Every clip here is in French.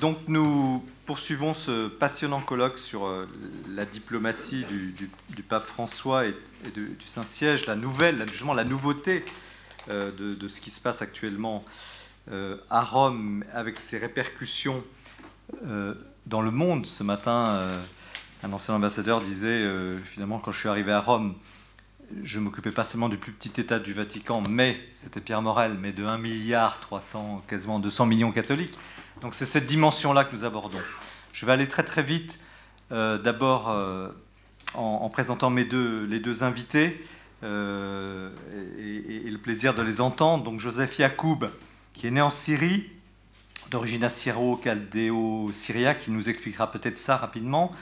Donc nous poursuivons ce passionnant colloque sur euh, la diplomatie du, pape François et, du Saint-Siège, la nouvelle, justement la nouveauté euh, de, ce qui se passe actuellement euh, à Rome avec ses répercussions dans le monde. Ce matin, un ancien ambassadeur disait finalement quand je suis arrivé à Rome, je m'occupais pas seulement du plus petit État du Vatican, mais, c'était Pierre Morel, mais de 1 milliard 300, quasiment 200 millions catholiques. Donc c'est cette dimension-là que nous abordons. Je vais aller très très vite, euh, d'abord euh, en, présentant mes deux, les deux invités euh, et, le plaisir de les entendre. Donc Joseph Yacoub, qui est né en Syrie, d'origine assyro-chaldéo-syriaque, qui nous expliquera peut-être ça rapidement.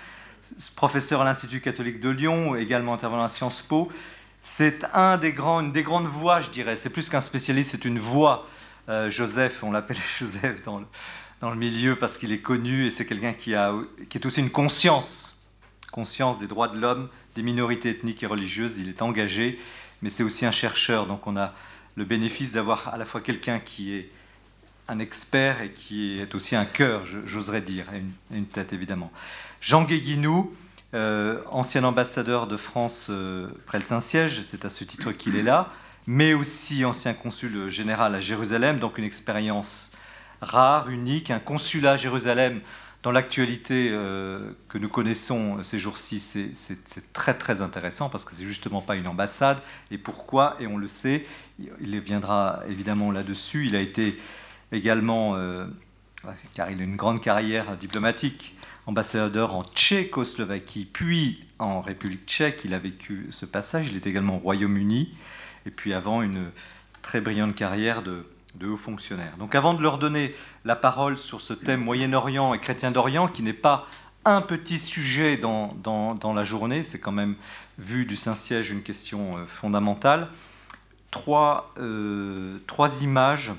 Professeur à l'Institut catholique de Lyon, également intervenant à Sciences Po. C'est une des grandes voix, je dirais. C'est plus qu'un spécialiste, c'est une voix. Joseph, on l'appelle Joseph dans le, milieu parce qu'il est connu et c'est quelqu'un qui, qui est aussi une conscience, conscience des droits de l'homme, des minorités ethniques et religieuses. Il est engagé, mais c'est aussi un chercheur. Donc on a le bénéfice d'avoir à la fois quelqu'un qui est un expert et qui est aussi un cœur, j'oserais dire, et une, tête évidemment. Jean Guéguinou, euh, ancien ambassadeur de France euh, près le Saint-Siège, c'est à ce titre qu'il est là, mais aussi ancien consul général à Jérusalem, donc une expérience rare, unique, un consulat à Jérusalem dans l'actualité euh, que nous connaissons ces jours-ci, c'est très très intéressant parce que c'est justement pas une ambassade. Et pourquoi Et on le sait, il viendra évidemment là-dessus. Il a été également, euh, car il a une grande carrière diplomatique, ambassadeur en Tchécoslovaquie, puis en République tchèque. Il a vécu ce passage. Il est également au Royaume-Uni. Et puis avant, une très brillante carrière de de hauts fonctionnaires. Donc avant de leur donner la parole sur ce thème Moyen-Orient et chrétien d'Orient, qui n'est pas un petit sujet dans, dans, la journée, c'est quand même, vu du Saint-Siège, une question euh, fondamentale, trois, euh, trois images,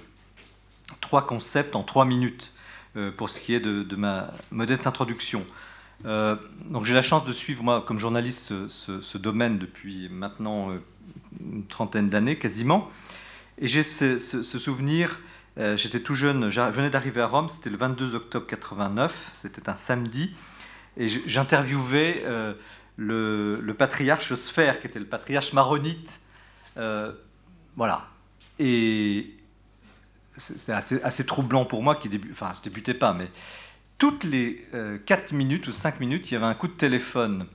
trois concepts en trois minutes pour ce qui est de, ma modeste introduction. donc j'ai la chance de suivre, moi, comme journaliste, ce, domaine depuis maintenant une trentaine d'années quasiment. Et j'ai ce, souvenir, euh, j'étais tout jeune, je venais d'arriver à Rome, c'était le 22 octobre 89, c'était un samedi, et j'interviewais euh, le, patriarche Sphère, qui était le patriarche maronite. Euh, voilà. Et c'est assez, troublant pour moi, qui début, enfin je débutais pas, mais toutes les 4 minutes ou 5 minutes, il y avait un coup de téléphone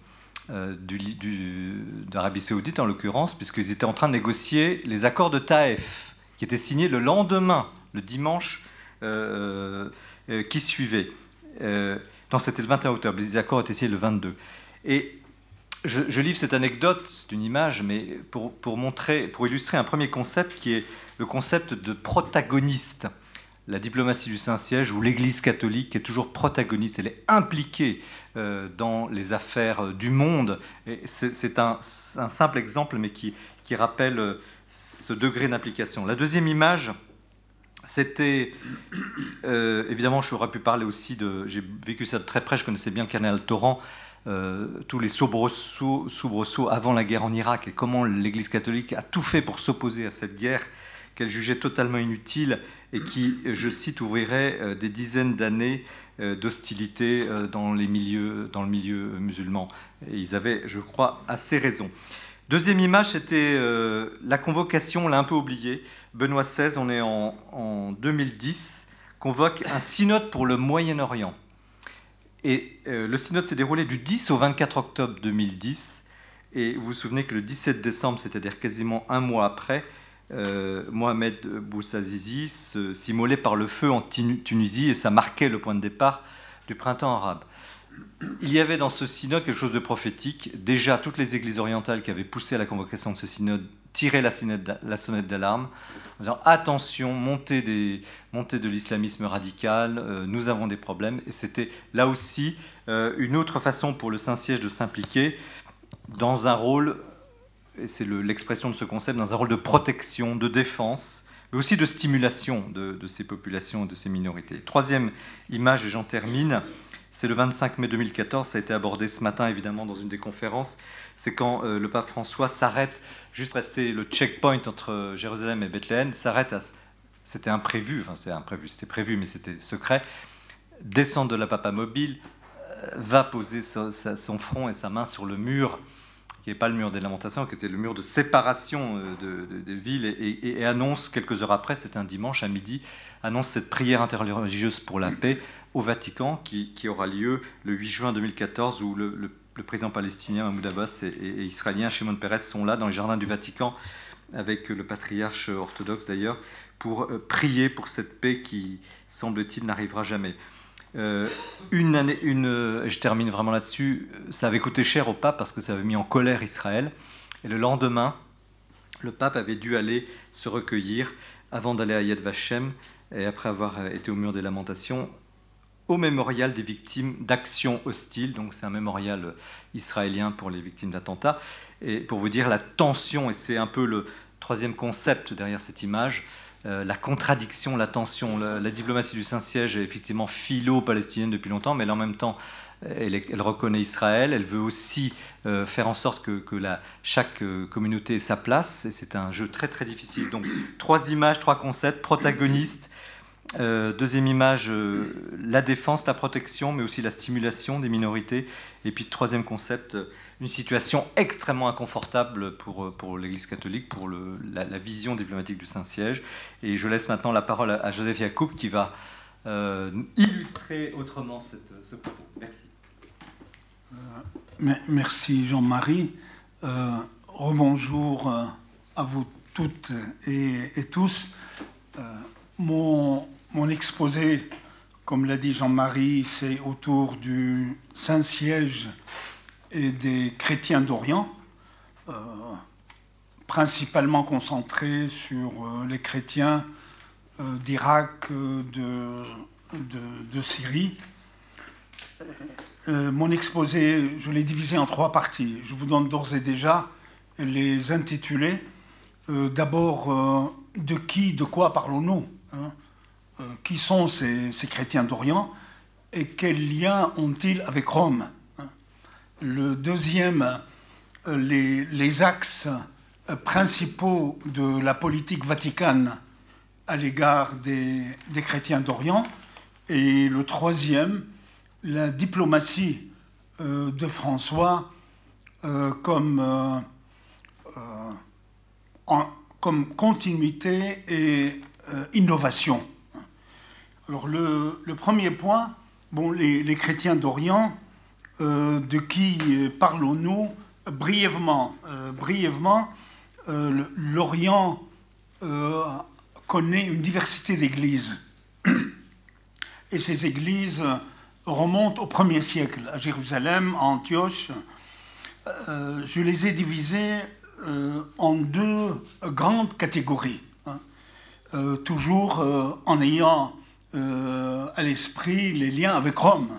euh, d'Arabie Saoudite en l'occurrence, puisqu'ils étaient en train de négocier les accords de Taïf, qui étaient signés le lendemain, le dimanche euh, euh, qui suivait. non, c'était le 21 octobre, les accords étaient signés le 22. Et je, livre cette anecdote, c'est une image, mais pour, pour, montrer, pour illustrer un premier concept qui est le concept de protagoniste la diplomatie du Saint-Siège, où l'Église catholique est toujours protagoniste, elle est impliquée euh, dans les affaires euh, du monde. C'est un, simple exemple, mais qui, rappelle euh, ce degré d'implication. La deuxième image, c'était, évidemment, j'aurais pu parler aussi de, j'ai vécu ça de très près, je connaissais bien le canal Torrent, tous les soubresauts, soubresauts avant la guerre en Irak et comment l'Église catholique a tout fait pour s'opposer à cette guerre qu'elle jugeait totalement inutile et qui, je cite, ouvrirait euh, des dizaines d'années euh, d'hostilité euh, dans, les le milieu musulman. Et ils avaient, je crois, assez raison. Deuxième image, c'était la convocation, on l'a un peu oublié. Benoît XVI, on est en 2010, convoque un synode pour le Moyen-Orient. Et le synode s'est déroulé du 10 au 24 octobre 2010. Et vous vous souvenez que le 17 décembre, c'est-à-dire quasiment un mois après, euh, Mohamed Boussazizi s'immolait par le feu en Tunisie et ça marquait le point de départ du printemps arabe. Il y avait dans ce synode quelque chose de prophétique. Déjà, toutes les églises orientales qui avaient poussé à la convocation de ce synode tiraient la, sonnette d'alarme en disant attention, montée de l'islamisme radical, euh, nous avons des problèmes. Et c'était là aussi euh, une autre façon pour le Saint-Siège de s'impliquer dans un rôle et c'est l'expression de ce concept, dans un rôle de protection, de défense, mais aussi de stimulation de, ces populations, de ces minorités. Troisième image, et j'en termine, c'est le 25 mai 2014, ça a été abordé ce matin évidemment dans une des conférences, c'est quand euh, le pape François s'arrête, juste passer le checkpoint entre Jérusalem et Bethléem, s'arrête à... C'était imprévu, enfin c'est imprévu, c'était prévu, mais c'était secret. descend de la papa mobile, va poser son front et sa main sur le mur qui n'est pas le mur des lamentations, qui était le mur de séparation euh, des villes, et, annonce quelques heures après, c'est un dimanche à midi, annonce cette prière interreligieuse pour la paix au Vatican, qui, aura lieu le 8 juin 2014, où le, président palestinien Mahmoud Abbas et, et, israélien Shimon Peres sont là dans les jardins du Vatican, avec le patriarche orthodoxe d'ailleurs, pour euh, prier pour cette paix qui, semble-t-il, n'arrivera jamais. Euh, une année, une, euh, je termine vraiment là-dessus, ça avait coûté cher au pape parce que ça avait mis en colère Israël. Et le lendemain, le pape avait dû aller se recueillir avant d'aller à Yad Vashem et après avoir euh, été au mur des lamentations au mémorial des victimes d'actions hostiles. Donc c'est un mémorial israélien pour les victimes d'attentats. Et pour vous dire la tension, et c'est un peu le troisième concept derrière cette image, euh, la contradiction, la tension. La, diplomatie du Saint-Siège est effectivement philo-palestinienne depuis longtemps, mais en même temps, elle, reconnaît Israël. Elle veut aussi euh, faire en sorte que, chaque euh, communauté ait sa place. Et c'est un jeu très très difficile. Donc, trois images, trois concepts protagonistes. deuxième image, la défense, la protection, mais aussi la stimulation des minorités. Et puis, troisième concept, une situation extrêmement inconfortable pour, euh, pour l'Église catholique, pour le, la, vision diplomatique du Saint-Siège. Et je laisse maintenant la parole à, Joseph Yacoub qui va euh, illustrer autrement cette, ce propos. Merci. Euh, merci Jean-Marie. rebonjour à vous toutes et, et tous. mon, mon exposé, comme l'a dit Jean-Marie, c'est autour du Saint-Siège et des chrétiens d'Orient, euh, principalement concentrés sur euh, les chrétiens euh, d'Irak, de, de, Syrie. mon exposé, je l'ai divisé en trois parties. Je vous donne d'ores et déjà les intitulés. D'abord, de qui, de quoi parlons-nous hein Qui sont ces, ces chrétiens d'Orient et quels liens ont-ils avec Rome? Le deuxième, euh, les, axes euh, principaux de la politique vaticane à l'égard des, chrétiens d'Orient. Et le troisième, la diplomatie euh, de François comme, comme continuité et innovation. Alors le, premier point, bon, les chrétiens d'Orient, de qui parlons-nous brièvement euh, Brièvement, euh, l'Orient connaît une diversité d'églises. Et ces églises remontent au 1er siècle, à Jérusalem, à Antioche. je les ai divisées en deux grandes catégories, hein. toujours en ayant à l'esprit les liens avec Rome.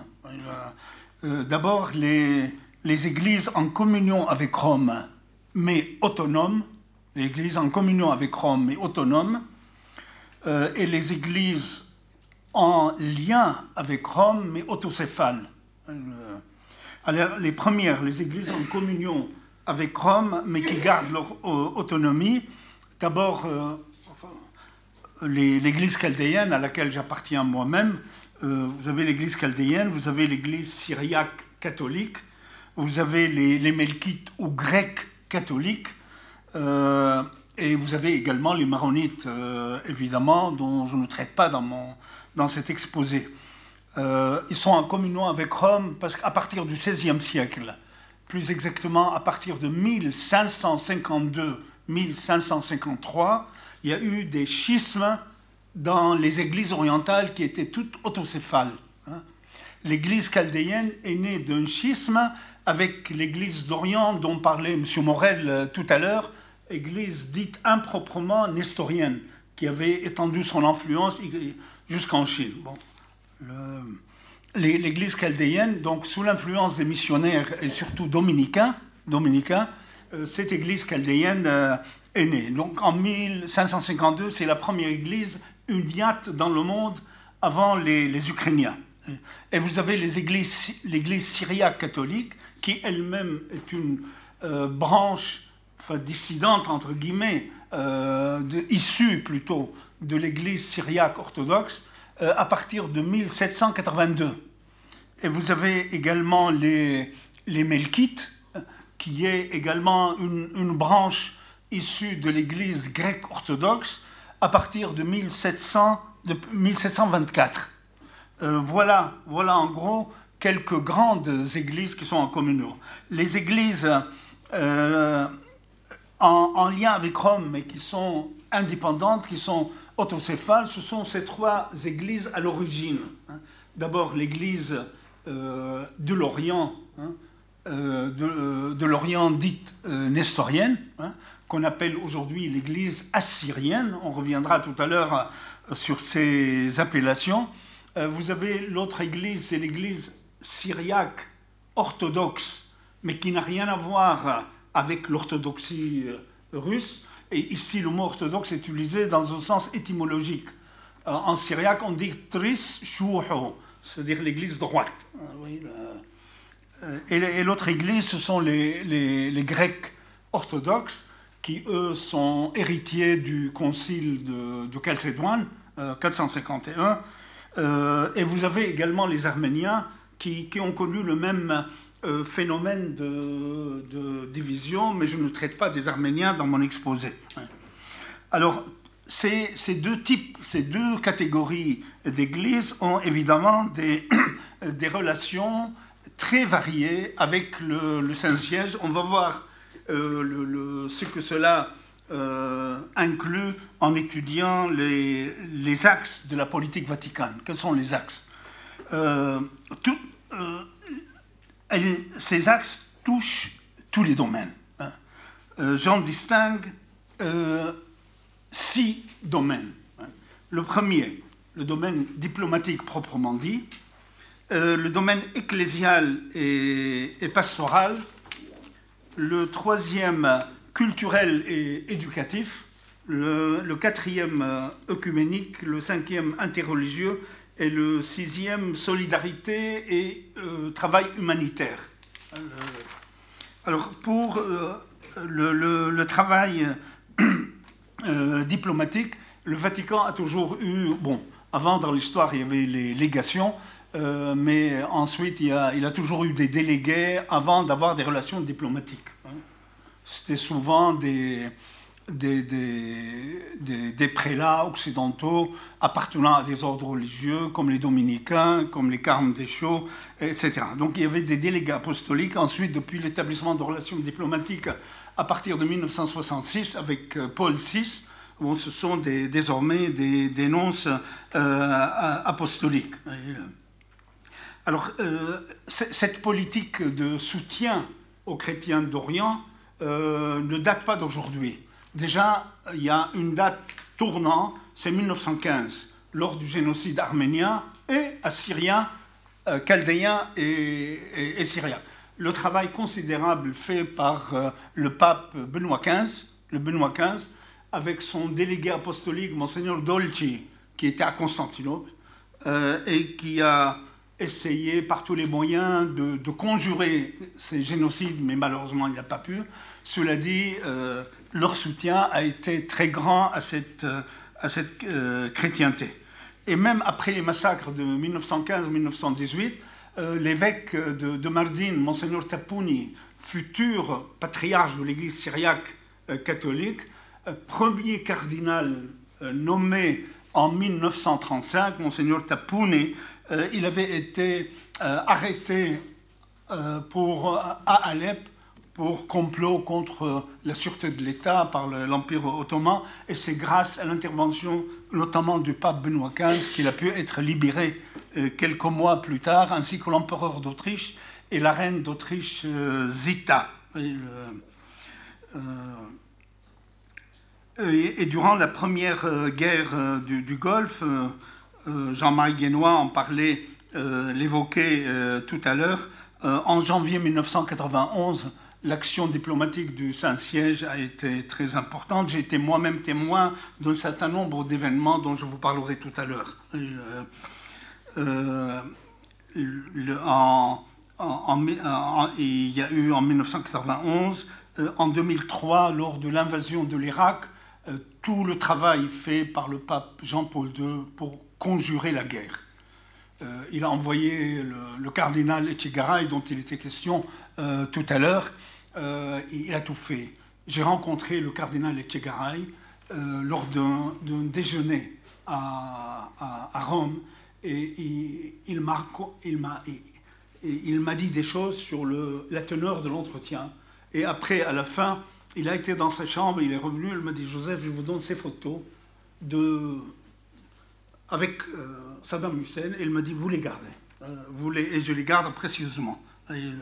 Euh, d'abord les, églises en communion avec Rome, mais autonomes, les églises en communion avec Rome, mais autonomes, euh, et les églises en lien avec Rome, mais autocéphales. Euh, alors, les premières, les églises en communion avec Rome, mais qui gardent leur autonomie, d'abord l'église chaldéenne à laquelle j'appartiens moi-même, euh, vous avez l'église chaldéenne, vous avez l'église syriaque catholique, vous avez les, melkites ou grecs catholiques, euh, et vous avez également les maronites, euh, évidemment, dont je ne traite pas dans, mon, dans cet exposé. ils sont en communion avec Rome parce qu'à partir du XVIe siècle, plus exactement à partir de 1552-1553, il y a eu des schismes dans les églises orientales qui étaient toutes autocéphales. Hein. L'église chaldéenne est née d'un schisme avec l'église d'Orient dont parlait M. Morel euh, tout à l'heure, église dite improprement nestorienne, qui avait étendu son influence jusqu'en Chine. Bon, l'église chaldéenne, donc sous l'influence des missionnaires et surtout dominicains, dominicains euh, cette église chaldéenne euh, est née. Donc en 1552, c'est la première église une diate dans le monde avant les, Ukrainiens. Et vous avez l'église syriaque catholique, qui elle-même est une euh, branche dissidente, entre guillemets, euh, issue plutôt de l'église syriaque orthodoxe, à partir de 1782. Et vous avez également les, Melkites, qui est également une branche issue de l'Église grecque orthodoxe à partir de, 1700, de 1724. voilà, voilà en gros quelques grandes églises qui sont en communaux. Les églises euh, en, lien avec Rome, mais qui sont indépendantes, qui sont autocéphales, ce sont ces trois églises à l'origine. Hein. D'abord l'église euh, de l'Orient, hein, euh, de, l'Orient dite nestorienne, hein, qu'on appelle aujourd'hui l'église assyrienne. On reviendra tout à l'heure sur ces appellations. vous avez l'autre église, c'est l'église syriaque orthodoxe, mais qui n'a rien à voir avec l'orthodoxie euh, russe. Et ici, le mot orthodoxe est utilisé dans un sens étymologique. Euh, en syriaque, on dit tris shuho, c'est-à-dire l'église droite. Euh, et l'autre église, ce sont les, Grecs orthodoxes, qui, eux, sont héritiers du concile de, de Chalcédoine, 451. et vous avez également les Arméniens, qui, ont connu le même euh, phénomène de, division, mais je ne traite pas des Arméniens dans mon exposé. Alors, ces, ces deux types, ces deux catégories d'églises ont évidemment des, des relations très variées avec le, Saint-Siège. On va voir euh, ce que cela euh, inclut en étudiant les, axes de la politique vaticane. Quels sont les axes tout, euh, ces axes touchent tous les domaines. Hein. J'en distingue six domaines. Hein. Le premier, le domaine diplomatique proprement dit, le domaine ecclésial et, pastoral, le troisième, culturel et éducatif, le, le quatrième, œcuménique, le cinquième, interreligieux, et le sixième, solidarité et euh, travail humanitaire. Euh, alors pour euh, le, travail diplomatique, le Vatican a toujours eu, bon, avant dans l'histoire il y avait les légations, mais ensuite il, a, toujours eu des délégués avant d'avoir des relations diplomatiques. Hein. C'était souvent des, prélats occidentaux appartenant à des ordres religieux comme les dominicains, comme les carmes des chauds, etc. Donc il y avait des délégués apostoliques. Ensuite, depuis l'établissement de relations diplomatiques à partir de 1966 avec euh, Paul VI, bon, ce sont désormais des, des euh, apostoliques. Alors, euh, cette politique de soutien aux chrétiens d'Orient ne date pas d'aujourd'hui. Déjà, il y a une date tournant, c'est 1915, lors du génocide arménien et assyrien, euh, chaldéen et, syrien. Le travail considérable fait par euh, le pape Benoît XV, le Benoît XV, avec son délégué apostolique, Monseigneur Dolci, qui était à Constantinople, euh, et qui a essayé par tous les moyens de, conjurer ces génocides, mais malheureusement il n'a pas pu. Cela dit, leur soutien a été très grand à cette, cette euh, chrétienté. Et même après les massacres de 1915-1918, euh, l'évêque de, de, Mardin, Monseigneur Tapouni, futur patriarche de l'Église syriaque euh, catholique, premier cardinal nommé en 1935, Monseigneur Tapouni, il avait été arrêté pour, à Alep pour complot contre la sûreté de l'État par l'Empire ottoman, et c'est grâce à l'intervention notamment du pape Benoît XV qu'il a pu être libéré euh, quelques mois plus tard, ainsi que l'empereur d'Autriche et la reine d'Autriche euh, Zita. Euh, et, durant la première guerre du Golfe, Jean-Marie Guénois en parlait, l'évoquait tout à l'heure, en janvier 1991, l'action diplomatique du Saint-Siège a été très importante. J'ai été moi-même témoin d'un certain nombre d'événements dont je vous parlerai tout à l'heure. Euh, il y a eu en 1991, euh, en 2003, lors de l'invasion de l'Irak, euh, tout le travail fait par le pape Jean-Paul II pour conjurer la guerre. il a envoyé le, cardinal Echegaray, dont il était question tout à l'heure, il a tout fait. J'ai rencontré le cardinal Echegaray lors d'un déjeuner à, Rome et il, m'a dit des choses sur la teneur de l'entretien. Et après, à la fin, il a été dans sa chambre, il est revenu, il m'a dit Joseph, je vous donne ces photos de, avec euh, Saddam Hussein, et il m'a dit vous les gardez. Euh, et je les garde précieusement. Euh,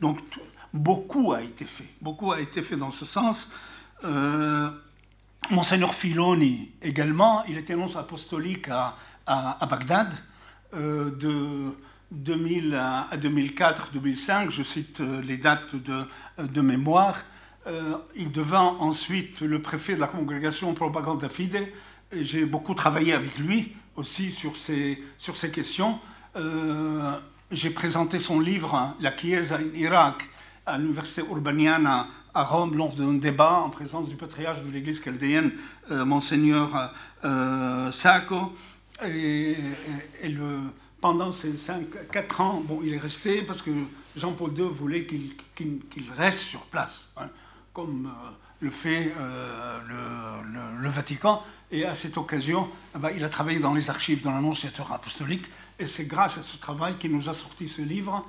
donc beaucoup a été fait, beaucoup a été fait dans ce sens. Monseigneur Filoni également, il était nonce apostolique à, à, Bagdad de 2000 à 2004-2005, je cite les dates de, de mémoire. Euh, il devint ensuite le préfet de la congrégation Propaganda Fide. J'ai beaucoup travaillé avec lui aussi sur ces, questions. Euh, j'ai présenté son livre La Chiesa in Irak à l'université Urbaniana à Rome lors d'un débat en présence du patriarche de l'église chaldéenne, euh, Monseigneur Sacco. Et, pendant ces 4 ans, bon, il est resté parce que Jean-Paul II voulait qu'il reste sur place. Hein comme euh, le fait euh, le, Vatican. Et à cette occasion, eh ben, il a travaillé dans les archives de l'Annonciateur apostolique. Et c'est grâce à ce travail qu'il nous a sorti ce livre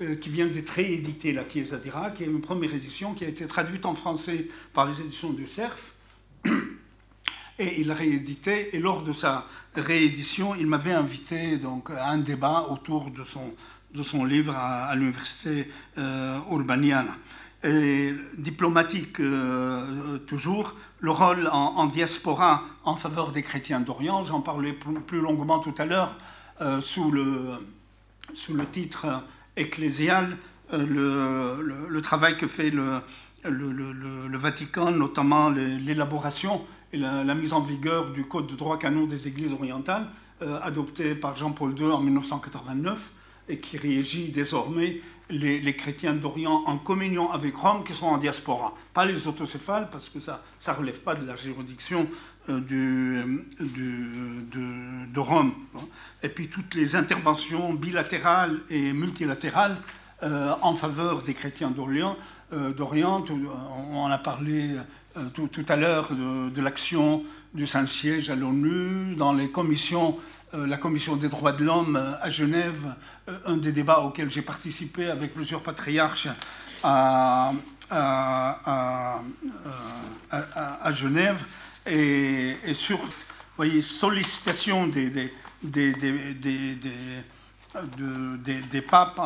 euh, qui vient d'être réédité, La Chiesa d'Irak, qui est une première édition qui a été traduite en français par les éditions du CERF. Et il réédité. Et lors de sa réédition, il m'avait invité donc, à un débat autour de son, de son livre à, l'université Urbaniana et diplomatique euh, toujours, le rôle en, diaspora en faveur des chrétiens d'Orient. J'en parlais plus, longuement tout à l'heure euh, sous, le, titre ecclésial, euh, le, travail que fait le, Vatican, notamment l'élaboration et la, mise en vigueur du Code de droit canon des Églises orientales, adopté par Jean-Paul II en 1989 et qui régit désormais les, chrétiens d'Orient en communion avec Rome qui sont en diaspora. Pas les autocéphales, parce que ça ne relève pas de la juridiction euh, de, Rome. Et puis toutes les interventions bilatérales et multilatérales euh, en faveur des chrétiens d'Orient. Euh, d'Orient, on a parlé tout, à l'heure de, l'action du Saint-Siège à l'ONU, dans les commissions la Commission des droits de l'homme euh, à Genève, euh, un des débats auxquels j'ai participé avec plusieurs patriarches à, à, Genève, et, sur voyez, sollicitation des, des, des, des papes,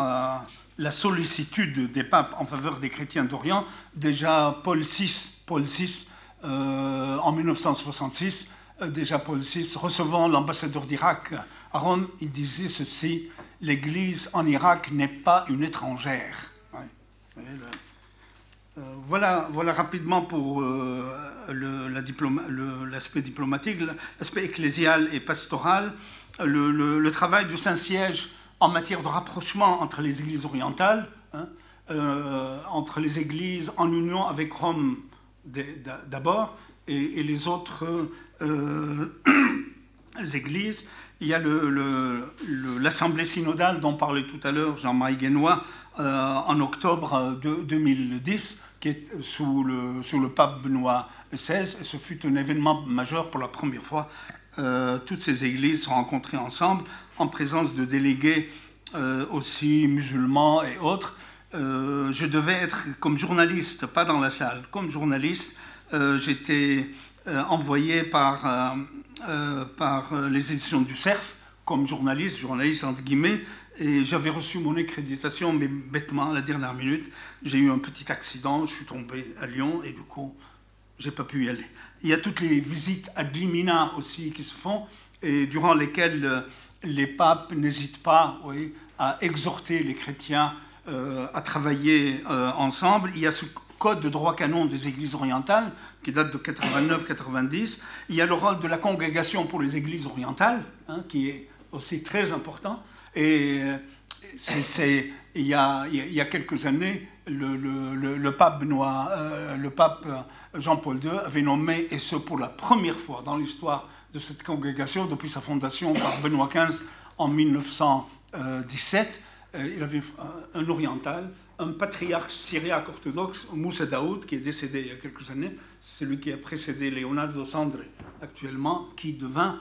la sollicitude des papes en faveur des chrétiens d'Orient, déjà Paul VI, Paul VI en 1966, euh, déjà Paul VI, recevant l'ambassadeur d'Irak. À Rome, il disait ceci L'Église en Irak n'est pas une étrangère. Euh, voilà, voilà rapidement pour euh, l'aspect diplomatique, l'aspect ecclésial et pastoral, le, travail du Saint-Siège en matière de rapprochement entre les églises orientales, hein, entre les églises en union avec Rome d'abord et, et, les autres euh, églises. Il y a l'Assemblée synodale dont parlait tout à l'heure Jean-Marie Guénois euh, en octobre de 2010, qui est sous le, pape Benoît XVI. Ce fut un événement majeur pour la première fois. Euh, toutes ces églises sont rencontrées ensemble en présence de délégués aussi musulmans et autres. je devais être comme journaliste, pas dans la salle, comme journaliste. J'étais euh, envoyé par, euh, euh, par les éditions du CERF comme journaliste, journaliste entre guillemets, et j'avais reçu mon accréditation, mais bêtement, à la dernière minute, j'ai eu un petit accident, je suis tombé à Lyon, et du coup, j'ai pas pu y aller. Il y a toutes les visites ad limina aussi qui se font, et durant lesquelles les papes n'hésitent pas à exhorter les chrétiens à travailler ensemble. Il y a ce code de droit canon des églises orientales, qui date de 89-90. Il y a le rôle de la congrégation pour les églises orientales, hein, qui est aussi très important. Et euh, il, y a, quelques années, le, pape Benoît, euh, le pape Jean-Paul II avait nommé, et ce pour la première fois dans l'histoire de cette congrégation depuis sa fondation par Benoît XV en 1917. il avait un oriental, un patriarche syriaque orthodoxe, Moussa Daoud, qui est décédé il y a quelques années, celui qui a précédé Leonardo Sandre actuellement, qui devint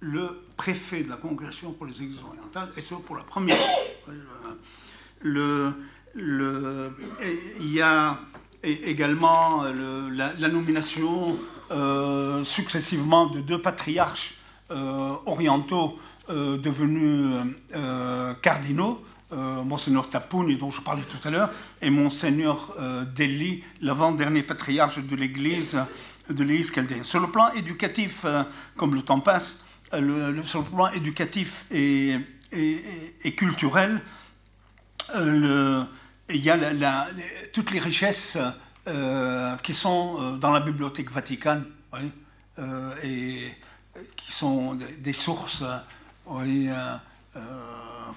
le préfet de la congrégation pour les églises orientales, et ce pour la première. Le, il y a également la, nomination euh, successivement de deux patriarches euh, orientaux euh, devenus cardinaux, Monseigneur Tapouni, dont je parlais tout à l'heure, et Monseigneur Deli, l'avant-dernier patriarche de l'Église de l'Église chaldéenne. Sur le plan éducatif, comme le temps passe, sur le plan éducatif et, culturel, il y a toutes les richesses euh, qui sont euh, dans la bibliothèque Vatican euh, et qui sont des sources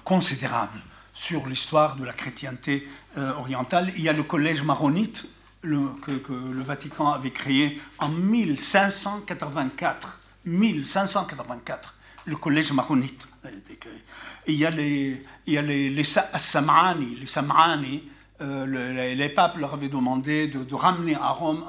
considérables sur l'histoire de la chrétienté orientale. Il y a le collège maronite que, le Vatican avait créé en 1584. 1584, le collège maronite. Il y a les, il y a les, les, Sam'ani, les Sam'ani, euh, les, papes leur avaient demandé de, ramener à Rome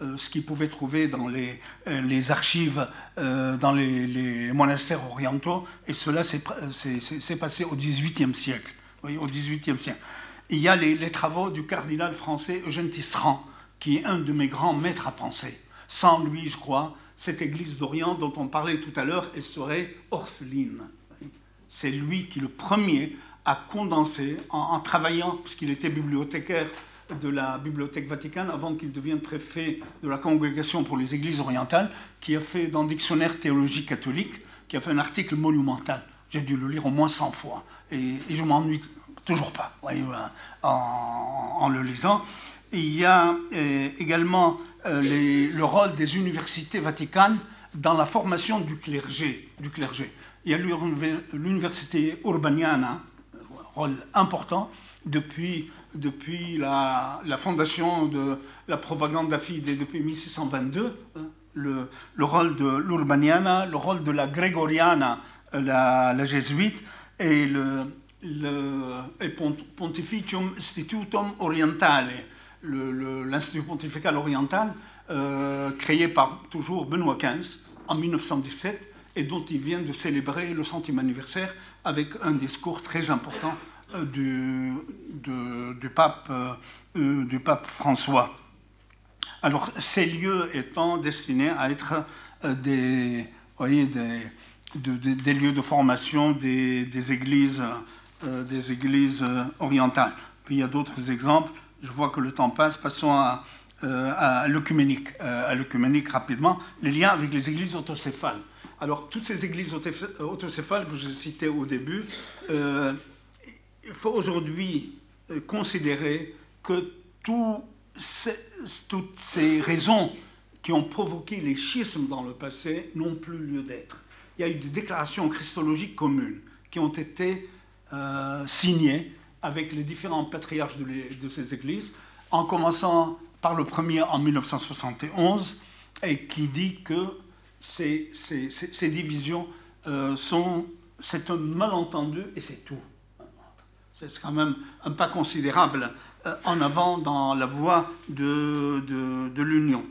euh, ce qu'ils pouvaient trouver dans euh, les archives, dans les, monastères orientaux, et cela s'est passé au XVIIIe siècle. Oui, au XVIIIe siècle. Il y a les, travaux du cardinal français Eugène Tisserand, qui est un de mes grands maîtres à penser. Sans lui, je crois, cette église d'Orient dont on parlait tout à l'heure, elle serait orpheline. C'est lui qui, le premier, a condensé, en, travaillant, puisqu'il était bibliothécaire de la Bibliothèque Vaticane avant qu'il devienne préfet de la Congrégation pour les Églises orientales, qui a fait dans le Dictionnaire théologie catholique, qui a fait un article monumental. J'ai dû le lire au moins 100 fois. Et, je m'ennuie toujours pas en, le lisant. il y a euh, également euh, le rôle des universités vaticanes dans la formation du clergé. Du clergé. Il y a l'université Urbaniana, rôle important depuis, depuis la, fondation de la propagande fide depuis 1622. Hein, le, le, rôle de l'Urbaniana, le rôle de la Gregoriana, la, la jésuite, et le, le Pontificium Institutum Orientale, l'Institut pontifical oriental, euh, créé par toujours Benoît XV en 1917 et dont il vient de célébrer le centième anniversaire avec un discours très important euh, du, du, pape, euh, du pape François. Alors, ces lieux étant destinés à être des, voyez, des, des, lieux de formation des, églises, des églises orientales. Puis il y a d'autres exemples. Je vois que le temps passe. Passons à, euh, à l'œcuménique, euh, à l'œcuménique rapidement, les liens avec les églises autocéphales. Alors, toutes ces églises autocéphales que je citais au début, euh, il faut aujourd'hui considérer que toutes ces raisons qui ont provoqué les schismes dans le passé n'ont plus lieu d'être. Il y a eu des déclarations christologiques communes qui ont été signées avec les différents patriarches de, ces églises, en commençant par le premier en 1971 et qui dit que ces, divisions euh, sont, c'est un malentendu et c'est tout. C'est quand même un pas considérable euh, en avant dans la voie de, de, l'Union.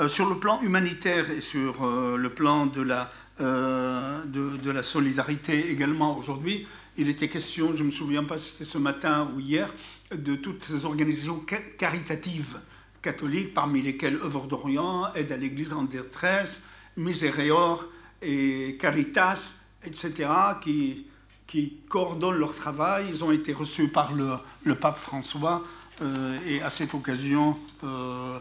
Euh, sur le plan humanitaire et sur le plan de la, de, de, la solidarité également aujourd'hui, il était question, je ne me souviens pas si c'était ce matin ou hier, de toutes ces organisations caritatives catholiques, parmi lesquels Œuvre d'Orient, Aide à l'Église en détresse, Miséréor et Caritas, etc., qui, coordonnent leur travail. Ils ont été reçus par le, le pape François euh, et à cette occasion, euh,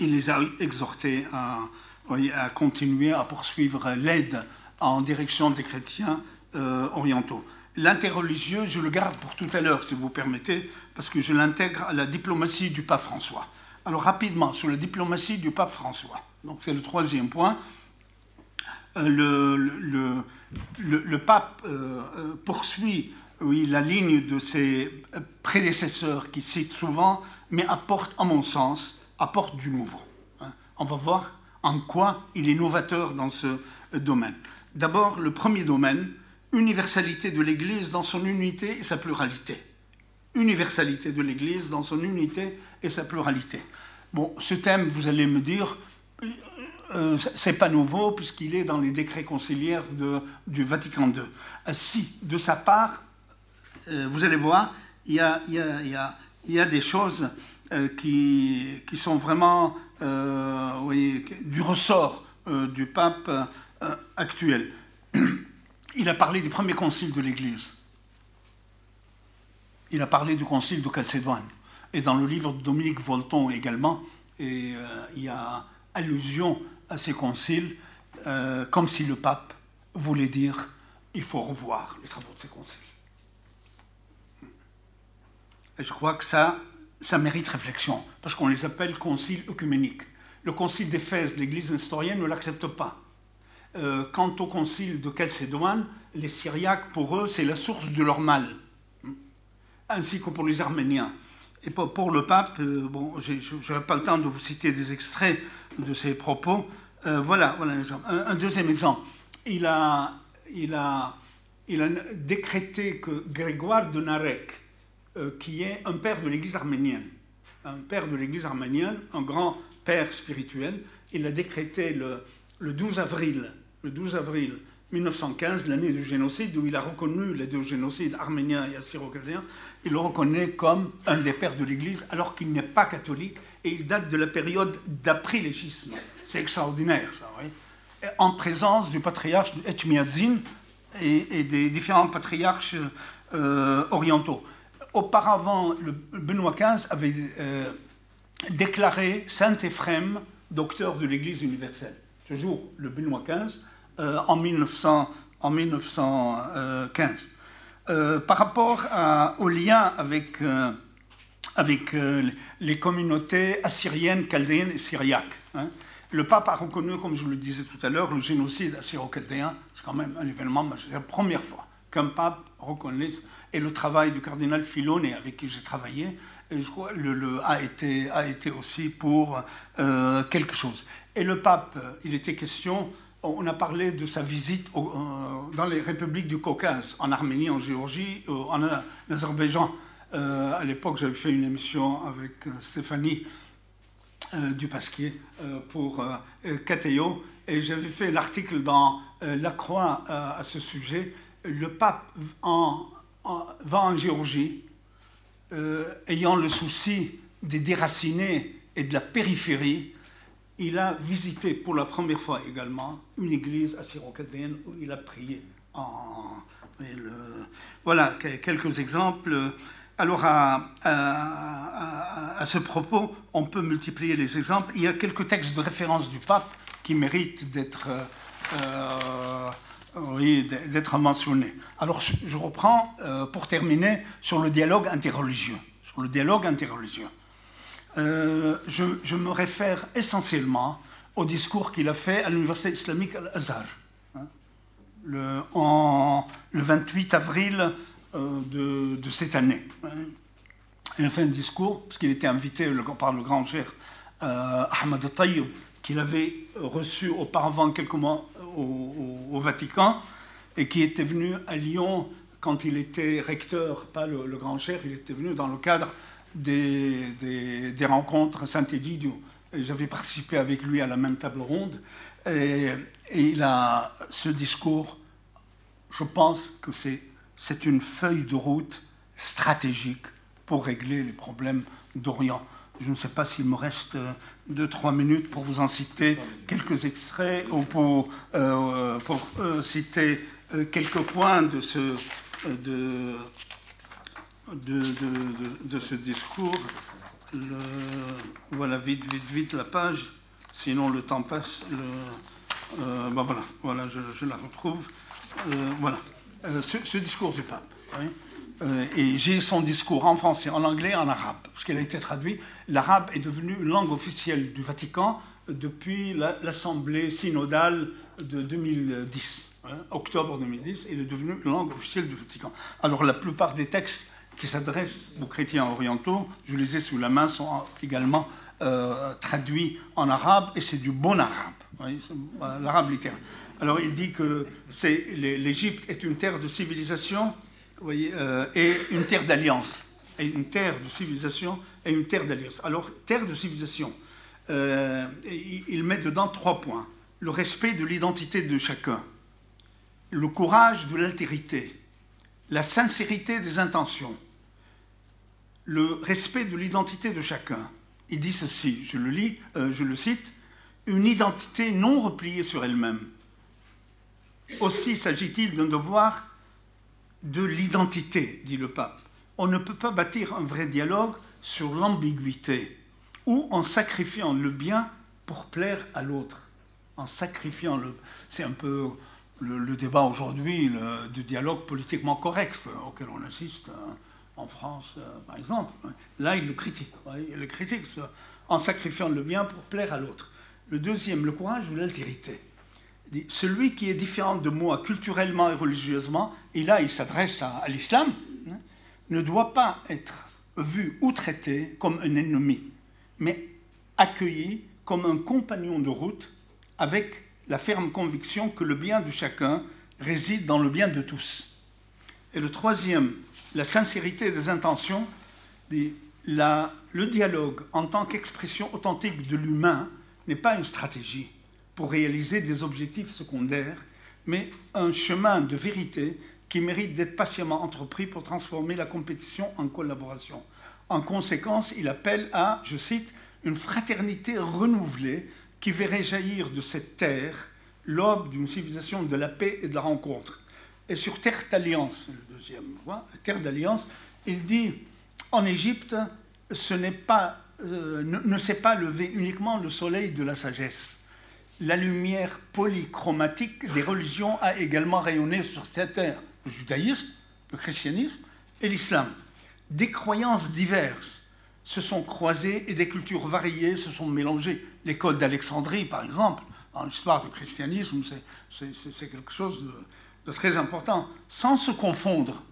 il les a exhortés à, à continuer à poursuivre l'aide en direction des chrétiens euh, orientaux. L'interreligieux, je le garde pour tout à l'heure, si vous permettez, parce que je l'intègre à la diplomatie du pape François. Alors rapidement, sur la diplomatie du pape François. Donc c'est le troisième point. Euh, le, pape euh, poursuit oui, la ligne de ses prédécesseurs qui cite souvent, mais apporte, à mon sens, apporte du nouveau. Hein. On va voir en quoi il est novateur dans ce, domaines. D'abord, le premier domaine, universalité de l'Église dans son unité et sa pluralité. Universalité de l'Église dans son unité et sa pluralité. Bon, ce thème, vous allez me dire, euh, euh, c'est pas nouveau puisqu'il est dans les décrets conciliaires du Vatican II. Euh, si, de sa part, vous allez voir, il y a, des choses qui, sont vraiment oui, du ressort du pape actuel. Il a parlé des premiers conciles de l'Église. Il a parlé du concile de Chalcédoine. Et dans le livre de Dominique Volton également, euh, il y a allusion à ces conciles, euh, comme si le pape voulait dire il faut revoir les travaux de ces conciles. Et je crois que ça, ça mérite réflexion, parce qu'on les appelle conciles œcuméniques. Le concile d'Éphèse, l'Église historienne ne l'accepte pas. Euh, quant au concile de Chalcédoine, les Syriaques, pour eux, c'est la source de leur mal, ainsi que pour les Arméniens. Et pour, le pape, euh, bon, je n'aurai pas le temps de vous citer des extraits de ses propos. Euh, voilà, voilà un, un, deuxième exemple. Il a, il, a, il a décrété que Grégoire de Narek, qui est un père de l'Église arménienne, un père de l'Église arménienne, un grand père spirituel, il a décrété le, le 12 avril le 12 avril 1915, l'année du génocide, où il a reconnu les deux génocides arméniens et assyro-chaldéens, il le reconnaît comme un des pères de l'Église, alors qu'il n'est pas catholique, et il date de la période d'après-légisme. C'est extraordinaire, ça. En présence du patriarche Etchmiadzin et, et, des différents patriarches euh, orientaux. Auparavant, le Benoît XV avait euh, déclaré Saint Éphrem docteur de l'Église universelle. Toujours le Benoît XV euh, en, 1900, en 1915. Euh, par rapport au lien avec, les communautés assyriennes, chaldéennes et syriaques, hein. le pape a reconnu, comme je le disais tout à l'heure, le génocide assyro-chaldéen. C'est quand même un événement, c'est la première fois qu'un pape reconnaît, et le travail du cardinal Filone, avec qui j'ai travaillé, le, a, été, aussi pour quelque chose. Et le pape, il était question on a parlé de sa visite euh, dans les républiques du Caucase, en Arménie, en Géorgie, euh, en Azerbaïdjan. Euh, à l'époque, j'avais fait une émission avec Stéphanie Dupasquier pour Cateo, et j'avais fait l'article dans La Croix à ce sujet. Le pape en, va en Géorgie, ayant le souci des déracinés et de la périphérie, il a visité pour la première fois également une église assyro-chaldéenne où il a prié. En, voilà quelques exemples. Alors, à, à, ce propos, on peut multiplier les exemples. Il y a quelques textes de référence du pape qui méritent d'être euh, oui, d'être mentionnés. Alors, je, reprends euh, pour terminer sur le dialogue interreligieux. Sur le dialogue interreligieux. Euh, je, me réfère essentiellement au discours qu'il a fait à l'Université islamique Al-Azhar, hein, le, le 28 avril euh, de, cette année. Hein. Il a fait un discours, parce qu'il était invité par le grand cher Ahmad Tayyib, qu'il avait reçu auparavant quelques mois au, Vatican, et qui était venu à Lyon quand il était recteur, pas le, grand cher, il était venu dans le cadre des, des, rencontres Saint-Édidio. J'avais participé avec lui à la même table ronde. Et, il a ce discours, je pense que c'est une feuille de route stratégique pour régler les problèmes d'Orient. Je ne sais pas s'il me reste deux, trois minutes pour vous en citer quelques extraits ou pour, euh, pour euh, citer euh, quelques points de ce, de, de, de, ce discours. Voilà, vite, vite, vite la page, sinon le temps passe. Euh, ben voilà, voilà je, la retrouve. Euh, voilà, euh, ce, discours du pape. Et j'ai son discours en français, en anglais, en arabe, parce qu'il a été traduit. L'arabe est devenu une langue officielle du Vatican depuis l'Assemblée synodale de 2010. octobre 2010, il est devenu langue officielle du Vatican. Alors la plupart des textes qui s'adressent aux chrétiens orientaux, je les ai sous la main, sont également traduit en arabe, et c'est du bon arabe, l'arabe littéraire. Alors il dit que l'Égypte est une terre de civilisation voyez, et une terre d'alliance. Et une terre de civilisation et une terre d'alliance. Alors, terre de civilisation, il met dedans trois points. Le respect de l'identité de chacun, le courage de l'altérité, la sincérité des intentions, le respect de l'identité de chacun. Il dit ceci, je le lis, euh, je le cite, une identité non repliée sur elle-même. Aussi s'agit-il d'un devoir de l'identité, dit le pape. On ne peut pas bâtir un vrai dialogue sur l'ambiguïté ou en sacrifiant le bien pour plaire à l'autre. En sacrifiant le... C'est un peu le, débat aujourd'hui du dialogue politiquement correct auquel on assiste hein, en France, euh, par exemple. Là, il le critique. Il le critique en sacrifiant le bien pour plaire à l'autre. Le deuxième, le courage ou l'altérité? Celui qui est différent de moi culturellement et religieusement, et là il s'adresse à, l'islam, hein, ne doit pas être vu ou traité comme un ennemi, mais accueilli comme un compagnon de route avec la ferme conviction que le bien de chacun réside dans le bien de tous. Et le troisième, la sincérité des intentions, le dialogue en tant qu'expression authentique de l'humain n'est pas une stratégie pour réaliser des objectifs secondaires, mais un chemin de vérité qui mérite d'être patiemment entrepris pour transformer la compétition en collaboration. En conséquence, il appelle à, je cite, une fraternité renouvelée qui verrait jaillir de cette terre l'aube d'une civilisation de la paix et de la rencontre. Et sur terre d'alliance, le deuxième point, terre d'alliance, il dit en Égypte, ce n'est pas, euh, ne, ne s'est pas levé uniquement le soleil de la sagesse. La lumière polychromatique des religions a également rayonné sur cette terre. Le judaïsme, le christianisme et l'islam. Des croyances diverses se sont croisées et des cultures variées se sont mélangées l'école d'Alexandrie, par exemple, dans l'histoire du christianisme, c'est quelque chose de, très important. Sans se confondre,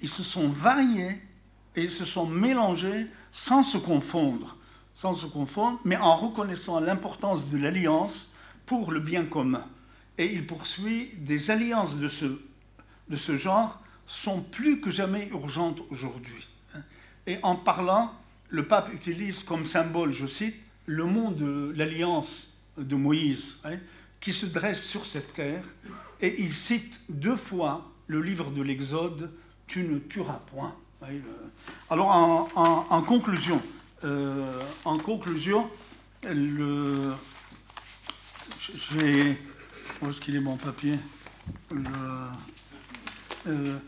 ils se sont variés et ils se sont mélangés sans se confondre, sans se confondre, mais en reconnaissant l'importance de l'alliance pour le bien commun. Et il poursuit des alliances de ce, de ce genre sont plus que jamais urgentes aujourd'hui. Et en parlant, le pape utilise comme symbole, je cite, le mot de l'alliance de Moïse, hein, qui se dresse sur cette terre, et il cite deux fois le livre de l'Exode, Tu ne tueras point. Hein, Alors en, conclusion, euh, en conclusion, j'ai, où est-ce qu'il est mon papier? Euh,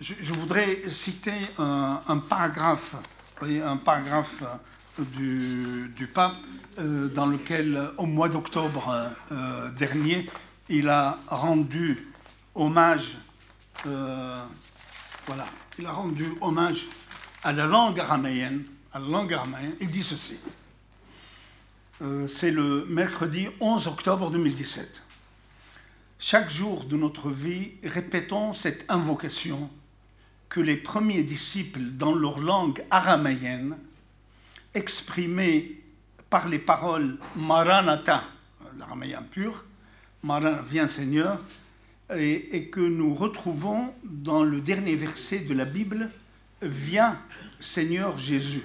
je, voudrais citer un, paragraphe, un paragraphe du, pape, euh, dans lequel, au mois d'octobre dernier, il a rendu hommage, voilà, il a rendu hommage à la langue araméenne, la langue. Il dit ceci. C'est le mercredi 11 octobre 2017. Chaque jour de notre vie, répétons cette invocation que les premiers disciples, dans leur langue araméenne, exprimé par les paroles Maranatha, l'araméen pur, Maran, viens Seigneur, et, que nous retrouvons dans le dernier verset de la Bible, Viens Seigneur Jésus.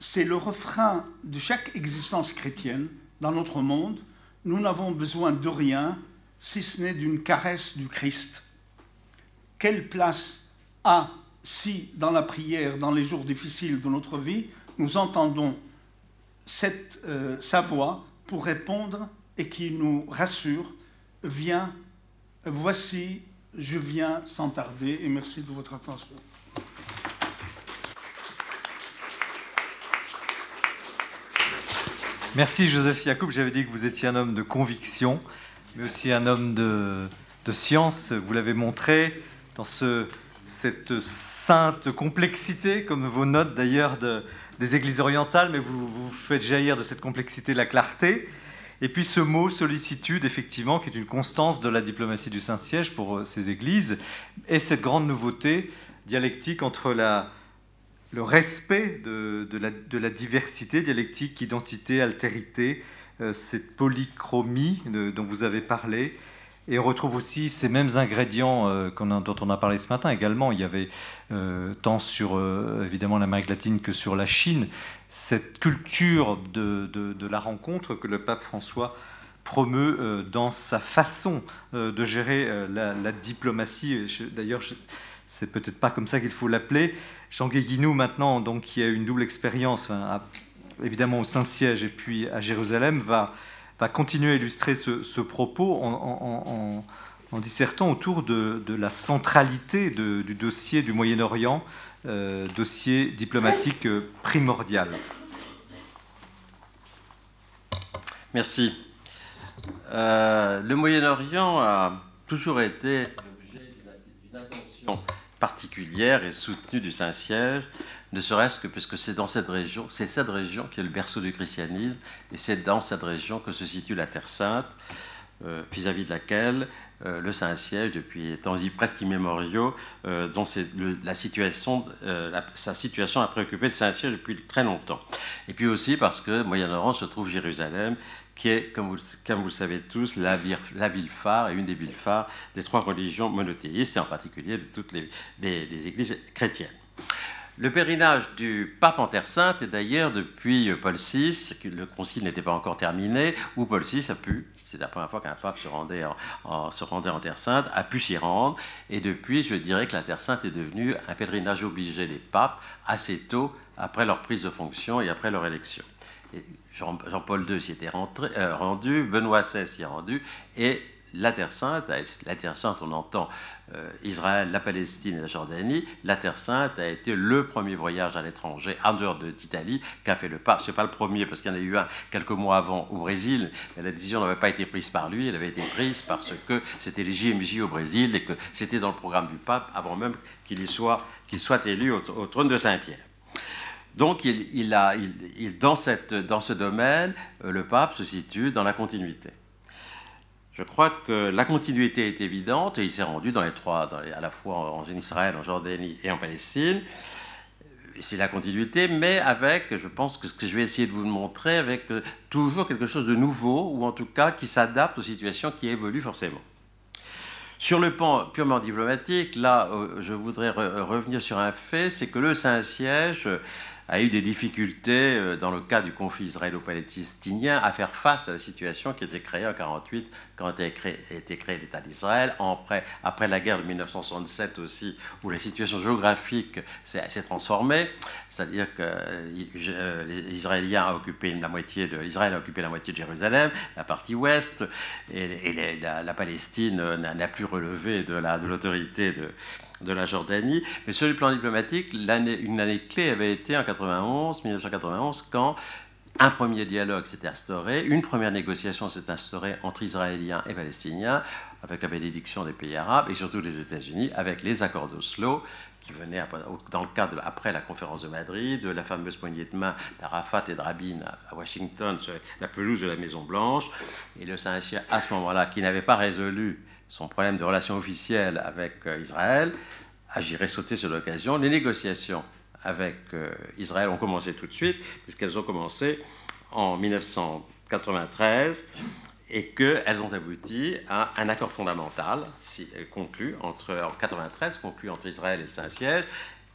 C'est le refrain de chaque existence chrétienne dans notre monde. Nous n'avons besoin de rien si ce n'est d'une caresse du Christ. Quelle place a si dans la prière, dans les jours difficiles de notre vie, nous entendons cette, euh, sa voix pour répondre et qui nous rassure? Viens, voici, je viens sans tarder et merci de votre attention. Merci Joseph Yacoub. J'avais dit que vous étiez un homme de conviction, mais aussi un homme de, science. Vous l'avez montré dans ce, cette sainte complexité, comme vos notes d'ailleurs de, des églises orientales, mais vous, vous faites jaillir de cette complexité la clarté. Et puis ce mot sollicitude, effectivement, qui est une constance de la diplomatie du Saint-Siège pour euh, ces églises, et cette grande nouveauté dialectique entre la, le respect de, la, diversité dialectique, identité, altérité, cette polychromie dont vous avez parlé. Et on retrouve aussi ces mêmes ingrédients dont on a parlé ce matin également. Il y avait tant sur évidemment l'Amérique latine que sur la Chine, cette culture de, la rencontre que le pape François promeut euh, dans sa façon euh, de gérer euh, la, diplomatie. D'ailleurs, c'est peut-être pas comme ça qu'il faut l'appeler. Jean Guéguinou, maintenant, donc, qui a une double expérience, évidemment au Saint-Siège et puis à Jérusalem, va, va continuer à illustrer ce, propos en, dissertant autour de, la centralité du dossier du Moyen-Orient, dossier diplomatique primordial. Merci. Euh, le Moyen-Orient a toujours été l'objet d'une attention particulière et soutenue du Saint-Siège, ne serait-ce que parce que c'est dans cette région, c'est cette région qui est le berceau du christianisme, et c'est dans cette région que se situe la Terre Sainte, euh, vis-à-vis de laquelle euh, le Saint-Siège, depuis temps presque immémoriaux, dont la situation, sa situation a préoccupé le Saint-Siège depuis très longtemps. Et puis aussi parce que Moyen-Orient se trouve Jérusalem, qui est, comme vous, le savez tous, la ville, phare et une des villes phares des trois religions monothéistes, et en particulier de toutes les, églises chrétiennes. Le pèlerinage du pape en Terre Sainte est d'ailleurs depuis Paul VI, le concile n'était pas encore terminé, où Paul VI a pu, c'est la première fois qu'un pape se rendait en Terre Sainte, a pu s'y rendre. Et depuis, je dirais que la Terre Sainte est devenue un pèlerinage obligé des papes assez tôt après leur prise de fonction et après leur élection. Jean-Paul II s'y était euh, rendu, Benoît XVI s'y est rendu, et la Terre Sainte, la Terre Sainte, on entend euh, Israël, la Palestine et la Jordanie. La Terre Sainte a été le premier voyage à l'étranger, en dehors d'Italie, qu'a fait le pape. Ce n'est pas le premier, parce qu'il y en a eu un quelques mois avant au Brésil, mais la décision n'avait pas été prise par lui, elle avait été prise parce que c'était les JMJ au Brésil et que c'était dans le programme du pape avant même qu'il soit élu au trône de Saint-Pierre. Donc, il, a, dans, ce domaine, euh, le pape se situe dans la continuité. Je crois que la continuité est évidente et il s'est rendu dans les trois, à la fois en, Israël, en Jordanie et en Palestine. C'est la continuité, mais avec, je pense que ce que je vais essayer de vous montrer, avec euh, toujours quelque chose de nouveau, ou en tout cas qui s'adapte aux situations qui évoluent forcément. Sur le plan purement diplomatique, là, euh, je voudrais revenir sur un fait, c'est que le Saint-Siège a eu des difficultés euh, dans le cas du conflit israélo-palestinien à faire face à la situation qui était créée en 1948 quand a été créé, créé l'État d'Israël, après, après la guerre de 1967 aussi, où la situation géographique s'est transformée, c'est-à-dire que euh, les Israéliens ont occupé la moitié de l'Israël a occupé la moitié de Jérusalem, la partie ouest, et, la, Palestine n'a plus relevé de l'autorité de, de la Jordanie. Mais sur le plan diplomatique, une année clé avait été en 91, 1991, quand un premier dialogue s'est instauré, une première négociation s'est instaurée entre Israéliens et Palestiniens, avec la bénédiction des pays arabes et surtout des États-Unis, avec les accords d'Oslo, qui venaient dans le cadre après la conférence de Madrid, de la fameuse poignée de main d'Arafat et de Rabin à Washington sur la pelouse de la Maison Blanche, et le Saint-Siège à ce moment-là, qui n'avait pas résolu son problème de relations officielles avec euh, Israël, agirait sauter sur l'occasion. Les négociations avec euh, Israël ont commencé tout de suite, puisqu'elles ont commencé en 1993 et qu'elles ont abouti à un accord fondamental conclu entre, en 93, conclu entre Israël et le Saint-Siège,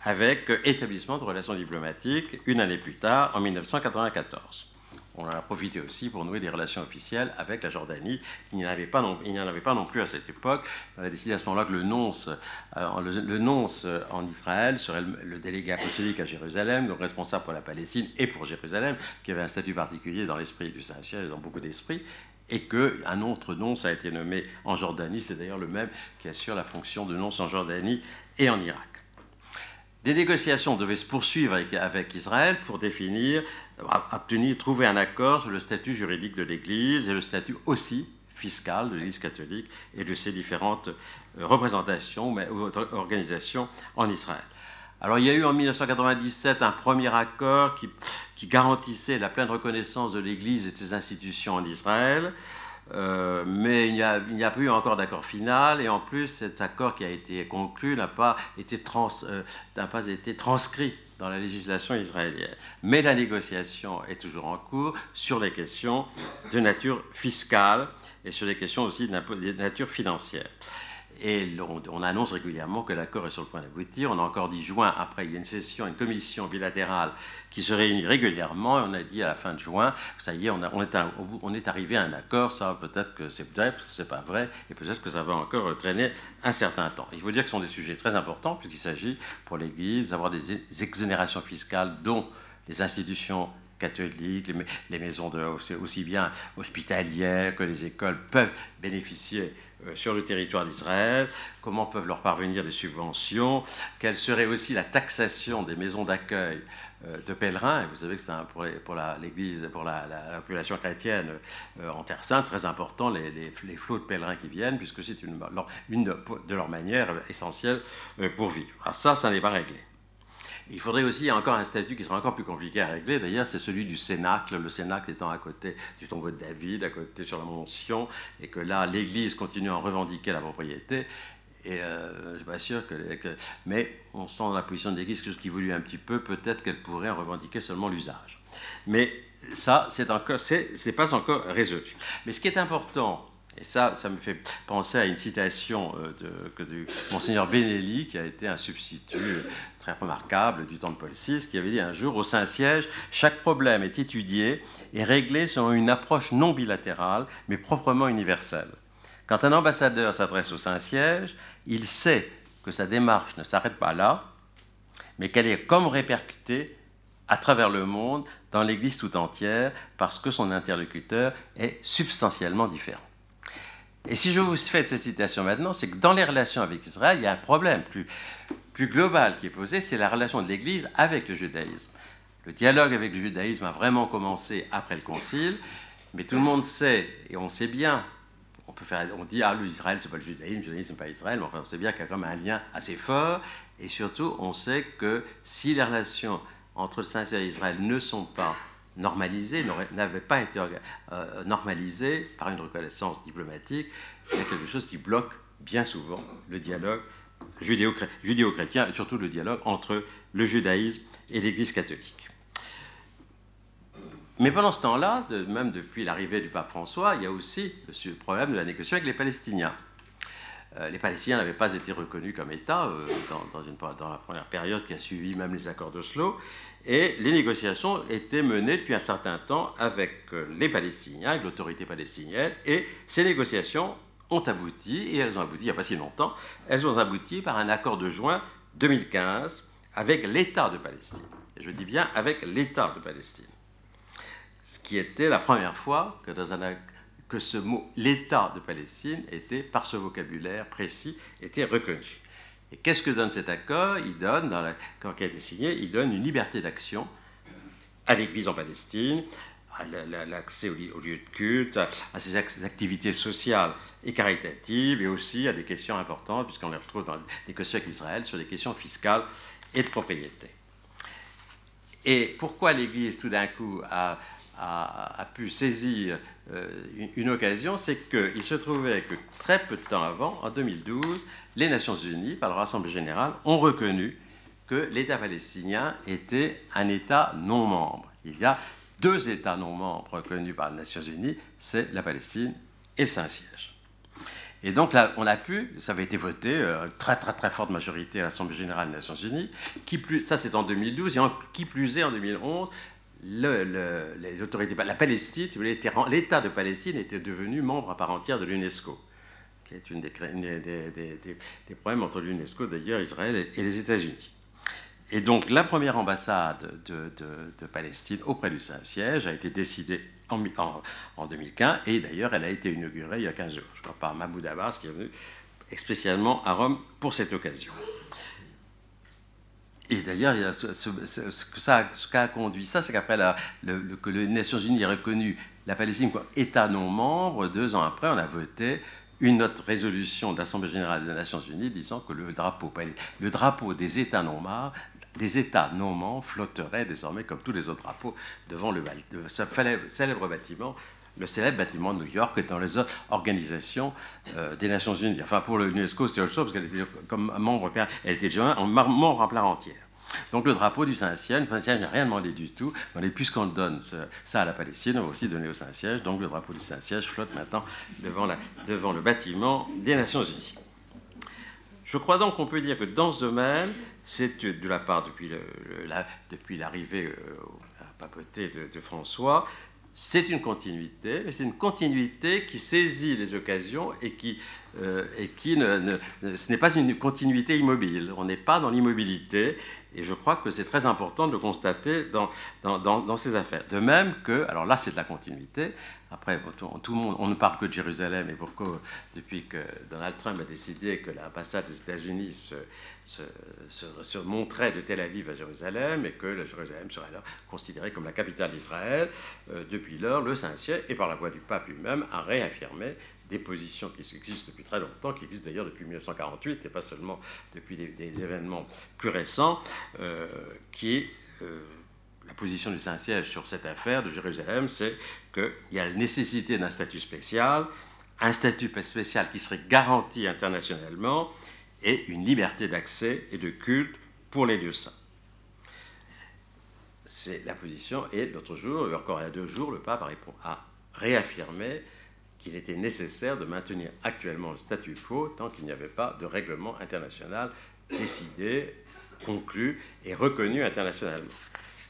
avec euh, établissement de relations diplomatiques une année plus tard, en 1994 on en a profité aussi pour nouer des relations officielles avec la Jordanie, qui n'y en avait pas non, plus à cette époque. On a décidé à ce moment-là que le nonce, euh, le, nonce en Israël serait le, délégué apostolique à Jérusalem, donc responsable pour la Palestine et pour Jérusalem, qui avait un statut particulier dans l'esprit du Saint-Siège dans beaucoup d'esprits et qu'un autre nonce a été nommé en Jordanie, c'est d'ailleurs le même qui assure la fonction de nonce en Jordanie et en Irak. Des négociations devaient se poursuivre avec, Israël pour définir, obtenir, trouver un accord sur le statut juridique de l'Église et le statut aussi fiscal de l'Église catholique et de ses différentes euh, représentations ou organisations en Israël. Alors il y a eu en 1997 un premier accord qui, garantissait la pleine reconnaissance de l'Église et de ses institutions en Israël. Euh, mais il n'y a, a, pas eu encore d'accord final, et en plus, cet accord qui a été conclu n'a pas, été trans, n'a pas été transcrit dans la législation israélienne. Mais la négociation est toujours en cours sur les questions de nature fiscale et sur les questions aussi de nature financière. Et on, annonce régulièrement que l'accord est sur le point d'aboutir. On a encore dit juin, après, il y a une session, une commission bilatérale qui se réunit régulièrement. Et on a dit à la fin de juin, ça y est, on, est, arrivé à un accord. Ça, peut-être que c'est vrai, peut-être que c'est pas vrai, et peut-être que ça va encore traîner un certain temps. Il faut dire que ce sont des sujets très importants, puisqu'il s'agit pour l'Église d'avoir des exonérations fiscales dont les institutions catholiques, les, maisons de, aussi bien hospitalières que les écoles peuvent bénéficier euh, sur le territoire d'Israël, comment peuvent leur parvenir des subventions, quelle serait aussi la taxation des maisons d'accueil euh, de pèlerins? Et vous savez que c'est pour, l'Église, pour la, population chrétienne euh, en Terre Sainte, très important les, flots de pèlerins qui viennent, puisque c'est une, une de leurs manières essentielles pour vivre. Alors ça, ça n'est pas réglé. Il faudrait aussi, il y a encore un statut qui sera encore plus compliqué à régler, d'ailleurs, c'est celui du Cénacle, le Cénacle étant à côté du tombeau de David, à côté sur la mention, et que là, l'Église continue à en revendiquer la propriété. Et euh, je suis pas sûr que, Mais on sent dans la position de l'Église que ce qui voulait un petit peu, peut-être qu'elle pourrait en revendiquer seulement l'usage. Mais ça, c'est encore, c'est pas encore résolu. Mais ce qui est important, et ça, ça me fait penser à une citation euh, de, que du monseigneur Benelli, qui a été un substitut très remarquable du temps de Paul VI, qui avait dit un jour au Saint-Siège, chaque problème est étudié et réglé selon une approche non bilatérale, mais proprement universelle. Quand un ambassadeur s'adresse au Saint-Siège, il sait que sa démarche ne s'arrête pas là, mais qu'elle est comme répercutée à travers le monde, dans l'Église tout entière, parce que son interlocuteur est substantiellement différent. Et si je vous fais cette citation maintenant, c'est que dans les relations avec Israël, il y a un problème plus, plus global qui est posé, c'est la relation de l'Église avec le judaïsme. Le dialogue avec le judaïsme a vraiment commencé après le Concile, mais tout le monde sait, et on sait bien, on, peut faire, on dit, ah, l'Israël, c'est pas le judaïsme, le judaïsme, c'est pas Israël, mais enfin, on sait bien qu'il y a quand même un lien assez fort, et surtout, on sait que si les relations entre le Saint et Israël ne sont pas normalisé, n'avait pas été euh, normalisé par une reconnaissance diplomatique, c'est quelque chose qui bloque bien souvent le dialogue judéo-chrétien et surtout le dialogue entre le judaïsme et l'Église catholique. Mais pendant ce temps-là, même depuis l'arrivée du pape François, il y a aussi le problème de la négociation avec les Palestiniens. Euh, les Palestiniens n'avaient pas été reconnus comme État euh, dans, dans, la première période qui a suivi même les accords d'Oslo, et les négociations étaient menées depuis un certain temps avec euh, les Palestiniens, avec l'autorité palestinienne, et ces négociations ont abouti, et elles ont abouti il n'y a pas si longtemps, elles ont abouti par un accord de juin 2015 avec l'État de Palestine. Je dis bien avec l'État de Palestine. Ce qui était la première fois que, dans un, que ce mot l'État de Palestine était, par ce vocabulaire précis, était reconnu. Et qu'est-ce que donne cet accord? Il donne, dans l'accord qui a été signé, il donne une liberté d'action à l'Église en Palestine, l'accès aux lieux de culte, à ses activités sociales et caritatives, et aussi à des questions importantes, puisqu'on les retrouve dans les questions avec Israël, sur les questions fiscales et de propriété. Et pourquoi l'Église, tout d'un coup, a, pu saisir euh, une, occasion, c'est qu'il se trouvait que très peu de temps avant, en 2012, les Nations Unies, par leur Assemblée générale, ont reconnu que l'État palestinien était un État non membre. Il y a deux États non membres reconnus par les Nations Unies, c'est la Palestine et le Saint-Siège. Et donc là, on a pu, ça avait été voté, euh, très très très forte majorité à l'Assemblée générale des Nations Unies, qui plus, ça c'est en 2012, et qui plus est en 2011, les autorités, la Palestine, l'État de Palestine était devenu membre à part entière de l'UNESCO qui est une des, des, problèmes entre l'UNESCO, d'ailleurs, Israël et, les États-Unis. Et donc, la première ambassade de, Palestine auprès du Saint-Siège a été décidée en, en, 2015, et d'ailleurs, elle a été inaugurée il y a 15 jours, je crois, par Mahmoud Abbas, qui est venu spécialement à Rome pour cette occasion. Et d'ailleurs, ce, ce, qui a conduit ça, c'est qu'après que les Nations Unies aient reconnu la Palestine comme État non membre, deux ans après, on a voté une autre résolution de l'Assemblée générale des Nations unies disant que le drapeau, le drapeau des États non membres, des États non flotterait désormais comme tous les autres drapeaux devant le, célèbre bâtiment le célèbre bâtiment de New York et dans les autres organisations euh, des Nations Unies. Enfin, pour l'UNESCO, c'était autre chose, parce qu'elle était comme membre, elle était déjà en membre entière. Donc le drapeau du Saint-Siège, le Saint-Siège n'a rien demandé du tout. Puisqu'on donne ça à la Palestine, on va aussi donner au Saint-Siège. Donc le drapeau du Saint-Siège flotte maintenant devant, devant le bâtiment des Nations Unies. Je crois donc qu'on peut dire que dans ce domaine, c'est de la part depuis, depuis l'arrivée euh, à papauté de, de François, c'est une continuité, mais c'est une continuité qui saisit les occasions et qui, euh, et qui ne, ce n'est pas une continuité immobile. On n'est pas dans l'immobilité, et je crois que c'est très important de le constater dans, dans, dans, ces affaires. De même que, alors là c'est de la continuité, après tout, le monde, on ne parle que de Jérusalem, et pourquoi depuis que Donald Trump a décidé que l'ambassade des États-Unis se montrait de Tel Aviv à Jérusalem et que la Jérusalem serait alors considérée comme la capitale d'Israël. Euh, depuis lors, le Saint-Siège, et par la voix du pape lui-même, a réaffirmé des positions qui existent depuis très longtemps, qui existent d'ailleurs depuis 1948 et pas seulement depuis des, événements plus récents, euh, qui euh, la position du Saint-Siège sur cette affaire de Jérusalem, c'est qu'il y a la nécessité d'un statut spécial, un statut spécial qui serait garanti internationalement, et une liberté d'accès et de culte pour les lieux saints. C'est la position, et l'autre jour, encore il y a deux jours, le pape a réaffirmé qu'il était nécessaire de maintenir actuellement le statu quo tant qu'il n'y avait pas de règlement international décidé, conclu et reconnu internationalement.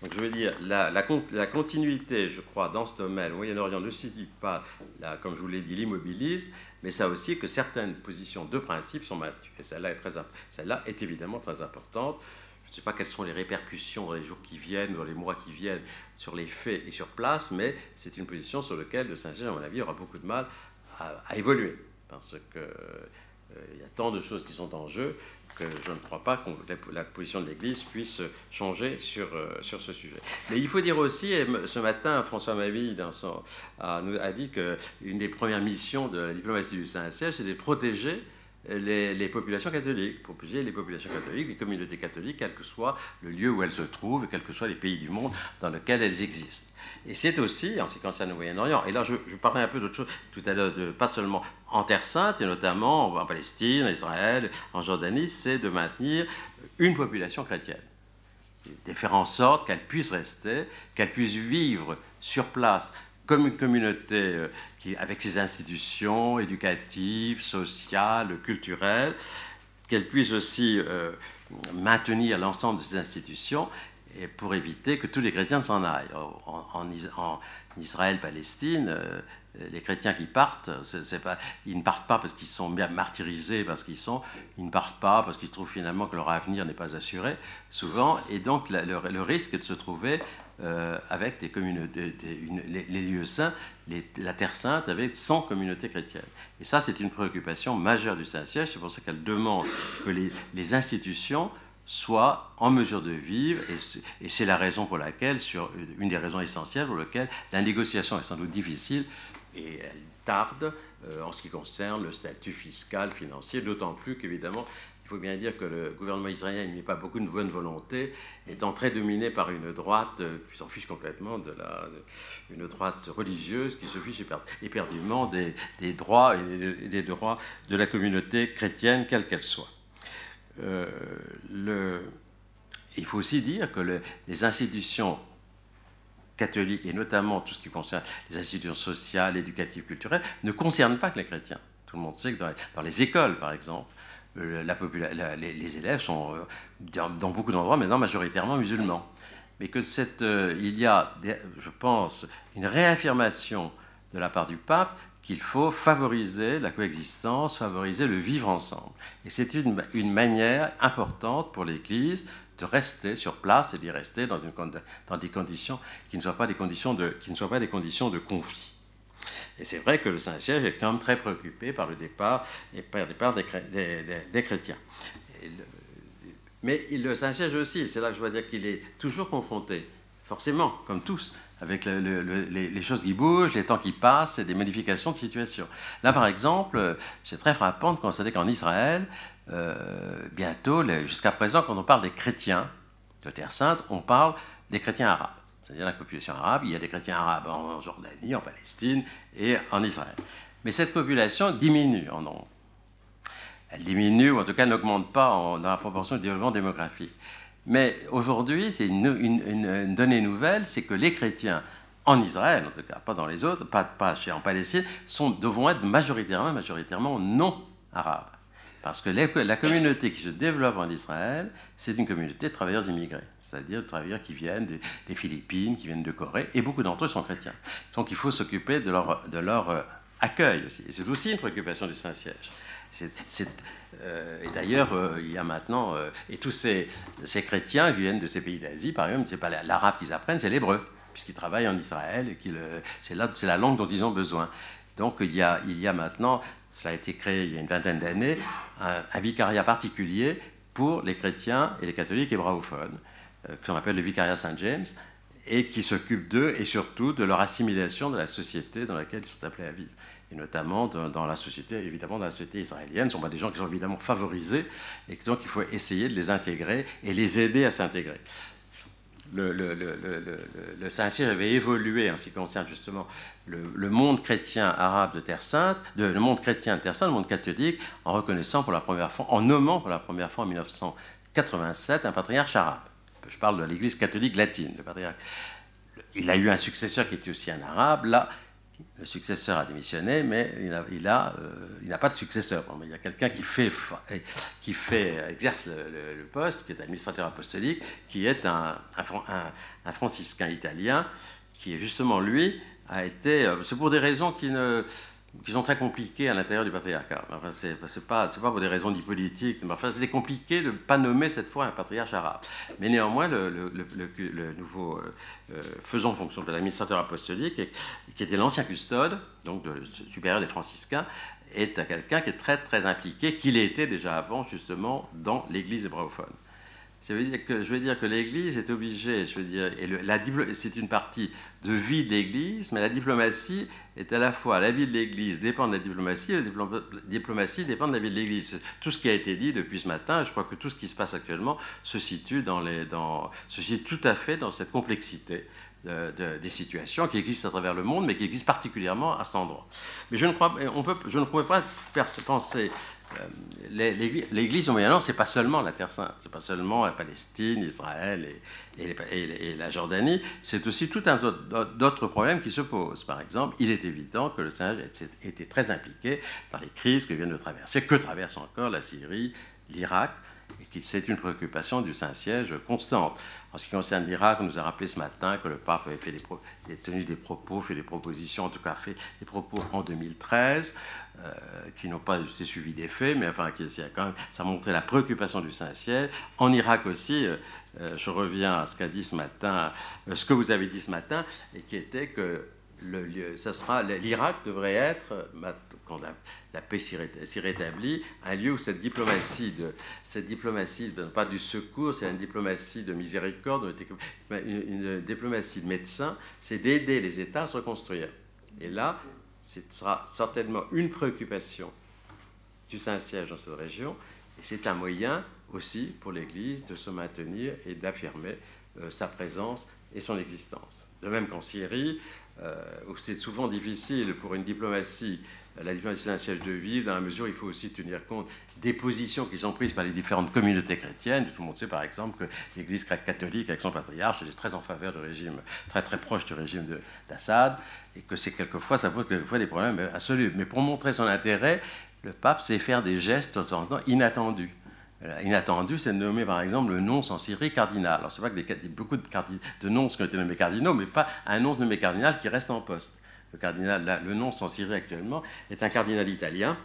Donc je veux dire, la, continuité, je crois, dans ce domaine, le Moyen-Orient ne signifie pas, comme je vous l'ai dit, l'immobilisme, mais ça aussi que certaines positions de principe sont maintenues. Et celle-là est, celle-là est évidemment très importante. Je ne sais pas quelles sont les répercussions dans les jours qui viennent, dans les mois qui viennent, sur les faits et sur place, mais c'est une position sur laquelle le Saint-Germain, à mon avis, aura beaucoup de mal à, évoluer. Parce qu'il euh, y a tant de choses qui sont en jeu que je ne crois pas que la position de l'Église puisse changer sur, euh, sur ce sujet. Mais il faut dire aussi, et ce matin, François son, a, a dit qu'une des premières missions de la diplomatie du Saint-Siège, c'est de protéger les, les, populations catholiques, protéger les populations catholiques, les communautés catholiques, quel que soit le lieu où elles se trouvent, quels que soient les pays du monde dans lesquels elles existent. Et c'est aussi, en ce qui concerne le Moyen-Orient, et là je, je parlais un peu d'autre chose tout à l'heure, pas seulement en Terre Sainte, et notamment en Palestine, en Israël, en Jordanie, c'est de maintenir une population chrétienne. De faire en sorte qu'elle puisse rester, qu'elle puisse vivre sur place comme une communauté euh, avec ses institutions éducatives, sociales, culturelles, qu'elle puisse aussi euh, maintenir l'ensemble de ces institutions et pour éviter que tous les chrétiens s'en aillent. En, Israël-Palestine, euh, les chrétiens qui partent, ils ne partent pas parce qu'ils sont martyrisés, parce qu'ils sont, ils ne partent pas parce qu'ils trouvent finalement que leur avenir n'est pas assuré, souvent, et donc le, risque est de se trouver euh, avec les, lieux saints, la Terre sainte, avec 100 communautés chrétiennes. Et ça, c'est une préoccupation majeure du Saint-Siège, c'est pour ça qu'elle demande que les institutions soit en mesure de vivre, et c'est la raison pour laquelle, une des raisons essentielles pour lesquelles la négociation est sans doute difficile et elle tarde euh, en ce qui concerne le statut fiscal, financier, d'autant plus qu'évidemment, il faut bien dire que le gouvernement israélien n'y met pas beaucoup de bonne volonté, étant très dominé par une droite euh, qui s'en fiche complètement de la, une droite religieuse qui se fiche éperdument des, des droits et des droits de la communauté chrétienne, quelle qu'elle soit. Euh, il faut aussi dire que les institutions catholiques, et notamment tout ce qui concerne les institutions sociales, éducatives, culturelles, ne concernent pas que les chrétiens. Tout le monde sait que dans les, écoles, par exemple, euh, les, élèves sont, euh, dans, beaucoup d'endroits, maintenant majoritairement musulmans. Mais que cette, il y a, je pense, une réaffirmation de la part du pape qu'il faut favoriser la coexistence, favoriser le vivre ensemble. Et c'est une, manière importante pour l'Église de rester sur place et d'y rester dans, des conditions qui ne, soient pas des conditions de, conflit. Et c'est vrai que le Saint-Siège est quand même très préoccupé par le départ, et par le départ des, chrétiens. mais le Saint-Siège aussi, c'est là que je veux dire qu'il est toujours confronté, forcément, comme tous, avec les, choses qui bougent, les temps qui passent et des modifications de situation. Là, par exemple, c'est très frappant de constater qu'en Israël, euh, bientôt, jusqu'à présent, quand on parle des chrétiens de Terre Sainte, on parle des chrétiens arabes. c'est-à-dire la population arabe. Il y a des chrétiens arabes en Jordanie, en Palestine et en Israël. Mais cette population diminue en nombre. Elle diminue, ou en tout cas n'augmente pas dans la proportion du développement démographique. Mais aujourd'hui, c'est une, donnée nouvelle, c'est que les chrétiens en Israël, en tout cas, pas dans les autres, pas, chez, en Palestine, sont, devront être majoritairement, majoritairement non arabes. Parce que la communauté qui se développe en Israël, c'est une communauté de travailleurs immigrés, c'est-à-dire de travailleurs qui viennent des Philippines, qui viennent de Corée, et beaucoup d'entre eux sont chrétiens. Donc il faut s'occuper de leur, de leur euh, accueil aussi. C'est aussi une préoccupation du Saint-Siège. Euh, et d'ailleurs, euh, il y a maintenant, et tous ces, ces, chrétiens viennent de ces pays d'Asie, par exemple, c'est pas l'arabe qu'ils apprennent, c'est l'hébreu, puisqu'ils travaillent en Israël, et c'est la langue dont ils ont besoin. Donc il y a, maintenant cela a été créé il y a une vingtaine d'années, un, vicariat particulier pour les chrétiens et les catholiques hébraophones, euh, qu'on appelle le vicariat Saint James, et qui s'occupe d'eux et surtout de leur assimilation dans la société dans laquelle ils sont appelés à vivre. Et notamment dans, la société, évidemment, dans la société israélienne. Ce sont pas des gens qui sont évidemment favorisés, et donc il faut essayer de les intégrer et les aider à s'intégrer le, le, Saint-Cyr avait évolué en ce qui concerne justement le, monde chrétien arabe de Terre Sainte, le monde chrétien de Terre Sainte, le monde catholique, en reconnaissant pour la première fois, en nommant pour la première fois en 1987 un patriarche arabe. Je parle de l'Église catholique latine. Le patriarche. Il a eu un successeur qui était aussi un arabe. Là, le successeur a démissionné, mais il n'a il a, euh, pas de successeur. il y a quelqu'un qui fait, qui fait, exerce le, poste, qui est administrateur apostolique, qui est un, franciscain italien, qui justement lui, a été, euh, c'est pour des raisons qui ne, qui sont très compliquées à l'intérieur du patriarcat. Enfin, c'est, pas, pour des raisons dits politiques, mais enfin, c'était compliqué de ne pas nommer cette fois un patriarche arabe. Mais néanmoins, le, nouveau euh, euh, faisant fonction de l'administrateur apostolique, qui était l'ancien custode, donc le supérieur des franciscains, est quelqu'un qui est très très impliqué, qu'il était déjà avant justement dans l'Église hébraophone que, je veux dire que l'Église est obligée, je veux dire, et c'est une partie de vie de l'Église, mais la diplomatie est à la fois la vie de l'Église dépend de la diplomatie, la diplomatie dépend de la vie de l'Église. Tout ce qui a été dit depuis ce matin, je crois que tout ce qui se passe actuellement se situe, dans les, dans, se situe tout à fait dans cette complexité. des situations qui existent à travers le monde, mais qui existent particulièrement à cet endroit. Mais je ne, crois, on peut, je ne pourrais pas penser euh, L'Église au Moyen-Orient, c'est pas seulement la Terre Sainte, c'est pas seulement la Palestine, Israël et, la Jordanie, c'est aussi tout un d'autres problèmes qui se posent. Par exemple, il est évident que le Saint était très impliqué dans les crises que viennent de traverser, que traverse encore la Syrie, l'Irak, et que c'est une préoccupation du Saint-Siège constante. En ce qui concerne l'Irak, on nous a rappelé ce matin que le pape avait fait des tenu des propos, fait des propositions, en tout cas fait des propos en 2013. Euh, qui n'ont pas été suivis des faits, mais enfin, qui, quand même, ça montrait la préoccupation du Saint-Ciel. En Irak aussi, euh, euh, je reviens à ce qu'a dit ce matin, ce que vous avez dit ce matin, et qui était que le, ça sera l'Irak devrait être, quand la, paix s'y rétablit, un lieu où cette diplomatie, de, cette diplomatie pas du secours, c'est une diplomatie de miséricorde, une, diplomatie de médecins, c'est d'aider les États à se reconstruire. Et là, ce sera certainement une préoccupation du Saint-Siège dans cette région, et c'est un moyen aussi pour l'Église de se maintenir et d'affirmer euh, sa présence et son existence. De même qu'en Syrie, euh, où c'est souvent difficile pour une diplomatie la diplomatie d'un siège de vivre, dans la mesure où il faut aussi tenir compte des positions qui sont prises par les différentes communautés chrétiennes. Tout le monde sait par exemple que l'Église catholique, avec son patriarche, est très en faveur du régime, très très proche du régime d'Assad, et que c'est quelquefois, ça pose quelquefois des problèmes absolus. Mais pour montrer son intérêt, le pape sait faire des gestes de temps en temps inattendus. Euh, inattendu, c'est de nommer par exemple le nonce en Syrie cardinal. Alors c'est pas que beaucoup de, de nonces qui ont été nommés cardinaux, mais pas un nonce nommé cardinal qui reste en poste le cardinal, le nom Syrie actuellement, est un cardinal italien,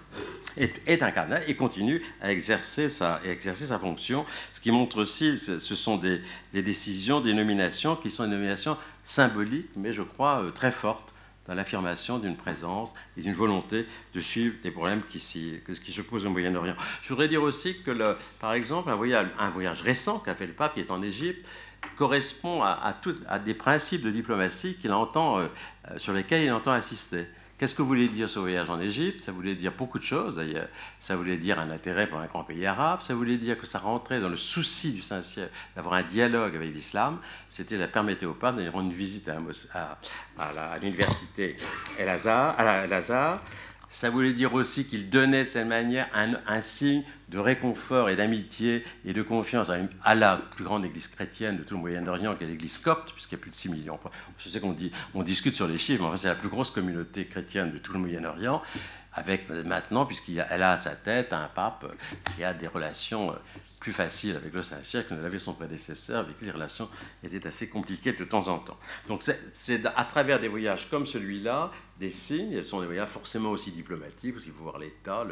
est, un cardinal et continue à exercer sa, exercer sa fonction. Ce qui montre aussi, ce sont des, décisions, des nominations qui sont des nominations symboliques, mais je crois euh, très fortes dans l'affirmation d'une présence et d'une volonté de suivre des problèmes qui, qui se posent au Moyen-Orient. Je voudrais dire aussi que, par exemple, un voyage, un voyage récent qu'a fait le pape, qui est en Égypte, correspond à, à, des principes de diplomatie qu'il entend, euh, sur lesquels il entend insister, Qu'est-ce que voulait dire ce voyage en Égypte? Ça voulait dire beaucoup de choses. Ça voulait dire un intérêt pour un grand pays arabe. Ça voulait dire que ça rentrait dans le souci du Saint-Ciel d'avoir un dialogue avec l'islam. C'était la permettre au pape d'aller rendre visite à, à, l'université El-Azhar. Ça voulait dire aussi qu'il donnait de cette manière un, signe de réconfort et d'amitié et de confiance à, la plus grande église chrétienne de tout le Moyen-Orient, qui est l'église copte, puisqu'il y a plus de 6 millions. Je sais qu'on on discute sur les chiffres, mais c'est la plus grosse communauté chrétienne de tout le Moyen-Orient, avec maintenant, puisqu'elle a à sa tête un pape qui a des relations plus facile avec le Saint-Siège que ne l'avait son prédécesseur, avec qui les relations étaient assez compliquées de temps en temps. Donc c'est à travers des voyages comme celui-là, des signes, ce sont des voyages forcément aussi diplomatiques, parce qu'il faut voir l'État,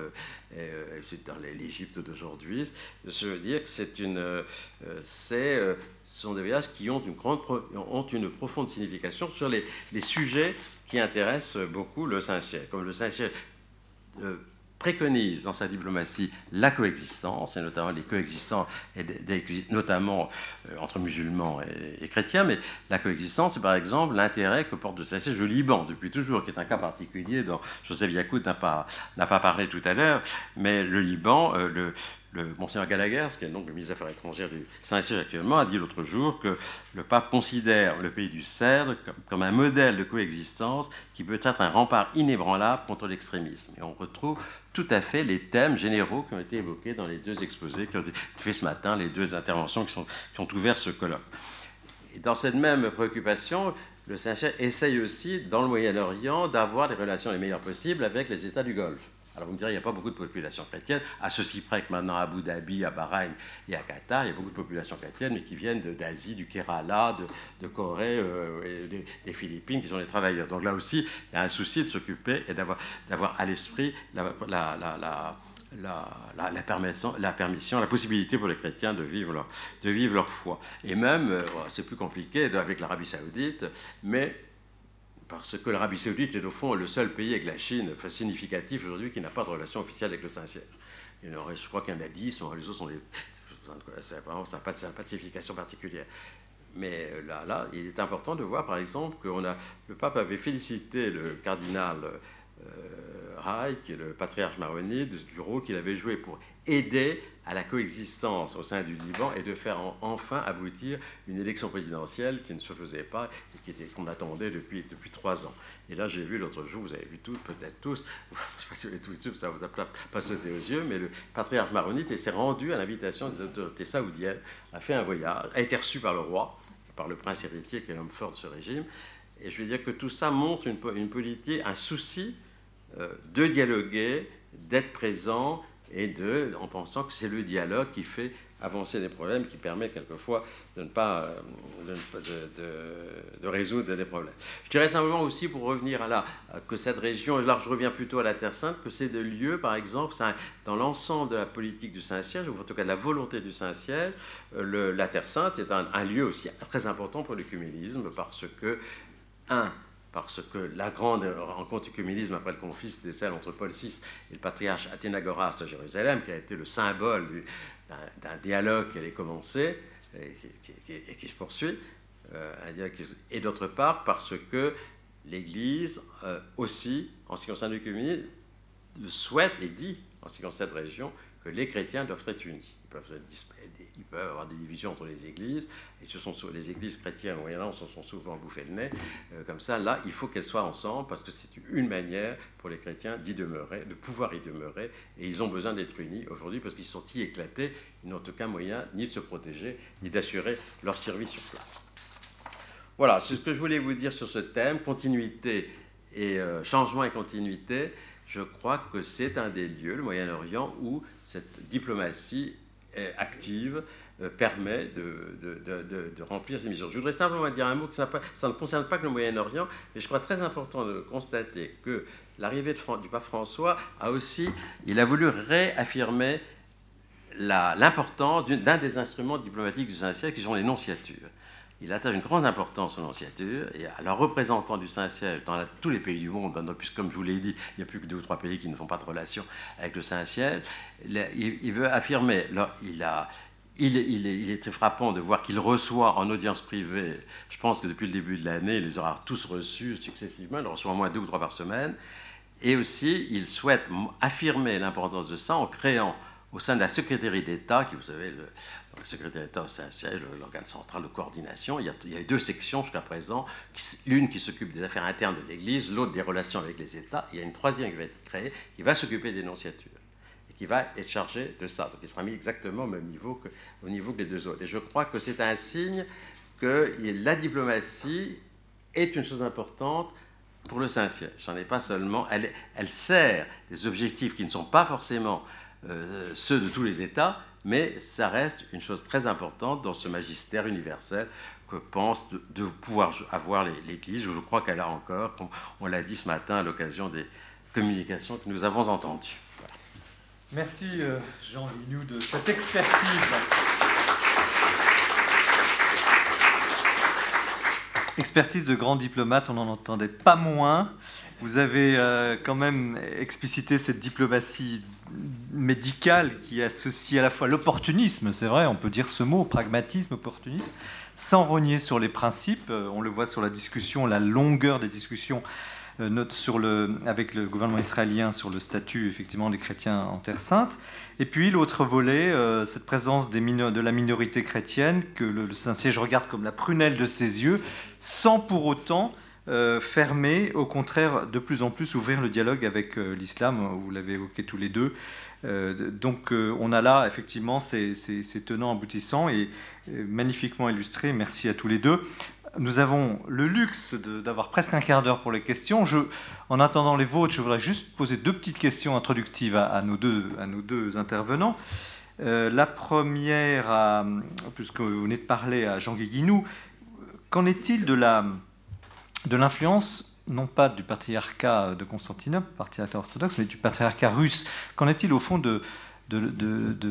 euh, dans l'Égypte d'aujourd'hui, je veux dire que c'est une, euh, euh, ce sont des voyages qui ont une, grande, ont une profonde signification sur les, les sujets qui intéressent beaucoup le Saint-Siège. Comme le Saint-Siège préconise dans sa diplomatie la coexistence, et notamment les coexistants, et notamment euh, entre musulmans et, chrétiens, mais la coexistence, c'est par exemple l'intérêt que porte le siège le Liban, depuis toujours, qui est un cas particulier dont Joseph Yacout n'a pas, pas parlé tout à l'heure, mais le Liban, euh, le, le Monseigneur Gallagher, qui est donc le ministre des Affaires étrangères du Saint-Siège actuellement, a dit l'autre jour que le pape considère le pays du Cèdre comme, un modèle de coexistence qui peut être un rempart inébranlable contre l'extrémisme. Et on retrouve tout à fait les thèmes généraux qui ont été évoqués dans les deux exposés qui ont été faits ce matin, les deux interventions qui, ont ouvert ce colloque. Et dans cette même préoccupation, le Saint-Siège essaye aussi, dans le Moyen-Orient, d'avoir les relations les meilleures possibles avec les États du Golfe. Alors vous me direz, il n'y a pas beaucoup de population chrétienne, à ceci près que maintenant à Abu Dhabi, à Bahreïn et à Qatar, il y a beaucoup de populations chrétiennes, mais qui viennent d'Asie, du Kerala, de, Corée, euh, des, Philippines, qui sont des travailleurs. Donc là aussi, il y a un souci de s'occuper et d'avoir à l'esprit la, la, permission, la permission, la possibilité pour les chrétiens de vivre leur, de vivre leur foi. Et même, euh, c'est plus compliqué avec l'Arabie saoudite, mais parce que l'Arabie saoudite est au fond le seul pays avec la Chine enfin, significatif aujourd'hui qui n'a pas de relation officielle avec le Saint-Siège. Je crois qu'il y en a 10, les autres sont des... Ça n'a pas, de signification particulière. Mais euh, là, là, il est important de voir, par exemple, que le pape avait félicité le cardinal euh, Rai, qui est le patriarche maronite, du rôle qu'il avait joué pour aider à la coexistence au sein du Liban et de faire enfin aboutir une élection présidentielle qui ne se faisait pas et qu'on attendait depuis, depuis trois ans. Et là, j'ai vu l'autre jour, vous avez vu tout, peut-être tous, je ne sais pas si vous avez tout vu, ça vous a pas sauté aux yeux, mais le patriarche maronite s'est rendu à l'invitation des autorités saoudiennes, a fait un voyage, a été reçu par le roi, par le prince héritier qui est l'homme fort de ce régime. Et je veux dire que tout ça montre une, une politique, un souci euh, de dialoguer, d'être présent et de, en pensant que c'est le dialogue qui fait avancer des problèmes, qui permet quelquefois de ne pas euh, de, résoudre des problèmes. Je dirais simplement aussi, pour revenir à là, que cette région, là je reviens plutôt à la Terre Sainte, que c'est de lieux, par exemple, dans l'ensemble de la politique du Saint-Siège, ou en tout cas de la volonté du Saint-Siège, euh, la Terre Sainte est un, lieu aussi très important pour l'écuménisme, parce que, un, parce que la grande rencontre du communisme après le conflit, c'était celle entre Paul VI et le patriarche Athénagoras de Jérusalem, qui a été le symbole d'un dialogue qui allait commencer et qui, se poursuit. Euh, et d'autre part, parce que l'Église euh, aussi, en ce qui concerne le communisme, souhaite et dit, en ce qui concerne cette région, que les chrétiens doivent être unis. Ils peuvent être il peut avoir des divisions entre les églises, et ce sont les églises chrétiennes au Moyen-Âge se sont souvent bouffées le nez. Euh, comme ça, là, il faut qu'elles soient ensemble, parce que c'est une manière pour les chrétiens d'y demeurer, de pouvoir y demeurer, et ils ont besoin d'être unis aujourd'hui, parce qu'ils sont si éclatés, ils n'ont aucun moyen ni de se protéger, ni d'assurer leur service sur place. Voilà, c'est ce que je voulais vous dire sur ce thème, continuité et euh, changement et continuité. Je crois que c'est un des lieux, le Moyen-Orient, où cette diplomatie active euh, permet de, remplir ces missions. Je voudrais simplement dire un mot que ça, ne concerne pas que le Moyen-Orient, mais je crois très important de constater que l'arrivée du pape François a aussi, il a voulu réaffirmer l'importance d'un des instruments diplomatiques du Saint-Siège qui sont les nonciatures. Il attache une grande importance aux nonciatures et à leurs représentants du Saint-Siège dans tous les pays du monde, puisque comme je vous l'ai dit, il n'y a plus que deux ou trois pays qui ne font pas de relation avec le Saint-Siège. Il, veut affirmer, il a il, il, était frappant de voir qu'il reçoit en audience privée, je pense que depuis le début de l'année, il les aura tous reçus successivement, il reçoit au moins deux ou trois par semaine. Et aussi, il souhaite affirmer l'importance de ça en créant au sein de la secrétaire d'État, qui, vous savez, le, secrétaire d'État au siège, l'organe central de coordination, il y a, a deux sections jusqu'à présent, l'une qui s'occupe des affaires internes de l'Église, l'autre des relations avec les États, il y a une troisième qui va être créée, qui va s'occuper des nonciatures qui va être chargé de ça. Donc il sera mis exactement au même niveau que, au niveau que les deux autres. Et je crois que c'est un signe que la diplomatie est une chose importante pour le Saint-Siège. J'en ai pas seulement. Elle, elle, sert des objectifs qui ne sont pas forcément euh, ceux de tous les États, mais ça reste une chose très importante dans ce magistère universel que pense de, pouvoir avoir l'Église. Je crois qu'elle a encore, comme on l'a dit ce matin à l'occasion des communications que nous avons entendues. Merci euh, Jean Linou de cette expertise. Expertise de grand diplomate, on n'en entendait pas moins. Vous avez euh, quand même explicité cette diplomatie médicale qui associe à la fois l'opportunisme, c'est vrai, on peut dire ce mot, pragmatisme, opportunisme, sans rogner sur les principes. Euh, on le voit sur la discussion, la longueur des discussions euh, sur le, avec le gouvernement israélien sur le statut effectivement des chrétiens en Terre Sainte. Et puis l'autre volet, cette présence de la minorité chrétienne que le, Saint-Siège regarde comme la prunelle de ses yeux, sans pour autant euh, fermer, au contraire de plus en plus ouvrir le dialogue avec l'islam, vous l'avez évoqué tous les deux. donc on a là effectivement ces, ces, ces tenants aboutissants et magnifiquement illustrés. Merci à tous les deux nous avons le luxe d'avoir presque un quart d'heure pour les questions. Je, en attendant les vôtres, je voudrais juste poser deux petites questions introductives à, nos, deux, à nos deux intervenants. Euh, la première, puisque vous venez de parler à Jean Guiguinou, qu'en est-il de l'influence, de non pas du patriarcat de Constantinople, patriarcat orthodoxe, mais du patriarcat russe. Qu'en est-il au fond de,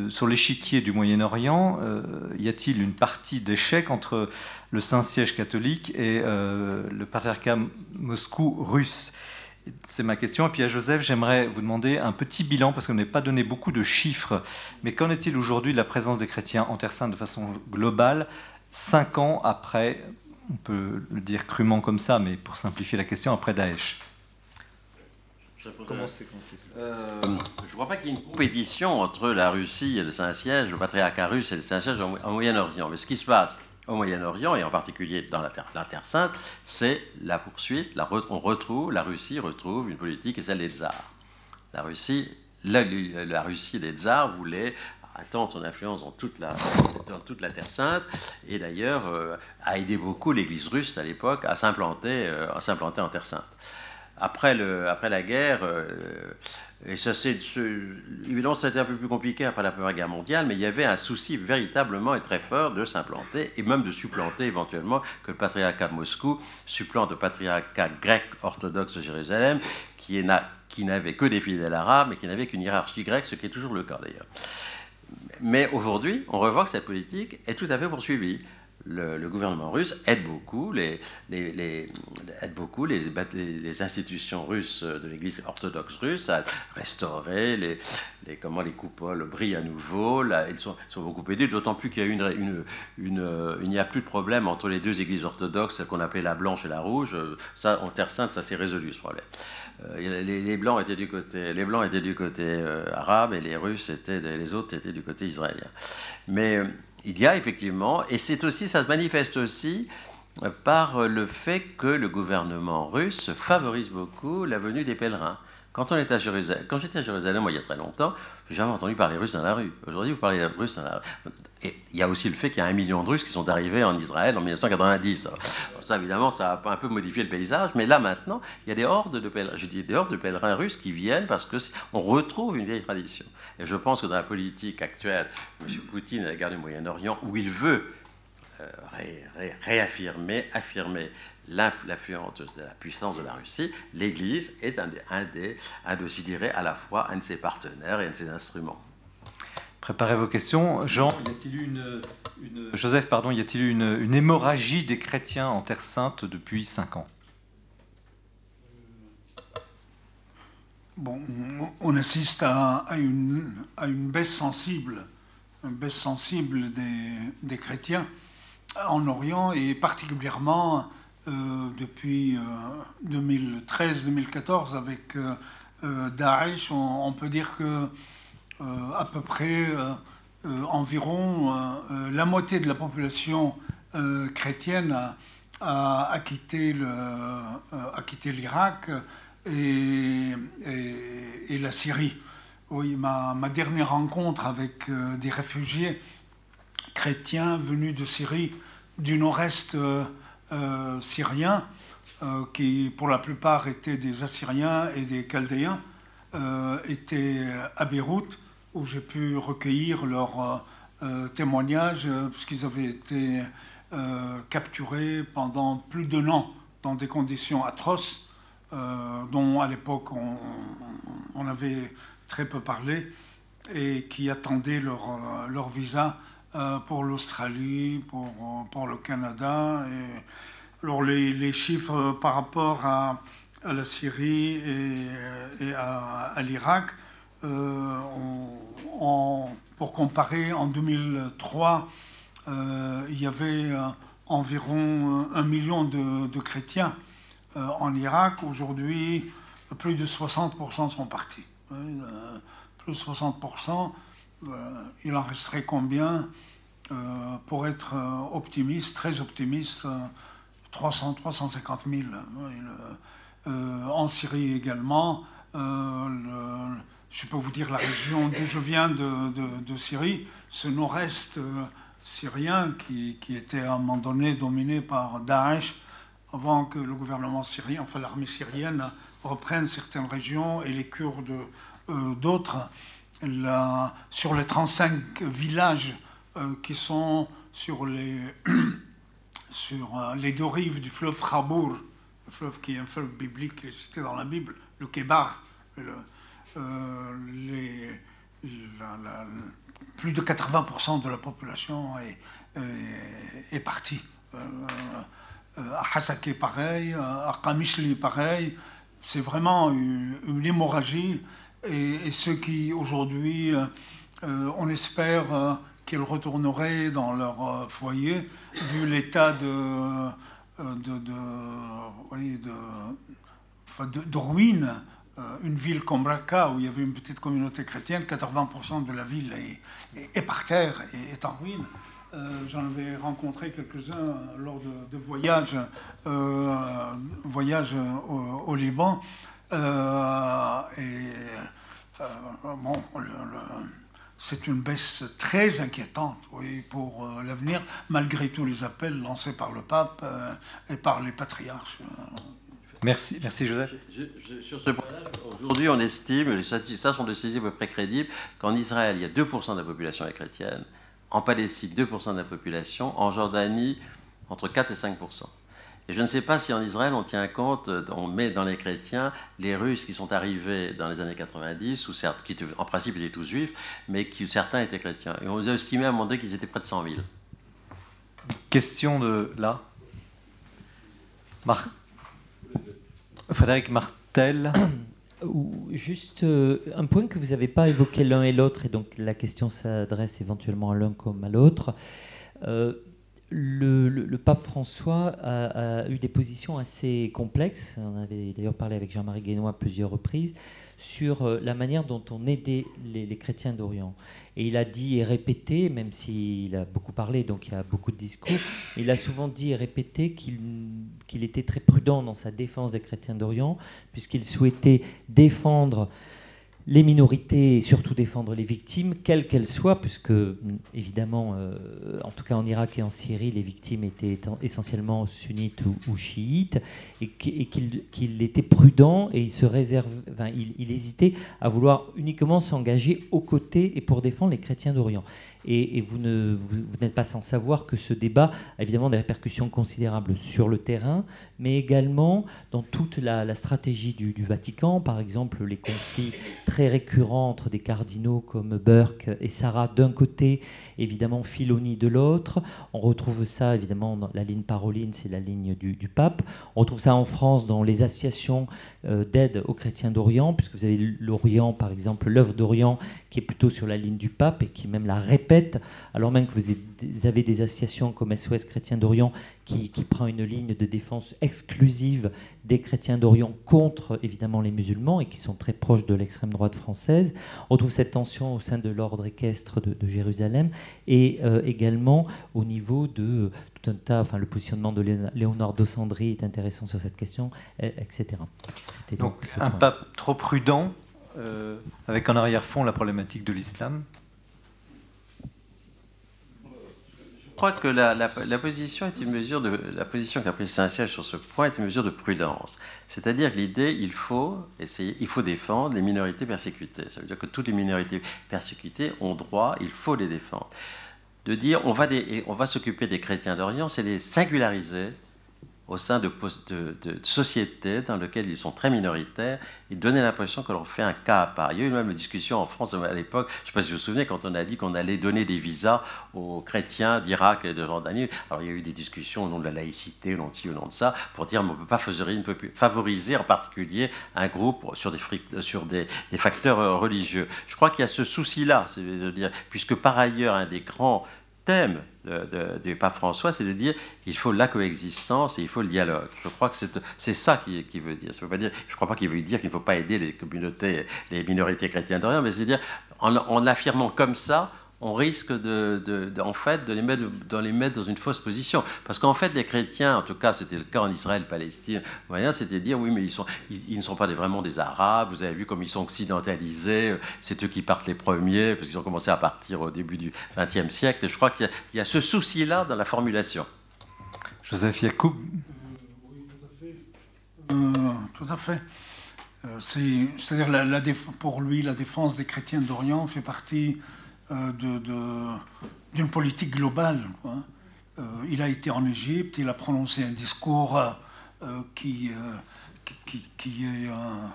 sur l'échiquier du Moyen-Orient, euh, y a-t-il une partie d'échec entre le Saint-Siège catholique et euh, le patriarcat Moscou russe? C'est ma question. Et puis à Joseph, j'aimerais vous demander un petit bilan, parce qu'on n'a pas donné beaucoup de chiffres, mais qu'en est-il aujourd'hui de la présence des chrétiens en Terre Sainte de façon globale, cinq ans après, on peut le dire crûment comme ça, mais pour simplifier la question, après Daesh Comment c'est euh, Je ne crois pas qu'il y ait une compétition entre la Russie et le Saint-Siège, le patriarcat russe et le Saint-Siège en Moyen-Orient. Mais ce qui se passe au Moyen-Orient, et en particulier dans la Terre, la terre Sainte, c'est la poursuite. La, on retrouve, la Russie retrouve une politique et celle des tsars. La Russie, la, la Russie des tsars voulait attendre son influence dans toute la, dans toute la Terre Sainte, et d'ailleurs euh, a aidé beaucoup l'Église russe à l'époque à s'implanter euh, en Terre Sainte après, le, après la guerre, euh, et ça c'est évidemment été un peu plus compliqué après la Première Guerre mondiale, mais il y avait un souci véritablement et très fort de s'implanter et même de supplanter éventuellement que le patriarcat de Moscou supplante le patriarcat grec orthodoxe de Jérusalem, qui n'avait que des fidèles arabes et qui n'avait qu'une hiérarchie grecque, ce qui est toujours le cas d'ailleurs. Mais aujourd'hui, on revoit que cette politique est tout à fait poursuivie le, gouvernement russe aide beaucoup les, aide beaucoup les, institutions russes de l'Église orthodoxe russe à restaurer les, comment les coupoles brillent à nouveau. Là, ils sont, sont beaucoup aidés, d'autant plus qu'il y a une, une, une, il n'y a plus de problème entre les deux églises orthodoxes, celle qu'on appelait la blanche et la rouge. Ça, en Terre Sainte, ça s'est résolu ce problème. Euh, les, blancs étaient du côté, les blancs étaient du côté euh, arabe et les russes étaient, les autres étaient du côté israélien. Mais euh, il y a effectivement, et c'est aussi, ça se manifeste aussi par le fait que le gouvernement russe favorise beaucoup la venue des pèlerins. Quand on à Jérusalem, j'étais à Jérusalem, moi, il y a très longtemps, j'ai jamais entendu parler russe dans la rue. Aujourd'hui, vous parlez russe dans la rue. Et il y a aussi le fait qu'il y a un million de Russes qui sont arrivés en Israël en 1990. ça, évidemment, ça a un peu modifié le paysage, mais là, maintenant, il y a des hordes de pèlerins, je dis des hordes de pèlerins russes qui viennent parce qu'on retrouve une vieille tradition. Et je pense que dans la politique actuelle, M. Poutine à la guerre du Moyen-Orient, où il veut euh, réaffirmer, affirmer l'influence de la puissance de la Russie, l'Église est un des, un des, un de, je dirais, à la fois un de ses partenaires et un de ses instruments. Préparez vos questions. Jean, y a-t-il eu une, Joseph, pardon, y a-t-il eu une, hémorragie des chrétiens en Terre Sainte depuis cinq ans? Bon, on assiste à, une, baisse sensible baisse sensible des, chrétiens en Orient et particulièrement depuis 2013-2014 avec Daesh. On, peut dire que à peu près environ la moitié de la population chrétienne a, quitté l'Irak et, la Syrie. Oui, ma, dernière rencontre avec euh, des réfugiés chrétiens venus de Syrie, du nord-est euh, euh, syrien, qui pour la plupart étaient des Assyriens et des Chaldéens, était à Beyrouth, où j'ai pu recueillir leurs témoignages, puisqu'ils avaient été capturés pendant plus d'un an dans des conditions atroces, dont à l'époque on, avait très peu parlé et qui attendaient leur, euh, leur visa euh, pour l'Australie, pour, euh, pour le Canada. Et, alors les, chiffres par rapport à, la Syrie et, à l'Irak, pour comparer, en 2003, il y avait environ un million de, de chrétiens en Irak. Aujourd'hui, plus de 60% sont partis. Euh, plus 60%, euh, il en resterait combien euh, pour être optimiste, très optimiste 300, 350 000. en Syrie également, je peux vous dire la région d'où je viens de, Syrie, ce nord-est syrien qui, qui, était à un moment donné dominé par Daesh, avant que le gouvernement syrien, enfin l'armée syrienne, reprennent certaines régions et les Kurdes euh, d'autres. Sur les 35 villages euh, qui sont sur les, sur euh, les deux rives du fleuve Khabour, le fleuve qui est un fleuve biblique, c'était dans la Bible, le Kébar, les, plus de 80% de la population est, partie. à Hasake, pareil, à Kamishli, pareil c'est vraiment une, hémorragie. Et, ceux qui, aujourd'hui, euh, euh, on espère euh, qu'ils retourneraient dans leur foyer, vu l'état de, de, ruine. Une ville comme Raqqa, où il y avait une petite communauté chrétienne, 80% de la ville est, par terre et est en ruine. Euh, j'en avais rencontré quelques-uns lors de, voyages, euh, voyages au, Liban. Euh, et bon, c'est une baisse très inquiétante pour l'avenir, malgré tous les appels lancés par le pape et par les patriarches. Merci, merci Joseph. sur ce point-là, aujourd'hui, on estime, ça sont des statistiques à peu près crédibles, qu'en Israël, il y a 2% de la population chrétienne en Palestine, 2% de la population. En Jordanie, entre 4 et 5 et je ne sais pas si en Israël on tient compte, on met dans les chrétiens les Russes qui sont arrivés dans les années 90, ou certes, qui en principe étaient tous juifs, mais qui certains étaient chrétiens. Et on a estimé à un moment donné qu'ils étaient près de 100 000. Question de là. Frédéric Martel. Juste euh, un point que vous n'avez pas évoqué l'un et l'autre, et donc la question s'adresse éventuellement à l'un comme à l'autre. Euh, le, pape François a, eu des positions assez complexes. On avait d'ailleurs parlé avec Jean-Marie Guénois à plusieurs reprises sur euh, la manière dont on aidait les, chrétiens d'Orient. Et il a dit et répété, même s'il a beaucoup parlé, donc il y a beaucoup de discours, il a souvent dit et répété qu'il était très prudent dans sa défense des chrétiens d'Orient, puisqu'il souhaitait défendre les minorités et surtout défendre les victimes, quelles qu'elles soient, puisque évidemment, euh, en tout cas en Irak et en Syrie, les victimes étaient essentiellement sunnites ou, chiites, et qu'il était prudent et il se réserve, il, hésitait à vouloir uniquement s'engager aux côtés et pour défendre les chrétiens d'Orient. Et, vous n'êtes pas sans savoir que ce débat a évidemment des répercussions considérables sur le terrain, mais également dans toute la, stratégie du, Vatican, par exemple les conflits très récurrent entre des cardinaux comme Burke et Sarah d'un côté, évidemment Filoni de l'autre. On retrouve ça évidemment dans la ligne Paroline, c'est la ligne du, pape. On retrouve ça en France dans les associations euh, d'aide aux chrétiens d'Orient, puisque vous avez l'Orient, par exemple, l'œuvre d'Orient, qui est plutôt sur la ligne du pape et qui même la répète, alors même que vous avez des associations comme SOS Chrétiens d'Orient qui, qui prend une ligne de défense exclusive des chrétiens d'Orient contre évidemment les musulmans et qui sont très proches de l'extrême droite française. On trouve cette tension au sein de l'ordre équestre de, Jérusalem et euh, également au niveau de tout un tas, enfin le positionnement de Léonard d'Ossandrie est intéressant sur cette question, etc. Donc, donc un pape trop prudent euh, avec en arrière-fond la problématique de l'islam Je crois que la, position est une mesure de la position qu'a prise Saint-Siège sur ce point est une mesure de prudence. C'est-à-dire que l'idée, il faut essayer, il faut défendre les minorités persécutées. Ça veut dire que toutes les minorités persécutées ont droit, il faut les défendre. De dire on va, on va s'occuper des chrétiens d'Orient, c'est les singulariser au sein de, sociétés dans lesquelles ils sont très minoritaires et donner l'impression que l'on fait un cas à part. Il y a eu même une discussion en France à l'époque, je ne sais pas si vous vous souvenez, quand on a dit qu'on allait donner des visas aux chrétiens d'Irak et de Jordanie. Alors il y a eu des discussions au nom de la laïcité, au nom de ci, au nom de ça, pour dire qu'on ne peut pas favoriser en particulier un groupe sur des, des, des facteurs religieux. Je crois qu'il y a ce souci-là, puisque par ailleurs, un des grands thème du pape François, c'est de dire il faut la coexistence et il faut le dialogue. Je crois que c'est ça qu'il veut dire. Ça veut pas dire. Je ne crois pas qu'il veut dire qu'il ne faut pas aider les communautés, les minorités chrétiennes d'Orient, mais c'est dire en, en affirmant comme ça, on risque de, en fait, de les, mettre, de les mettre dans une fausse position. Parce qu'en fait, les chrétiens, en tout cas c'était le cas en Israël, Palestine, c'était de dire oui, mais ils, sont, ils, ne sont pas vraiment des Arabes, vous avez vu comme ils sont occidentalisés, c'est eux qui partent les premiers, parce qu'ils ont commencé à partir au début du XXe siècle. je crois qu'il y, a ce souci-là dans la formulation. Joseph Yacoub euh, Tout à fait. Euh, c'est-à-dire, la, pour lui, la défense des chrétiens d'Orient fait partie euh, d'une politique globale. Euh, il a été en Égypte, il a prononcé un discours euh, qui, qui, est un,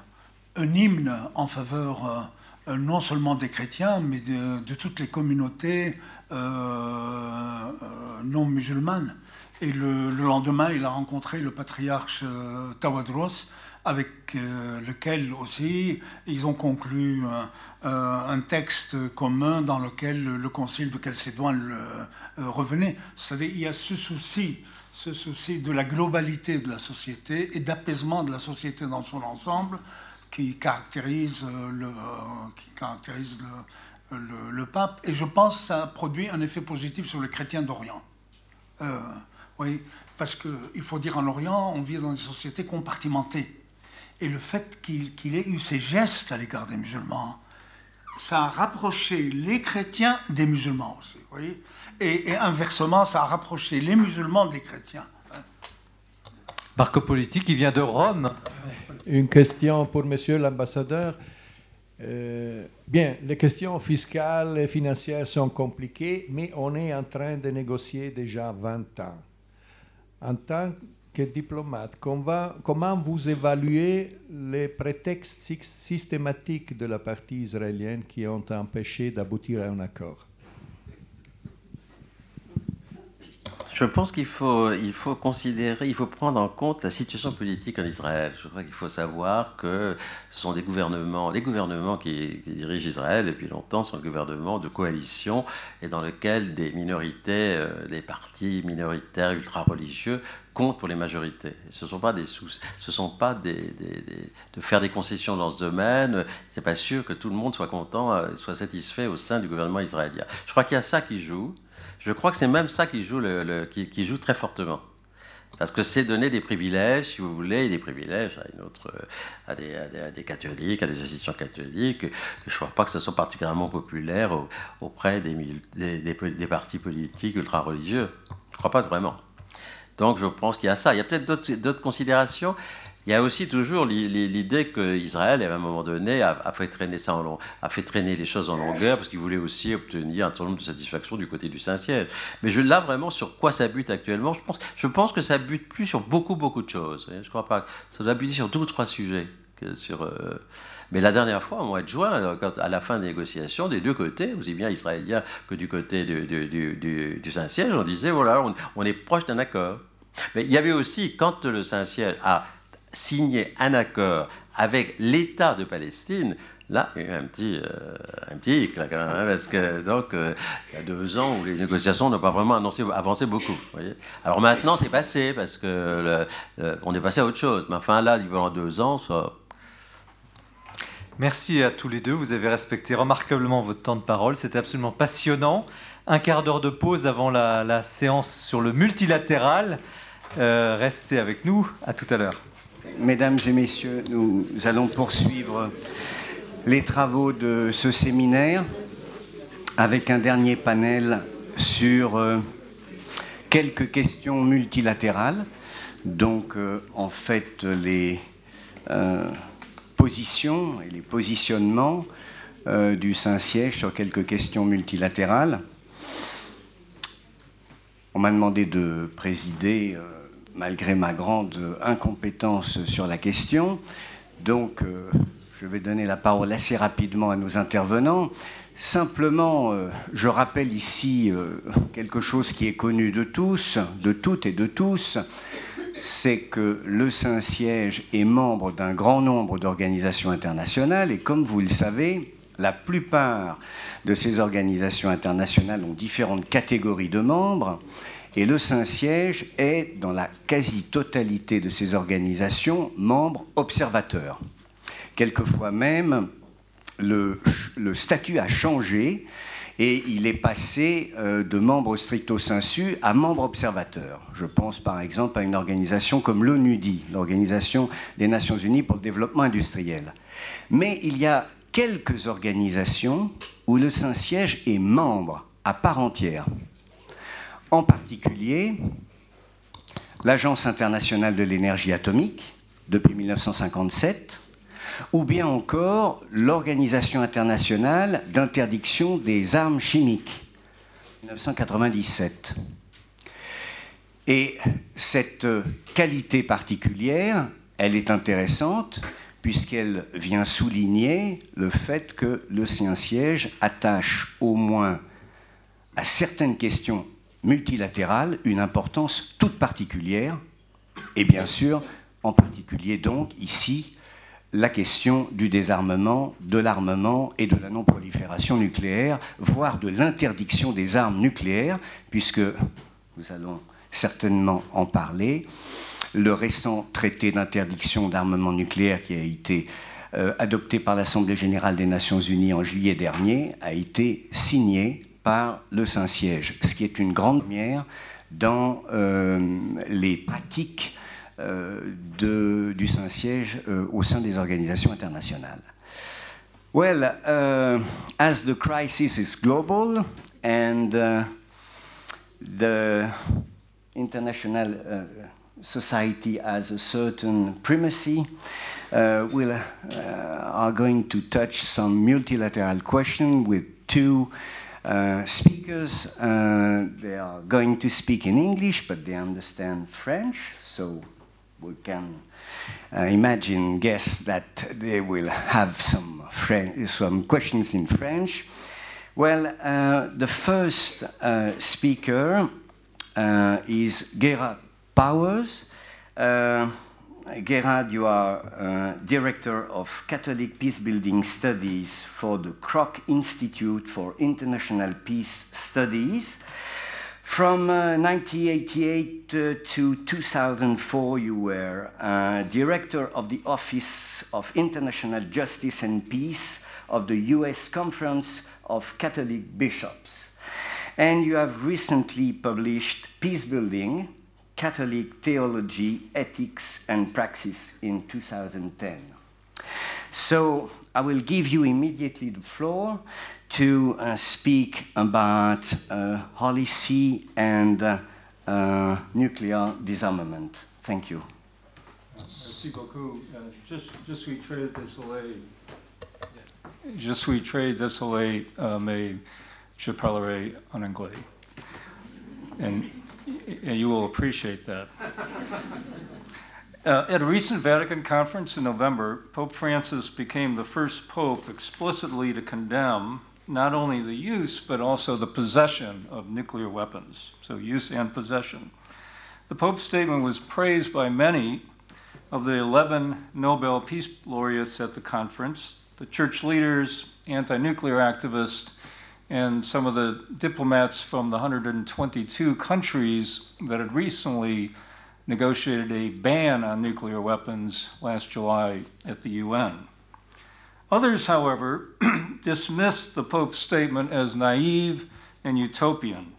hymne en faveur non seulement des chrétiens, mais de, toutes les communautés non musulmanes. Et le, lendemain, il a rencontré le patriarche Tawadros, avec lequel aussi ils ont conclu euh, un texte commun dans lequel le concile de Chalcédoine euh, revenait. C'est-à-dire il y a ce souci, ce souci de la globalité de la société et d'apaisement de la société dans son ensemble qui caractérise euh, le, qui caractérise le, pape. Et je pense que ça produit un effet positif sur les chrétiens d'Orient. oui, parce qu'il faut dire en Orient, on vit dans une société compartimentée. Et le fait qu'il ait eu ces gestes à l'égard des musulmans, ça a rapproché les chrétiens des musulmans aussi. Vous voyez et, inversement, ça a rapproché les musulmans des chrétiens. Marco Politique, qui vient de Rome. Une question pour monsieur l'ambassadeur. Euh, bien, les questions fiscales et financières sont compliquées, mais on est en train de négocier déjà 20 ans. En tant diplomate, comment vous évaluez les prétextes systématiques de la partie israélienne qui ont empêché d'aboutir à un accord? Je pense qu'il faut, considérer, il faut prendre en compte la situation politique en Israël. Je crois qu'il faut savoir que ce sont des gouvernements, les gouvernements qui, dirigent Israël depuis longtemps sont des gouvernements de coalition et dans lesquels des minorités, euh, des partis minoritaires ultra-religieux comptent pour les majorités. Ce ne sont pas des sous, ce sont pas des, de faire des concessions dans ce domaine. C'est pas sûr que tout le monde soit content, euh, soit satisfait au sein du gouvernement israélien. Je crois qu'il y a ça qui joue. Je crois que c'est même ça qui joue, qui, joue très fortement. Parce que c'est donner des privilèges, si vous voulez, des privilèges à, des, catholiques, à des institutions catholiques. Je ne crois pas que ce soit particulièrement populaire auprès des partis politiques ultra-religieux. Je ne crois pas vraiment. Donc je pense qu'il y a ça. Il y a peut-être d'autres considérations. Il y a aussi toujours l'idée qu'Israël, à un moment donné, a, fait traîner ça en long, a fait traîner les choses en longueur parce qu'il voulait aussi obtenir un certain nombre de satisfactions du côté du Saint-Ciel. Mais là vraiment sur quoi ça bute actuellement. Je pense, que ça bute plus sur beaucoup beaucoup de choses. Je crois pas. Ça doit buter sur deux ou trois sujets. Euh, Mais la dernière fois, au mois de juin, à la fin des négociations, des deux côtés, aussi bien israéliens que du côté du, Saint-Siège, on disait voilà, on, est proche d'un accord. Mais il y avait aussi, quand le Saint-Siège a signé un accord avec l'État de Palestine, Là, il y a un petit, euh, un petit hein, parce que donc, euh, il y a deux ans où les négociations n'ont pas vraiment avancé beaucoup. Alors maintenant, c'est passé, parce que est passé à autre chose. Mais enfin, là, pendant deux ans, ça. Merci à tous les deux. Vous avez respecté remarquablement votre temps de parole. C'était absolument passionnant. Un quart d'heure de pause avant la, séance sur le multilatéral. Euh, restez avec nous. À tout à l'heure. Mesdames et messieurs, nous allons poursuivre les travaux de ce séminaire avec un dernier panel sur euh, quelques questions multilatérales. Donc, euh, en fait, les euh, positions et les positionnements du Saint-Siège sur quelques questions multilatérales. On m'a demandé de présider, malgré ma grande incompétence sur la question. Donc, je vais donner la parole assez rapidement à nos intervenants. Simplement, euh, je rappelle ici euh, quelque chose qui est connu de tous, de toutes et de tous, c'est que le Saint-Siège est membre d'un grand nombre d'organisations internationales et comme vous le savez, la plupart de ces organisations internationales ont différentes catégories de membres et le Saint-Siège est, dans la quasi-totalité de ces organisations, membre observateur. Quelquefois même, le, statut a changé et il est passé euh, de membre stricto sensu à membre observateur. Je pense par exemple à une organisation comme l'ONUDI, l'Organisation des Nations Unies pour le développement industriel. Mais il y a quelques organisations où le Saint-Siège est membre à part entière. En particulier, l'Agence internationale de l'énergie atomique, depuis 1957, ou bien encore l'Organisation internationale d'interdiction des armes chimiques, 1997. Et cette qualité particulière, elle est intéressante puisqu'elle vient souligner le fait que le Saint-Siège attache au moins à certaines questions multilatérales une importance toute particulière, et bien sûr, en particulier donc ici, la question du désarmement, de l'armement et de la non-prolifération nucléaire, voire de l'interdiction des armes nucléaires, puisque nous allons certainement en parler. Le récent traité d'interdiction d'armement nucléaire qui a été euh, adopté par l'Assemblée générale des Nations unies en juillet dernier a été signé le Saint-Siège, ce qui est une grande lumière dans euh, les pratiques euh, du Saint-Siège euh, au sein des organisations internationales. Well, uh, as the crisis is global and uh, the international uh, society has a certain primacy, uh, we uh, are going to touch some multilateral questions with two uh, speakers. Uh, they are going to speak in English, but they understand French, so we can uh, imagine, guess that they will have some, some questions in French. Well, uh, the first uh, speaker is Gerard Powers. Gerard, you are uh, director of Catholic Peacebuilding Studies for the Kroc Institute for International Peace Studies. From uh, 1988 uh, to 2004, you were uh, director of the Office of International Justice and Peace of the US Conference of Catholic Bishops. And you have recently published Peace Building Catholic Theology, Ethics, and Praxis in 2010. So I will give you immediately the floor to uh, speak about uh, Holy See and uh, uh, nuclear disarmament. Thank you. Merci beaucoup. je, je suis très désolé. Je suis très désolé, uh, mais je parlerai en anglais. And, and you will appreciate that. Uh, at a recent Vatican conference in November, Pope Francis became the first pope explicitly to condemn not only the use but also the possession of nuclear weapons. So, use and possession. The Pope's statement was praised by many of the 11 Nobel Peace Laureates at the conference, the church leaders, anti nuclear activists, and some of the diplomats from the 122 countries that had recently negotiated a ban on nuclear weapons last July at the UN. Others, however, dismissed the Pope's statement as naive and utopian,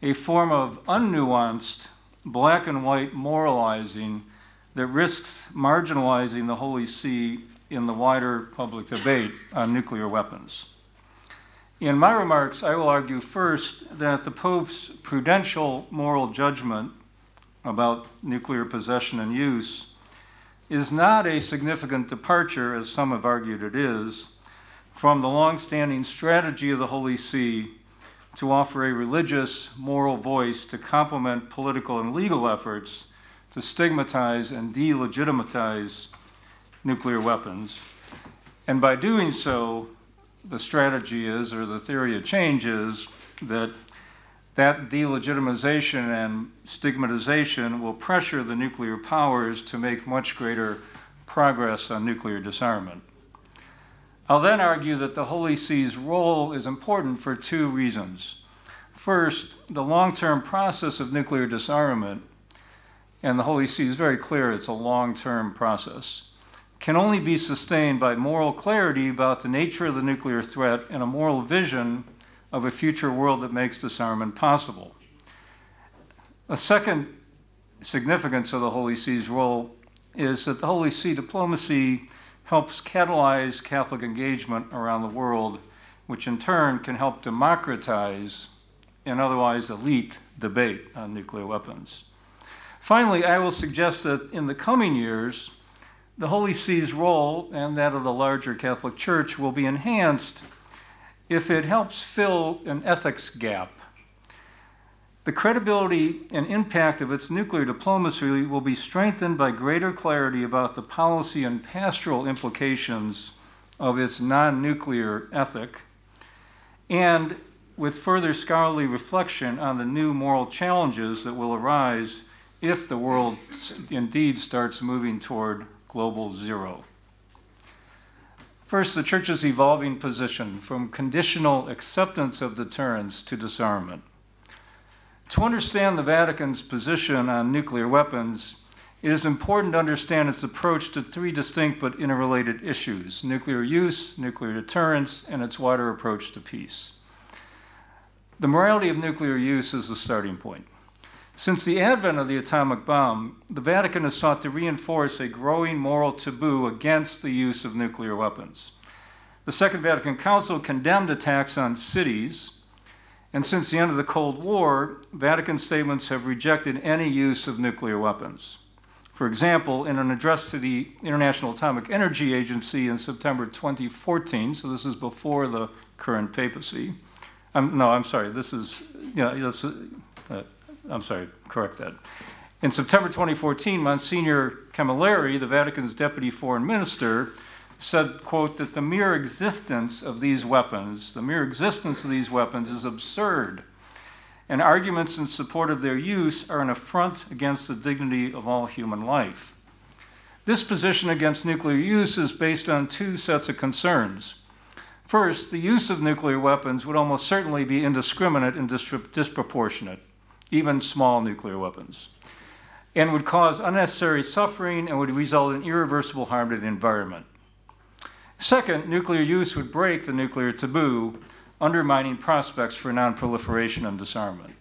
a form of unnuanced, black and white moralizing that risks marginalizing the Holy See in the wider public debate on nuclear weapons. In my remarks, I will argue first that the Pope's prudential moral judgment about nuclear possession and use is not a significant departure, as some have argued it is, from the long-standing strategy of the Holy See to offer a religious, moral voice to complement political and legal efforts to stigmatize and delegitimize nuclear weapons. And by doing so, the strategy is, or the theory of change is, that that delegitimization and stigmatization will pressure the nuclear powers to make much greater progress on nuclear disarmament. I'll then argue that the Holy See's role is important for two reasons. First, the long term process of nuclear disarmament, and the Holy See is very clear it's a long term process, can only be sustained by moral clarity about the nature of the nuclear threat and a moral vision of a future world that makes disarmament possible. A second significance of the Holy See's role is that the Holy See diplomacy helps catalyze Catholic engagement around the world, which in turn can help democratize an otherwise elite debate on nuclear weapons. Finally, I will suggest that in the coming years, the Holy See's role and that of the larger Catholic Church will be enhanced if it helps fill an ethics gap. The credibility and impact of its nuclear diplomacy will be strengthened by greater clarity about the policy and pastoral implications of its non nuclear ethic, and with further scholarly reflection on the new moral challenges that will arise if the world indeed starts moving toward global zero. First, the Church's evolving position from conditional acceptance of deterrence to disarmament. To understand the Vatican's position on nuclear weapons, it is important to understand its approach to three distinct but interrelated issues nuclear use, nuclear deterrence, and its wider approach to peace. The morality of nuclear use is the starting point. Since the advent of the atomic bomb, the Vatican has sought to reinforce a growing moral taboo against the use of nuclear weapons. The Second Vatican Council condemned attacks on cities, and since the end of the Cold War, Vatican statements have rejected any use of nuclear weapons. For example, in an address to the International Atomic Energy Agency in September 2014, so this is before the current papacy. Um, no, I'm sorry, this is, yeah, that's, uh, I'm sorry, correct that. In September 2014, Monsignor Camilleri, the Vatican's deputy foreign minister, said, quote, that the mere existence of these weapons, the mere existence of these weapons is absurd, and arguments in support of their use are an affront against the dignity of all human life. This position against nuclear use is based on two sets of concerns. First, the use of nuclear weapons would almost certainly be indiscriminate and disproportionate even small nuclear weapons, and would cause unnecessary suffering and would result in irreversible harm to the environment. Second, nuclear use would break the nuclear taboo, undermining prospects for nonproliferation and disarmament.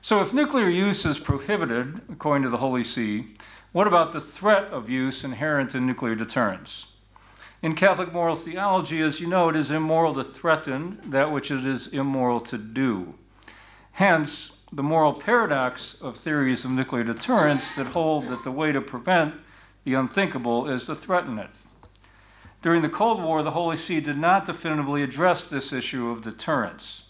So, if nuclear use is prohibited, according to the Holy See, what about the threat of use inherent in nuclear deterrence? In Catholic moral theology, as you know, it is immoral to threaten that which it is immoral to do. Hence, the moral paradox of theories of nuclear deterrence that hold that the way to prevent the unthinkable is to threaten it. During the Cold War, the Holy See did not definitively address this issue of deterrence.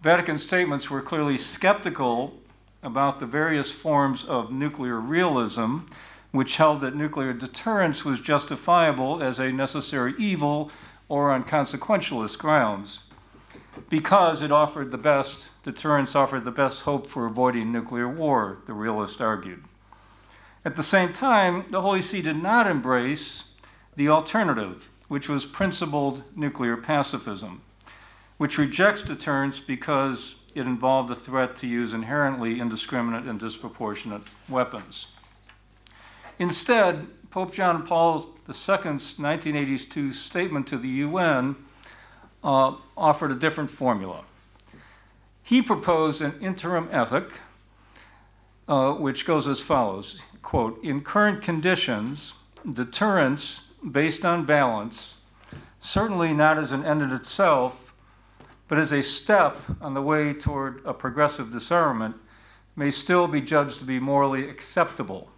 Vatican statements were clearly skeptical about the various forms of nuclear realism, which held that nuclear deterrence was justifiable as a necessary evil or on consequentialist grounds, because it offered the best, deterrence offered the best hope for avoiding nuclear war, the realist argued. At the same time, the Holy See did not embrace the alternative, which was principled nuclear pacifism, which rejects deterrence because it involved a threat to use inherently indiscriminate and disproportionate weapons. Instead, Pope John Paul II's 1982 statement to the UN uh, offered a different formula. He proposed an interim ethic, uh, which goes as follows quote, In current conditions, deterrence based on balance, certainly not as an end in itself, but as a step on the way toward a progressive disarmament, may still be judged to be morally acceptable.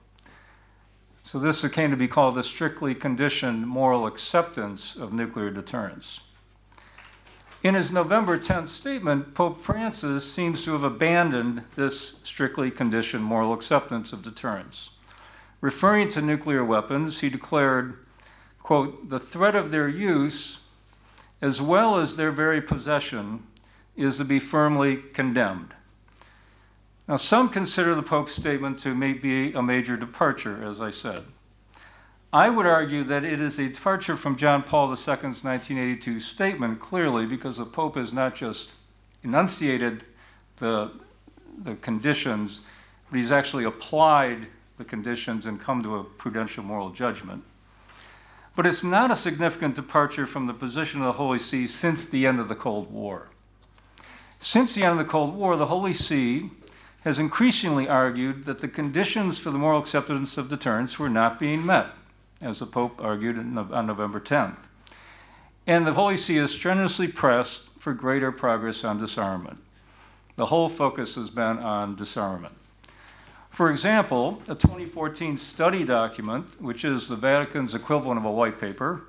So, this came to be called the strictly conditioned moral acceptance of nuclear deterrence. In his November 10th statement, Pope Francis seems to have abandoned this strictly conditioned moral acceptance of deterrence. Referring to nuclear weapons, he declared, quote, the threat of their use, as well as their very possession, is to be firmly condemned. Now, some consider the Pope's statement to be a major departure, as I said. I would argue that it is a departure from John Paul II's 1982 statement, clearly, because the Pope has not just enunciated the, the conditions, but he's actually applied the conditions and come to a prudential moral judgment. But it's not a significant departure from the position of the Holy See since the end of the Cold War. Since the end of the Cold War, the Holy See has increasingly argued that the conditions for the moral acceptance of deterrence were not being met, as the Pope argued on November 10th. And the Holy See has strenuously pressed for greater progress on disarmament. The whole focus has been on disarmament. For example, a 2014 study document, which is the Vatican's equivalent of a white paper,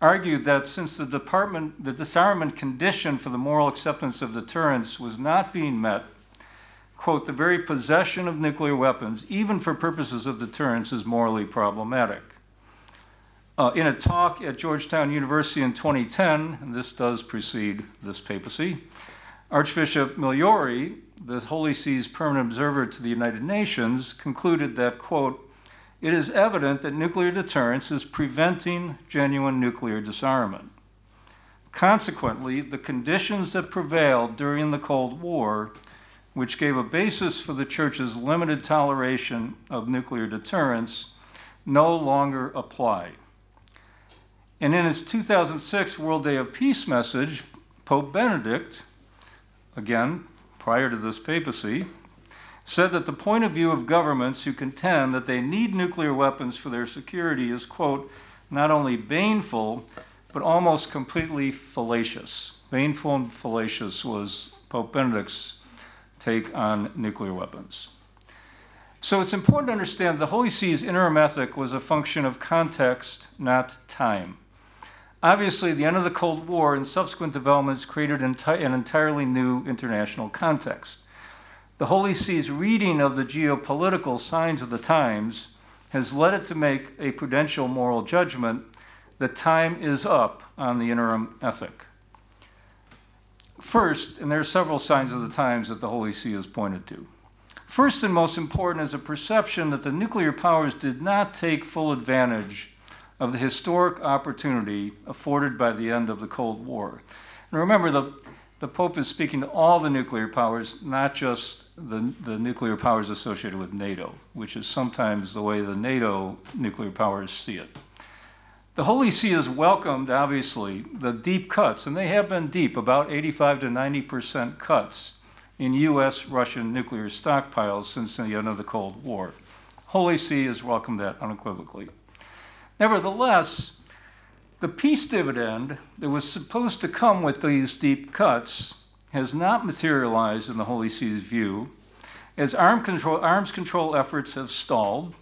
argued that since the department, the disarmament condition for the moral acceptance of deterrence was not being met, quote, the very possession of nuclear weapons, even for purposes of deterrence, is morally problematic. Uh, in a talk at Georgetown University in 2010, and this does precede this papacy, Archbishop Migliore the Holy See's permanent observer to the United Nations, concluded that, quote, it is evident that nuclear deterrence is preventing genuine nuclear disarmament. Consequently, the conditions that prevailed during the Cold War, which gave a basis for the Church's limited toleration of nuclear deterrence, no longer apply. And in his 2006 World Day of Peace message, Pope Benedict, again, prior to this papacy, said that the point of view of governments who contend that they need nuclear weapons for their security is, quote, not only baneful, but almost completely fallacious. Baneful and fallacious was Pope Benedict's take on nuclear weapons. So it's important to understand the Holy See's interim ethic was a function of context, not time. Obviously, the end of the Cold War and subsequent developments created an entirely new international context. The Holy See's reading of the geopolitical signs of the times has led it to make a prudential moral judgment that time is up on the interim ethic. First, and there are several signs of the times that the Holy See has pointed to. First and most important is a perception that the nuclear powers did not take full advantage of the historic opportunity afforded by the end of the Cold War. And remember, the, the Pope is speaking to all the nuclear powers, not just the, the nuclear powers associated with NATO, which is sometimes the way the NATO nuclear powers see it. The Holy See has welcomed, obviously, the deep cuts, and they have been deep, about 85 to 90 percent cuts in U.S. Russian nuclear stockpiles since the end of the Cold War. Holy See has welcomed that unequivocally. Nevertheless, the peace dividend that was supposed to come with these deep cuts has not materialized in the Holy See's view, as arm control, arms control efforts have stalled,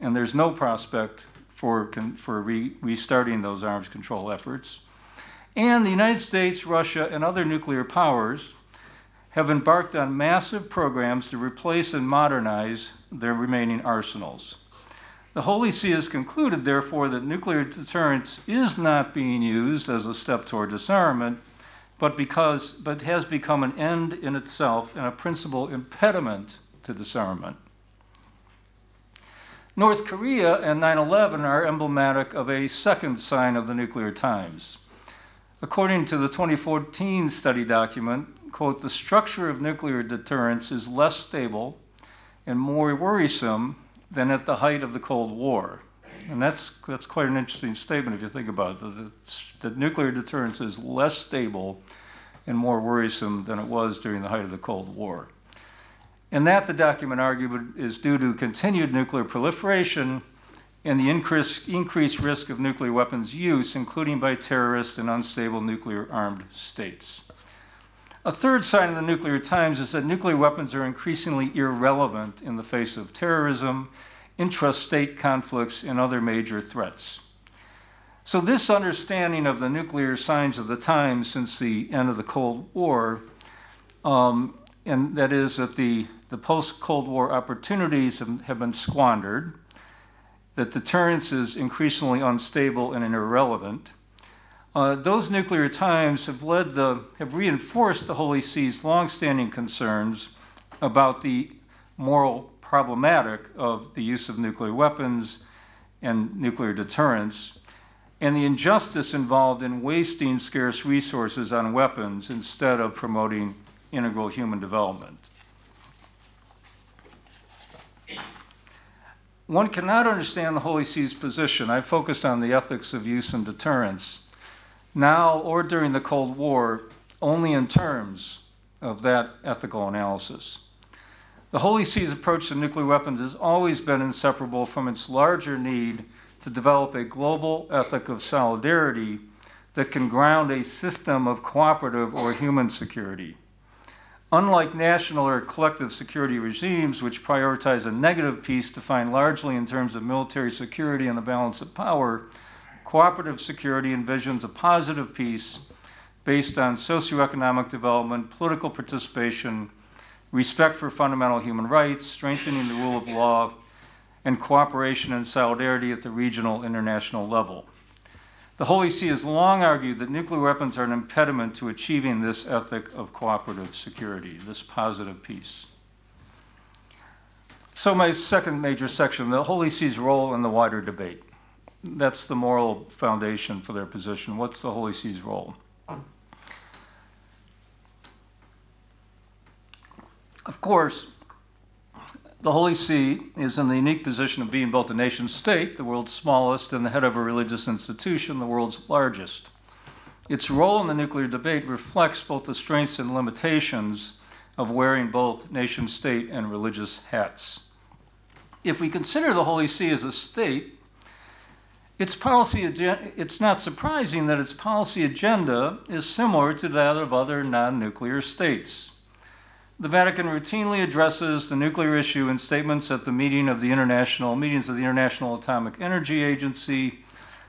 and there's no prospect for, for re, restarting those arms control efforts. And the United States, Russia, and other nuclear powers have embarked on massive programs to replace and modernize their remaining arsenals. The Holy See has concluded, therefore, that nuclear deterrence is not being used as a step toward disarmament, but, because, but has become an end in itself and a principal impediment to disarmament. North Korea and 9 11 are emblematic of a second sign of the nuclear times. According to the 2014 study document, quote, the structure of nuclear deterrence is less stable and more worrisome than at the height of the Cold War. And that's, that's quite an interesting statement if you think about it. That, that nuclear deterrence is less stable and more worrisome than it was during the height of the Cold War. And that, the document argued, is due to continued nuclear proliferation and the increase, increased risk of nuclear weapons use, including by terrorist and unstable nuclear armed states. A third sign of the nuclear times is that nuclear weapons are increasingly irrelevant in the face of terrorism, intrastate conflicts, and other major threats. So, this understanding of the nuclear signs of the times since the end of the Cold War, um, and that is that the, the post Cold War opportunities have, have been squandered, that deterrence is increasingly unstable and irrelevant, uh, those nuclear times have led the have reinforced the Holy See's longstanding concerns about the moral problematic of the use of nuclear weapons and nuclear deterrence, and the injustice involved in wasting scarce resources on weapons instead of promoting integral human development. One cannot understand the Holy See's position. I focused on the ethics of use and deterrence now or during the Cold War only in terms of that ethical analysis. The Holy See's approach to nuclear weapons has always been inseparable from its larger need to develop a global ethic of solidarity that can ground a system of cooperative or human security. Unlike national or collective security regimes, which prioritize a negative peace defined largely in terms of military security and the balance of power, cooperative security envisions a positive peace based on socioeconomic development, political participation, respect for fundamental human rights, strengthening the rule of law, and cooperation and solidarity at the regional international level. The Holy See has long argued that nuclear weapons are an impediment to achieving this ethic of cooperative security, this positive peace. So, my second major section the Holy See's role in the wider debate that's the moral foundation for their position. What's the Holy See's role? Of course, the Holy See is in the unique position of being both a nation state, the world's smallest, and the head of a religious institution, the world's largest. Its role in the nuclear debate reflects both the strengths and limitations of wearing both nation state and religious hats. If we consider the Holy See as a state, its policy it's not surprising that its policy agenda is similar to that of other non-nuclear states. The Vatican routinely addresses the nuclear issue in statements at the meeting of the international meetings of the International Atomic Energy Agency,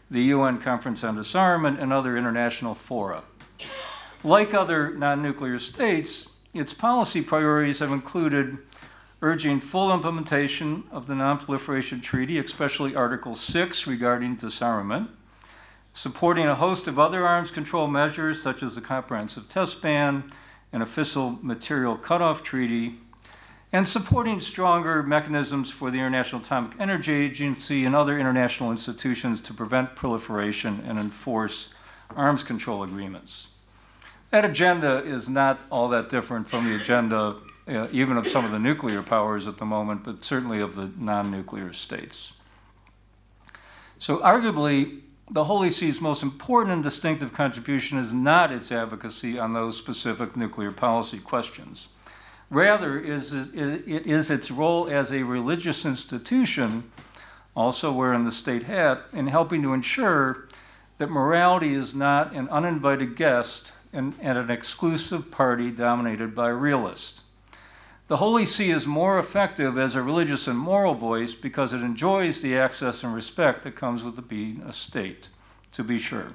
the UN Conference on Disarmament, and other international fora. Like other non-nuclear states, its policy priorities have included urging full implementation of the Nonproliferation Treaty, especially Article 6 regarding disarmament, supporting a host of other arms control measures such as the Comprehensive Test Ban and Fissile Material Cutoff Treaty, and supporting stronger mechanisms for the International Atomic Energy Agency and other international institutions to prevent proliferation and enforce arms control agreements. That agenda is not all that different from the agenda uh, even of some of the nuclear powers at the moment, but certainly of the non nuclear states. So, arguably, the Holy See's most important and distinctive contribution is not its advocacy on those specific nuclear policy questions. Rather, is it is its role as a religious institution, also wearing the state hat, in helping to ensure that morality is not an uninvited guest and, and an exclusive party dominated by realists. The Holy See is more effective as a religious and moral voice because it enjoys the access and respect that comes with being a state, to be sure.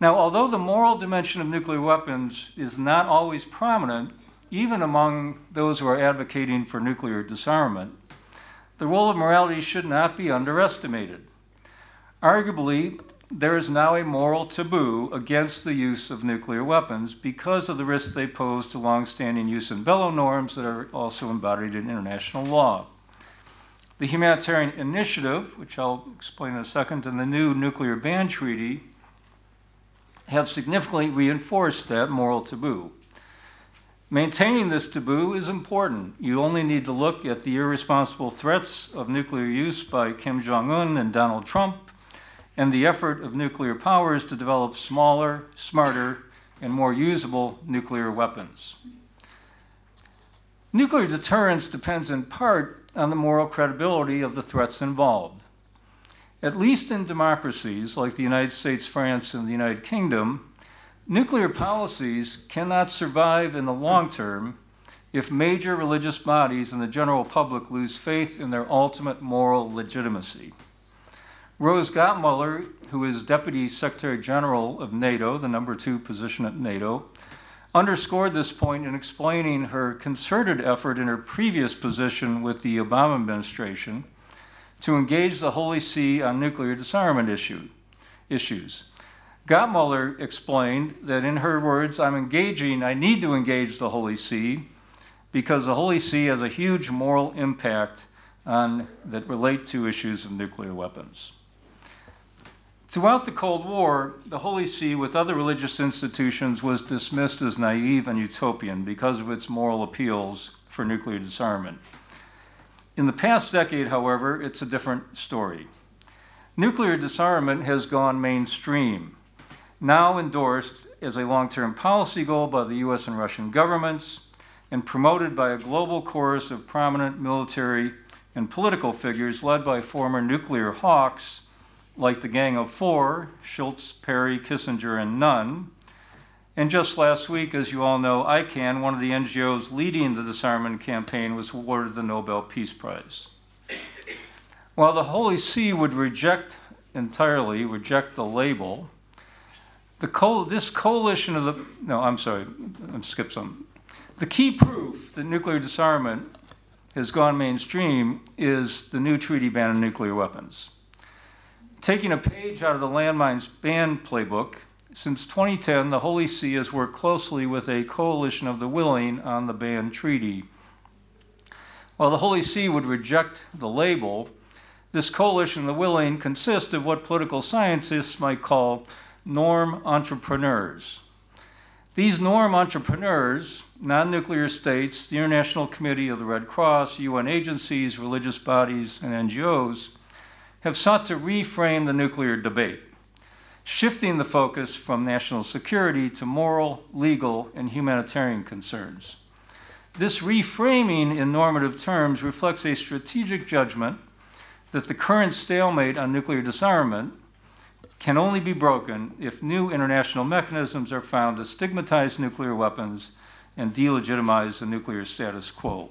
Now, although the moral dimension of nuclear weapons is not always prominent, even among those who are advocating for nuclear disarmament, the role of morality should not be underestimated. Arguably, there is now a moral taboo against the use of nuclear weapons because of the risks they pose to longstanding use and bello norms that are also embodied in international law. The Humanitarian Initiative, which I'll explain in a second, and the new nuclear ban treaty have significantly reinforced that moral taboo. Maintaining this taboo is important. You only need to look at the irresponsible threats of nuclear use by Kim Jong un and Donald Trump and the effort of nuclear powers to develop smaller, smarter, and more usable nuclear weapons. Nuclear deterrence depends in part on the moral credibility of the threats involved. At least in democracies like the United States, France, and the United Kingdom, nuclear policies cannot survive in the long term if major religious bodies and the general public lose faith in their ultimate moral legitimacy. Rose Gottmuller, who is Deputy Secretary General of NATO, the number two position at NATO, underscored this point in explaining her concerted effort in her previous position with the Obama administration to engage the Holy See on nuclear disarmament issue, issues. Gottmuller explained that in her words, I'm engaging, I need to engage the Holy See because the Holy See has a huge moral impact on, that relate to issues of nuclear weapons. Throughout the Cold War, the Holy See, with other religious institutions, was dismissed as naive and utopian because of its moral appeals for nuclear disarmament. In the past decade, however, it's a different story. Nuclear disarmament has gone mainstream, now endorsed as a long term policy goal by the US and Russian governments, and promoted by a global chorus of prominent military and political figures led by former nuclear hawks like the Gang of Four, Shultz, Perry, Kissinger, and Nunn. And just last week, as you all know, ICAN, one of the NGOs leading the disarmament campaign, was awarded the Nobel Peace Prize. While the Holy See would reject entirely, reject the label, the co- this coalition of the, no, I'm sorry, I'm skip some. The key proof that nuclear disarmament has gone mainstream is the new treaty ban on nuclear weapons. Taking a page out of the landmines ban playbook, since 2010, the Holy See has worked closely with a coalition of the willing on the ban treaty. While the Holy See would reject the label, this coalition of the willing consists of what political scientists might call norm entrepreneurs. These norm entrepreneurs, non nuclear states, the International Committee of the Red Cross, UN agencies, religious bodies, and NGOs, have sought to reframe the nuclear debate, shifting the focus from national security to moral, legal, and humanitarian concerns. This reframing in normative terms reflects a strategic judgment that the current stalemate on nuclear disarmament can only be broken if new international mechanisms are found to stigmatize nuclear weapons and delegitimize the nuclear status quo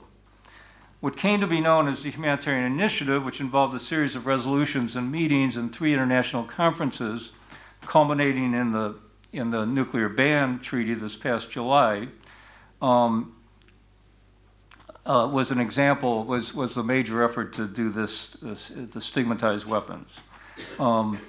what came to be known as the Humanitarian Initiative, which involved a series of resolutions and meetings and three international conferences, culminating in the, in the nuclear ban treaty this past July, um, uh, was an example, was, was the major effort to do this, this to stigmatize weapons. Um,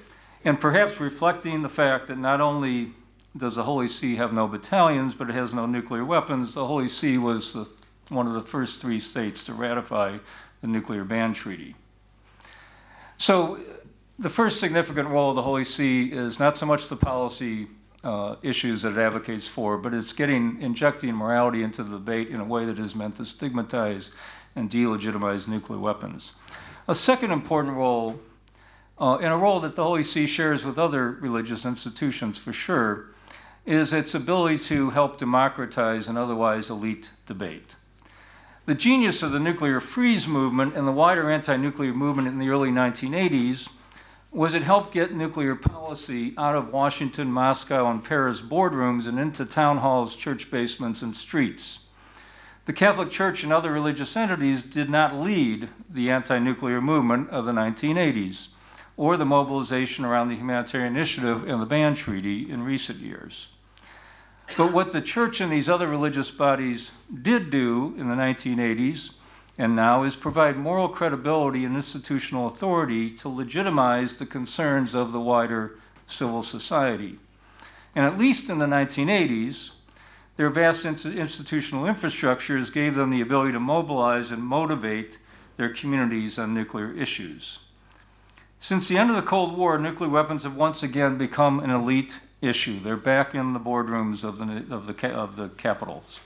and perhaps reflecting the fact that not only does the Holy See have no battalions, but it has no nuclear weapons, the Holy See was the one of the first three states to ratify the nuclear ban treaty. So, the first significant role of the Holy See is not so much the policy uh, issues that it advocates for, but it's getting injecting morality into the debate in a way that is meant to stigmatize and delegitimize nuclear weapons. A second important role, uh, and a role that the Holy See shares with other religious institutions for sure, is its ability to help democratize an otherwise elite debate. The genius of the nuclear freeze movement and the wider anti nuclear movement in the early 1980s was it helped get nuclear policy out of Washington, Moscow, and Paris boardrooms and into town halls, church basements, and streets. The Catholic Church and other religious entities did not lead the anti nuclear movement of the 1980s. or the mobilization around the Humanitarian Initiative and the Ban Treaty in recent years. But what the church and these other religious bodies did do in the 1980s and now is provide moral credibility and institutional authority to legitimize the concerns of the wider civil society. And at least in the 1980s, their vast institutional infrastructures gave them the ability to mobilize and motivate their communities on nuclear issues. Since the end of the Cold War, nuclear weapons have once again become an elite issue. They're back in the boardrooms of the, of the, of the capitals.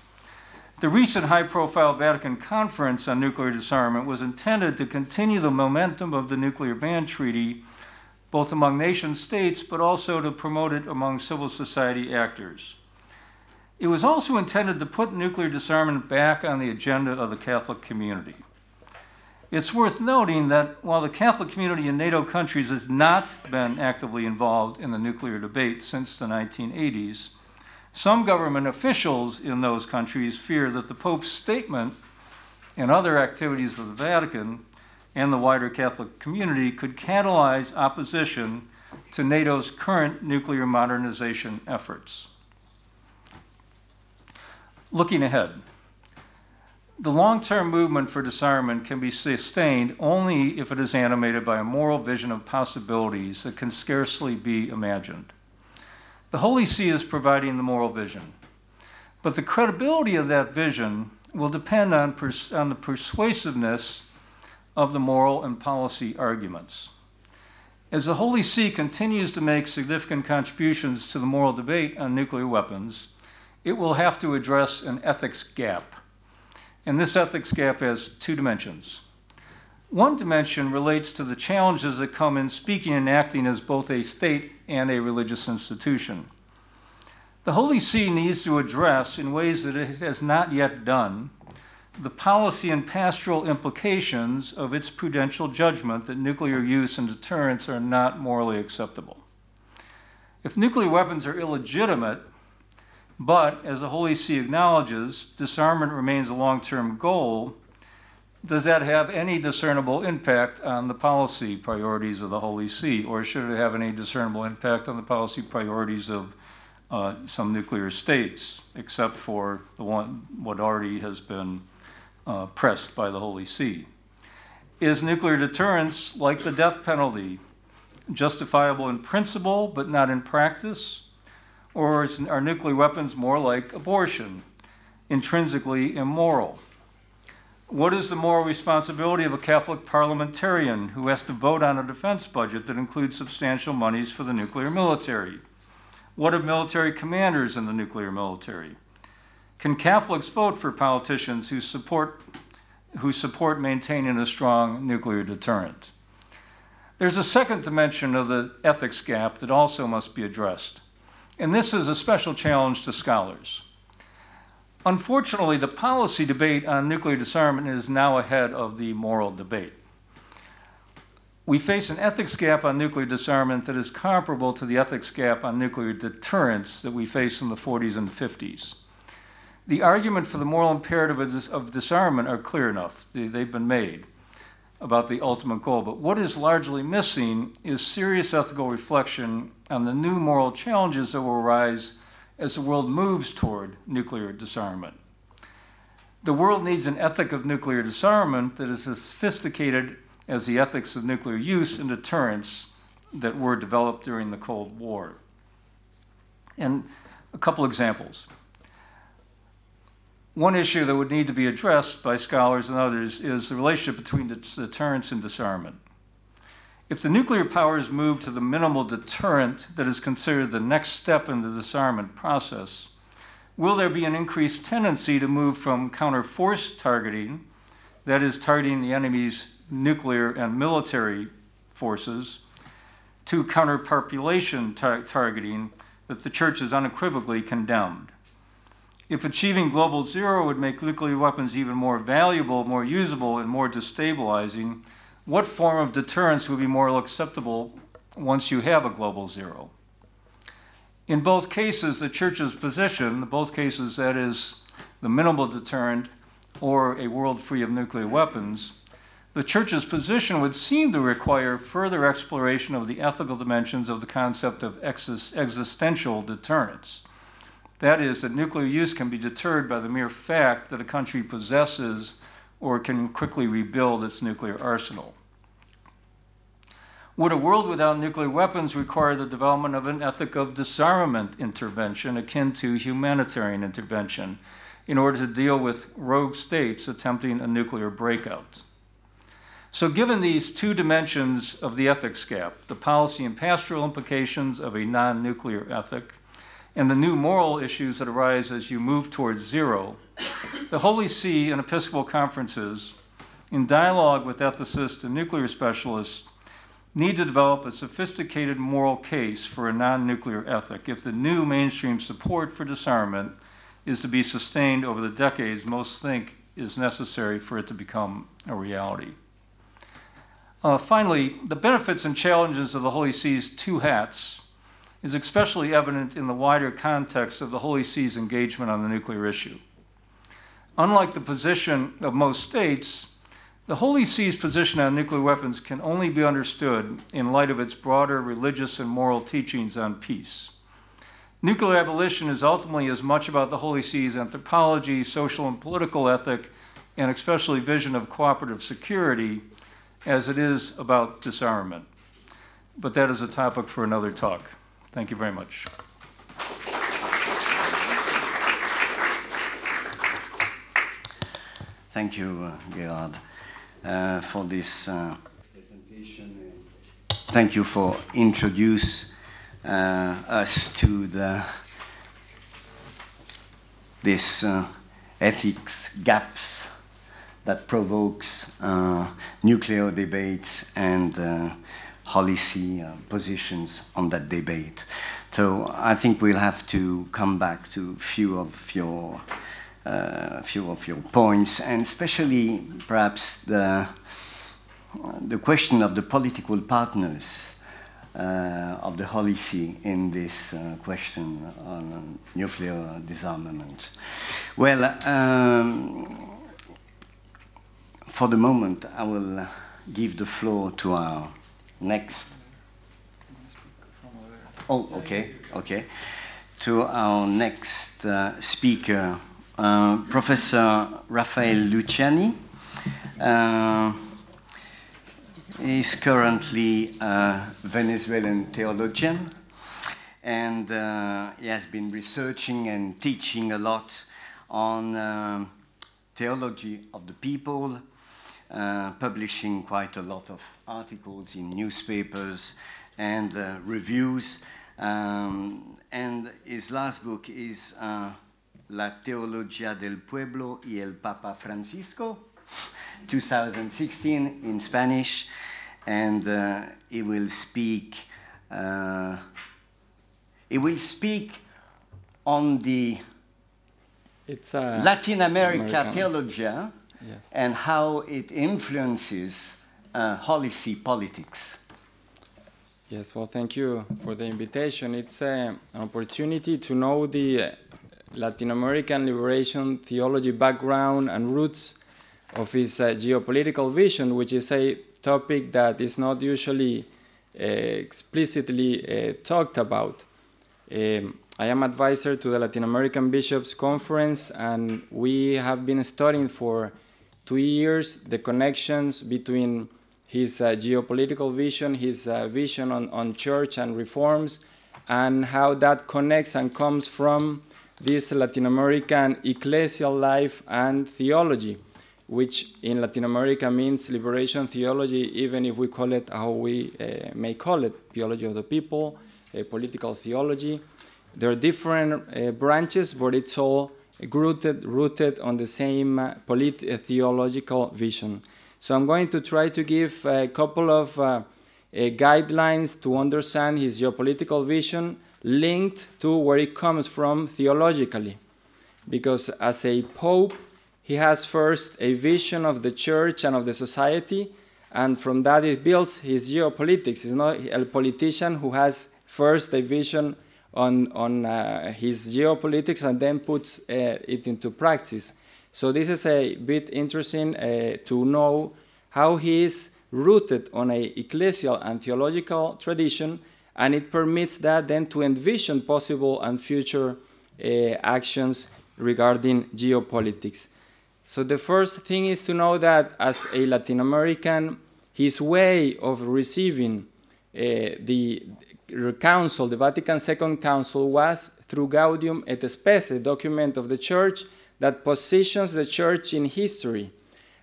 The recent high profile Vatican conference on nuclear disarmament was intended to continue the momentum of the nuclear ban treaty, both among nation states, but also to promote it among civil society actors. It was also intended to put nuclear disarmament back on the agenda of the Catholic community. It's worth noting that while the Catholic community in NATO countries has not been actively involved in the nuclear debate since the 1980s, some government officials in those countries fear that the Pope's statement and other activities of the Vatican and the wider Catholic community could catalyze opposition to NATO's current nuclear modernization efforts. Looking ahead, the long term movement for disarmament can be sustained only if it is animated by a moral vision of possibilities that can scarcely be imagined. The Holy See is providing the moral vision, but the credibility of that vision will depend on, pers- on the persuasiveness of the moral and policy arguments. As the Holy See continues to make significant contributions to the moral debate on nuclear weapons, it will have to address an ethics gap and this ethics gap has two dimensions. One dimension relates to the challenges that come in speaking and acting as both a state and a religious institution. The Holy See needs to address, in ways that it has not yet done, the policy and pastoral implications of its prudential judgment that nuclear use and deterrence are not morally acceptable. If nuclear weapons are illegitimate, but as the Holy See acknowledges, disarmament remains a long term goal. Does that have any discernible impact on the policy priorities of the Holy See, or should it have any discernible impact on the policy priorities of uh, some nuclear states, except for the one what already has been uh, pressed by the Holy See? Is nuclear deterrence, like the death penalty, justifiable in principle but not in practice? Or are nuclear weapons more like abortion, intrinsically immoral? What is the moral responsibility of a Catholic parliamentarian who has to vote on a defense budget that includes substantial monies for the nuclear military? What of military commanders in the nuclear military? Can Catholics vote for politicians who support, who support maintaining a strong nuclear deterrent? There's a second dimension of the ethics gap that also must be addressed. And this is a special challenge to scholars. Unfortunately, the policy debate on nuclear disarmament is now ahead of the moral debate. We face an ethics gap on nuclear disarmament that is comparable to the ethics gap on nuclear deterrence that we face in the 40s and 50s. The argument for the moral imperative of, disarmament are clear enough. They've been made about the ultimate goal. But what is largely missing is serious ethical reflection on the new moral challenges that will arise as the world moves toward nuclear disarmament. The world needs an ethic of nuclear disarmament that is as sophisticated as the ethics of nuclear use and deterrence that were developed during the Cold War. And a couple examples. One issue that would need to be addressed by scholars and others is the relationship between deterrence and disarmament. If the nuclear powers move to the minimal deterrent that is considered the next step in the disarmament process, will there be an increased tendency to move from counter force targeting, that is, targeting the enemy's nuclear and military forces, to counterpopulation tar- targeting that the church has unequivocally condemned? If achieving global zero would make nuclear weapons even more valuable, more usable, and more destabilizing, what form of deterrence would be more acceptable once you have a global zero? In both cases, the church's position, both cases, that is, the minimal deterrent or a world free of nuclear weapons, the Church's position would seem to require further exploration of the ethical dimensions of the concept of exis- existential deterrence. That is, that nuclear use can be deterred by the mere fact that a country possesses or can quickly rebuild its nuclear arsenal. Would a world without nuclear weapons require the development of an ethic of disarmament intervention akin to humanitarian intervention in order to deal with rogue states attempting a nuclear breakout? So, given these two dimensions of the ethics gap, the policy and pastoral implications of a non nuclear ethic, and the new moral issues that arise as you move towards zero, the Holy See and Episcopal conferences, in dialogue with ethicists and nuclear specialists, need to develop a sophisticated moral case for a non nuclear ethic if the new mainstream support for disarmament is to be sustained over the decades most think is necessary for it to become a reality. Uh, finally, the benefits and challenges of the Holy See's two hats is especially evident in the wider context of the Holy See's engagement on the nuclear issue. Unlike the position of most states, the Holy See's position on nuclear weapons can only be understood in light of its broader religious and moral teachings on peace. Nuclear abolition is ultimately as much about the Holy See's anthropology, social and political ethic, and especially vision of cooperative security as it is about disarmament. But that is a topic for another talk. Thank you very much. Thank you, uh, Gerard, uh, for this uh, presentation. Thank you for introduce uh, us to the this uh, ethics gaps that provokes nuclear debates and policy positions on that debate. So I think we'll have to come back to a few of your uh, few of your points, and especially perhaps the the question of the political partners uh, of the Holy See in this uh, question on nuclear disarmament. Well. Um, for the moment, I will give the floor to our next. Oh, okay, okay. To our next uh, speaker, uh, Professor Rafael Luciani. Uh, is currently a Venezuelan theologian, and uh, he has been researching and teaching a lot on um, theology of the people uh, publishing quite a lot of articles in newspapers and uh, reviews. Um, and his last book is uh, La Teología del Pueblo y el Papa Francisco, 2016 in Spanish. And uh, he will speak. Uh, he will speak on the it's Latin America American. Theologia Yes. and how it influences uh, See politics. Yes, well, thank you for the invitation. It's uh, an opportunity to know the uh, Latin American liberation theology background and roots of his uh, geopolitical vision, which is a topic that is not usually uh, explicitly uh, talked about. Um, I am advisor to the Latin American Bishops Conference, and we have been studying for two years the connections between his uh, geopolitical vision, his uh, vision on, on church and reforms, and how that connects and comes from this Latin American ecclesial life and theology, which in Latin America means liberation theology, even if we call it how we uh, may call it theology of the people, uh, political theology. There are different uh, branches, but it's all rooted, rooted on the same uh, polit- uh, theological vision. So I'm going to try to give a couple of uh, uh, guidelines to understand his geopolitical vision linked to where it comes from theologically. Because as a pope, he has first a vision of the church and of the society, and from that it builds his geopolitics. He's not a politician who has first a vision on, on uh, his geopolitics and then puts uh, it into practice. So this is a bit interesting uh, to know how he is rooted on a ecclesial and theological tradition, and it permits that then to envision possible and future uh, actions regarding geopolitics. So the first thing is to know that as a Latin American, his way of receiving uh, the council, the Vatican Second Council, was through Gaudium et Spes, a document of the Church that positions the Church in history.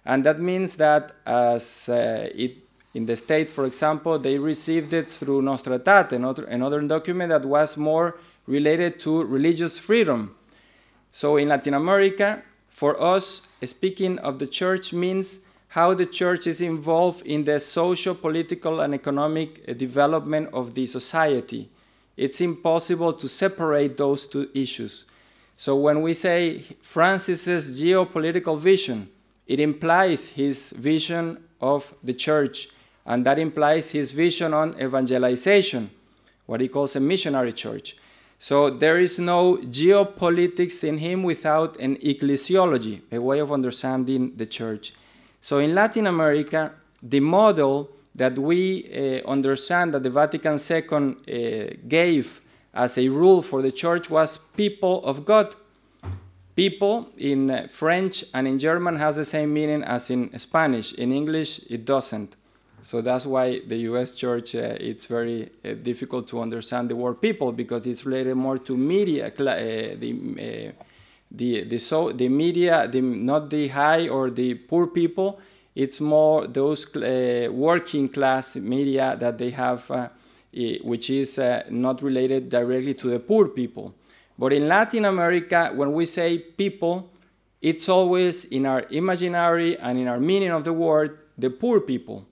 And that means that as uh, it, in the state, for example, they received it through Nostra Aetate, another, another document that was more related to religious freedom. So in Latin America, for us, speaking of the church means how the church is involved in the social, political, and economic development of the society. It's impossible to separate those two issues. So when we say Francis's geopolitical vision, it implies his vision of the church, and that implies his vision on evangelization, what he calls a missionary church. So there is no geopolitics in him without an ecclesiology, a way of understanding the church. So in Latin America, the model that we uh, understand that the Vatican II uh, gave as a rule for the church was people of God. People in French and in German has the same meaning as in Spanish. In English, it doesn't. So that's why the U.S. church uh, it's very uh, difficult to understand the word people because it's related more to media, uh, the uh, the the so the media, the, not the high or the poor people. It's more those uh, working class media that they have, uh, which is not related directly to the poor people. But in Latin America, when we say people, it's always in our imaginary and in our meaning of the word the poor people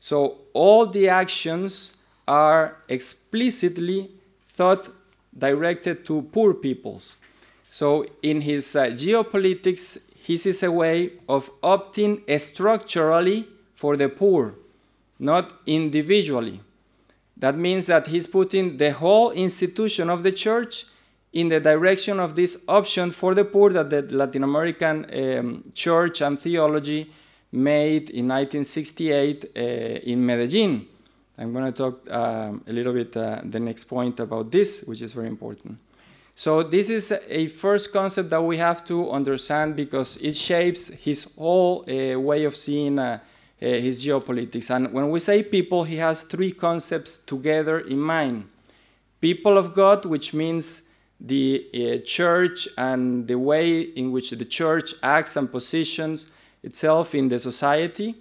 so all the actions are explicitly thought directed to poor peoples. So in his uh, geopolitics, he sees a way of opting structurally for the poor, not individually. That means that he's putting the whole institution of the church in the direction of this option for the poor that the Latin American um, church and theology made in 1968 uh, in Medellin. I'm going to talk um, a little bit uh, the next point about this, which is very important. So this is a first concept that we have to understand because it shapes his whole uh, way of seeing uh, uh, his geopolitics. And when we say people, he has three concepts together in mind. People of God, which means the church and the way in which the church acts and positions itself in the society,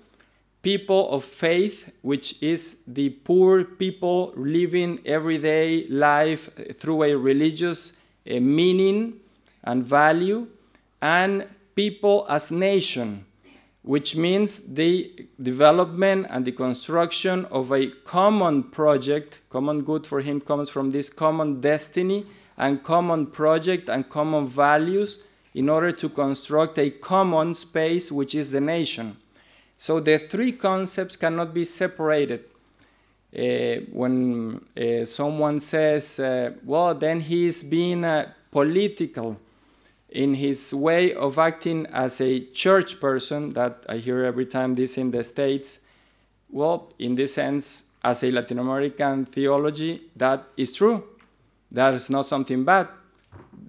people of faith, which is the poor people living everyday life through a religious uh, meaning and value, and people as nation, which means the development and the construction of a common project, common good for him comes from this common destiny and common project and common values in order to construct a common space, which is the nation. So the three concepts cannot be separated. Uh, when uh, someone says, uh, well, then he is being uh, political in his way of acting as a church person, that I hear every time this in the States, well, in this sense, as a Latin American theology, that is true. That is not something bad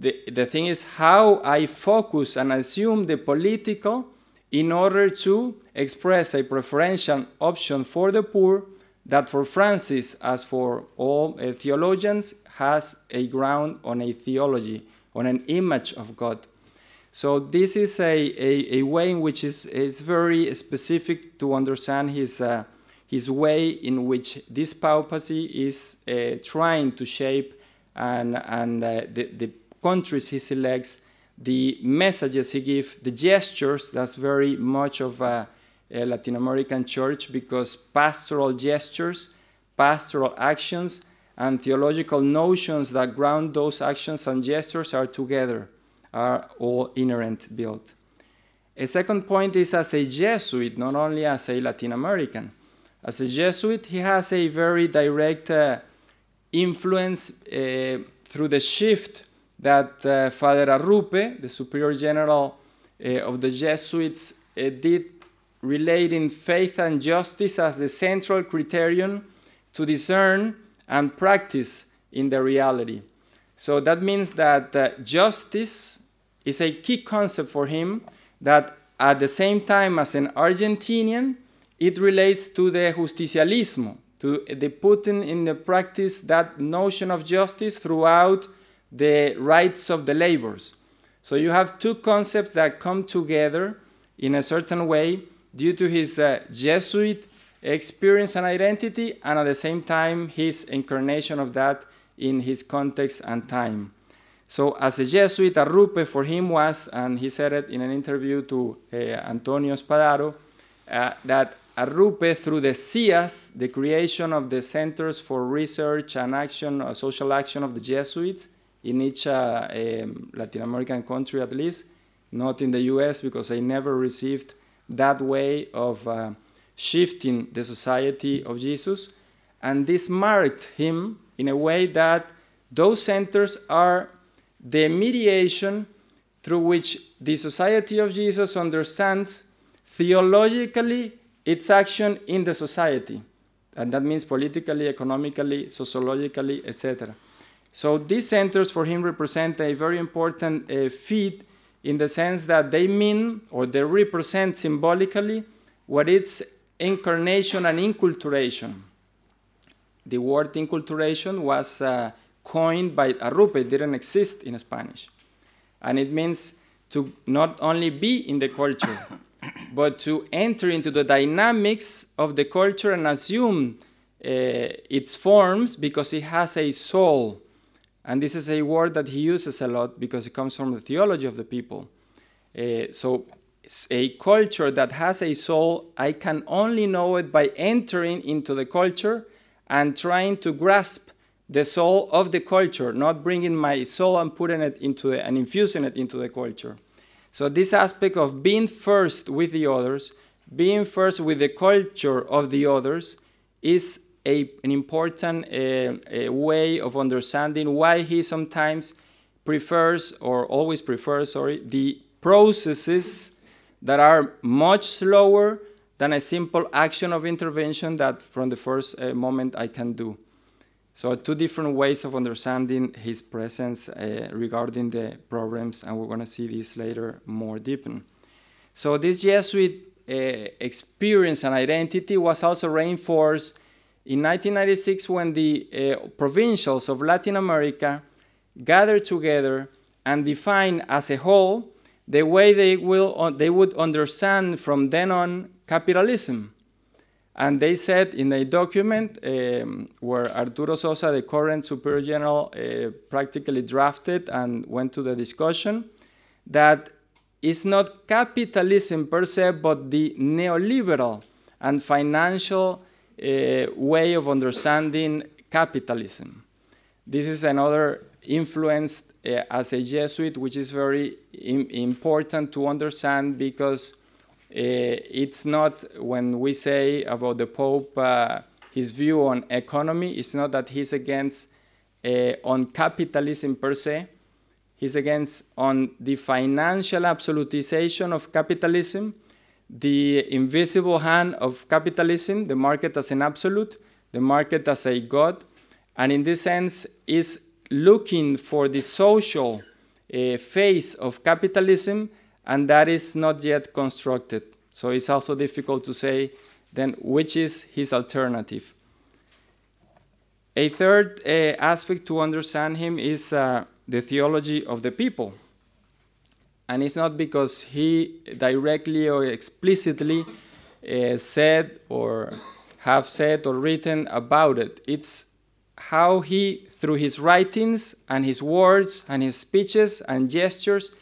the, the thing is how I focus and assume the political in order to express a preferential option for the poor that for Francis, as for all uh, theologians, has a ground on a theology, on an image of God. So this is a, a, a way in which is, is very specific to understand his, uh, his way in which this papacy is uh, trying to shape and, and uh, the, the countries he selects, the messages he gives, the gestures, that's very much of a, a Latin American church because pastoral gestures, pastoral actions, and theological notions that ground those actions and gestures are together, are all inherent built. A second point is as a Jesuit, not only as a Latin American. As a Jesuit, he has a very direct uh, influence uh, through the shift that uh, Father Arrupe, the Superior General uh, of the Jesuits, uh, did relating faith and justice as the central criterion to discern and practice in the reality. So that means that uh, justice is a key concept for him that at the same time as an Argentinian, it relates to the justicialismo, to the putting in the practice that notion of justice throughout the rights of the laborers. So you have two concepts that come together in a certain way due to his uh, Jesuit experience and identity, and at the same time, his incarnation of that in his context and time. So, as a Jesuit, Arrupe for him was, and he said it in an interview to uh, Antonio Spadaro, uh, that Arrupe, through the CIAS, the creation of the Centers for Research and Action, uh, Social Action of the Jesuits, in each uh, um, Latin American country at least, not in the US because they never received that way of uh, shifting the society of Jesus. And this marked him in a way that those centers are the mediation through which the society of Jesus understands theologically its action in the society. And that means politically, economically, sociologically, etc. So these centers for him represent a very important uh, feat in the sense that they mean or they represent symbolically what it's incarnation and inculturation. The word inculturation was uh, coined by Arrupe, it didn't exist in Spanish. And it means to not only be in the culture, but to enter into the dynamics of the culture and assume uh, its forms because it has a soul and this is a word that he uses a lot because it comes from the theology of the people. Uh, so, a culture that has a soul, I can only know it by entering into the culture and trying to grasp the soul of the culture, not bringing my soul and putting it into the, and infusing it into the culture. So this aspect of being first with the others, being first with the culture of the others, is a, an important uh, way of understanding why he sometimes prefers or always prefers sorry the processes that are much slower than a simple action of intervention that from the first uh, moment I can do. So two different ways of understanding his presence uh, regarding the problems, and we're going to see this later more deepen. So this Jesuit uh, experience and identity was also reinforced in 1996 when the uh, provincials of Latin America gathered together and defined as a whole the way they, will, uh, they would understand from then on capitalism. And they said in a document um, where Arturo Sosa, the current Superior General, uh, practically drafted and went to the discussion, that it's not capitalism per se, but the neoliberal and financial way of understanding capitalism. This is another influence uh, as a Jesuit, which is very Im important to understand because uh, it's not when we say about the Pope uh, his view on economy, it's not that he's against uh, on capitalism per se. He's against on the financial absolutization of capitalism the invisible hand of capitalism, the market as an absolute, the market as a god, and in this sense is looking for the social uh, face of capitalism, and that is not yet constructed. So it's also difficult to say then which is his alternative. A third uh, aspect to understand him is uh, the theology of the people and it's not because he directly or explicitly uh, said or have said or written about it. It's how he, through his writings and his words and his speeches and gestures,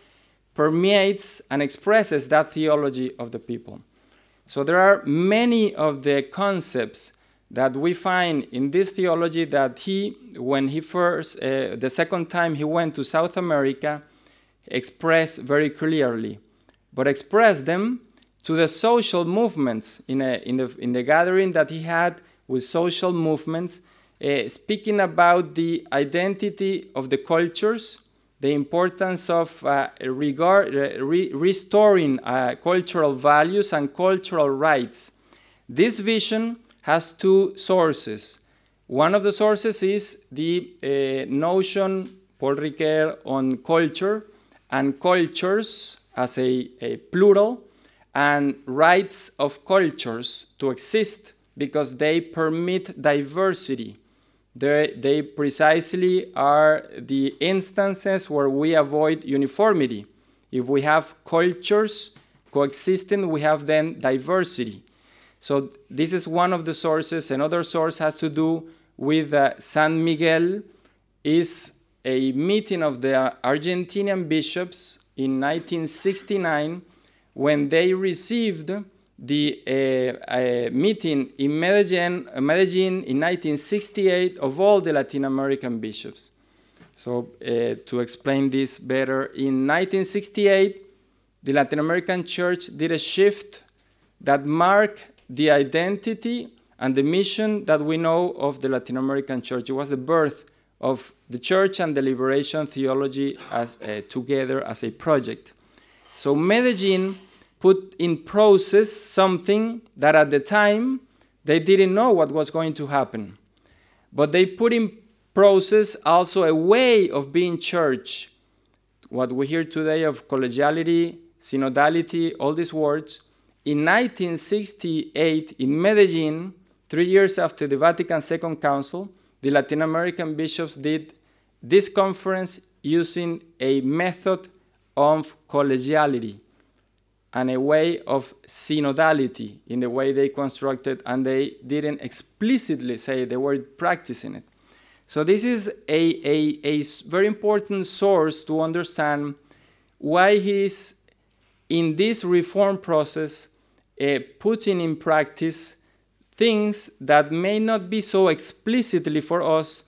permeates and expresses that theology of the people. So there are many of the concepts that we find in this theology that he, when he first, uh, the second time he went to South America, express very clearly, but express them to the social movements in, a, in, the, in the gathering that he had with social movements, uh, speaking about the identity of the cultures, the importance of uh, regard, re restoring uh, cultural values and cultural rights. This vision has two sources. One of the sources is the uh, notion, Paul Ricoeur, on culture and cultures as a, a plural, and rights of cultures to exist because they permit diversity. They're, they precisely are the instances where we avoid uniformity. If we have cultures coexisting, we have then diversity. So this is one of the sources. Another source has to do with uh, San Miguel is a meeting of the Argentinian bishops in 1969 when they received the uh, uh, meeting in Medellin, Medellin in 1968 of all the Latin American bishops. So uh, to explain this better, in 1968, the Latin American Church did a shift that marked the identity and the mission that we know of the Latin American Church. It was the birth of the church and the liberation theology as, uh, together as a project. So Medellin put in process something that at the time they didn't know what was going to happen. But they put in process also a way of being church. What we hear today of collegiality, synodality, all these words. In 1968, in Medellin, three years after the Vatican Second Council, the Latin American bishops did this conference using a method of collegiality and a way of synodality in the way they constructed, and they didn't explicitly say they were practicing it. So, this is a, a, a very important source to understand why he's in this reform process uh, putting in practice things that may not be so explicitly for us,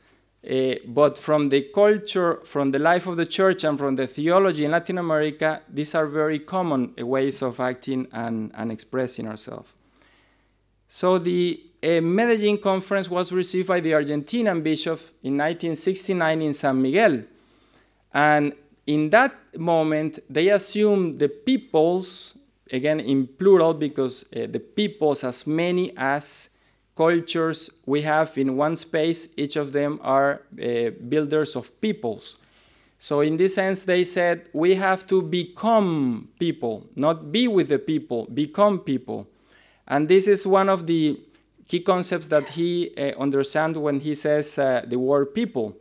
uh, but from the culture, from the life of the church, and from the theology in Latin America, these are very common ways of acting and, and expressing ourselves. So the uh, Medellin conference was received by the Argentinian bishop in 1969 in San Miguel. And in that moment, they assumed the peoples again in plural because uh, the peoples, as many as cultures we have in one space, each of them are uh, builders of peoples. So, in this sense, they said we have to become people, not be with the people, become people. And this is one of the key concepts that he uh, understands when he says uh, the word people.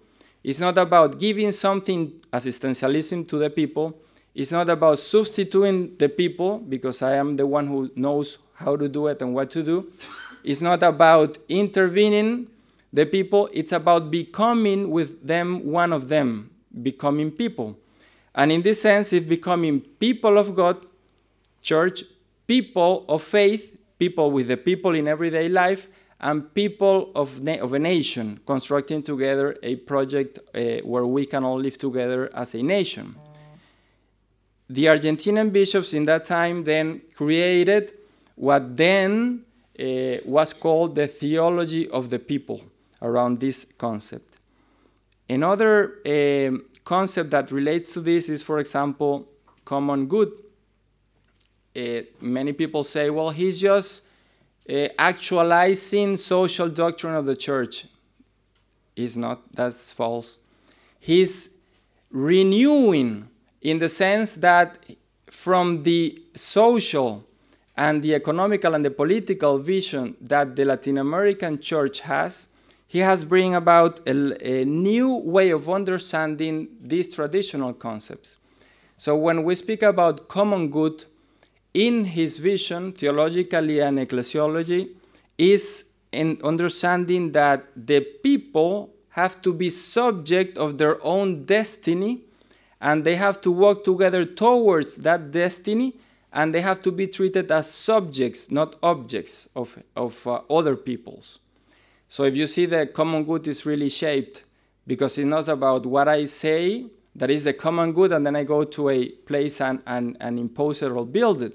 It's not about giving something assistantialism to the people, it's not about substituting the people because I am the one who knows how to do it and what to do. It's not about intervening the people, it's about becoming with them one of them, becoming people. And in this sense, it's becoming people of God, church, people of faith, people with the people in everyday life, and people of, of a nation, constructing together a project uh, where we can all live together as a nation the Argentinian bishops in that time then created what then uh, was called the theology of the people around this concept. Another uh, concept that relates to this is, for example, common good. Uh, many people say, well, he's just uh, actualizing social doctrine of the church. He's not, that's false. He's renewing in the sense that from the social and the economical and the political vision that the Latin American church has, he has bring about a, a, new way of understanding these traditional concepts. So when we speak about common good, in his vision, theologically and ecclesiology, is in understanding that the people have to be subject of their own destiny and they have to work together towards that destiny and they have to be treated as subjects not objects of, of uh, other peoples. So if you see the common good is really shaped because it's not about what i say that is the common good and then i go to a place and, and, and impose it or build it.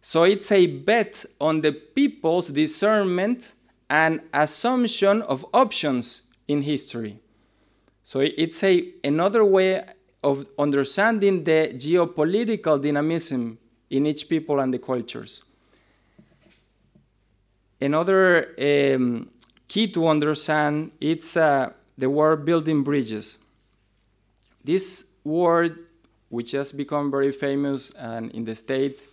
So it's a bet on the people's discernment and assumption of options in history. So it's a another way of understanding the geopolitical dynamism in each people and the cultures. Another um, key to understand it's uh, the word building bridges. This word, which has become very famous and in the States,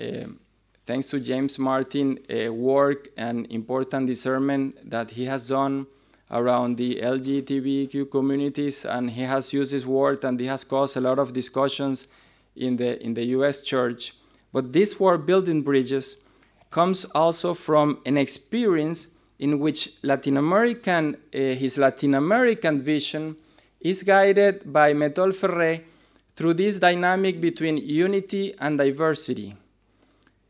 um, thanks to James Martin uh, work and important discernment that he has done around the LGBTQ communities, and he has used this word, and it has caused a lot of discussions in the in the U.S. church. But this word building bridges comes also from an experience in which Latin American, uh, his Latin American vision is guided by Méthode Ferré through this dynamic between unity and diversity.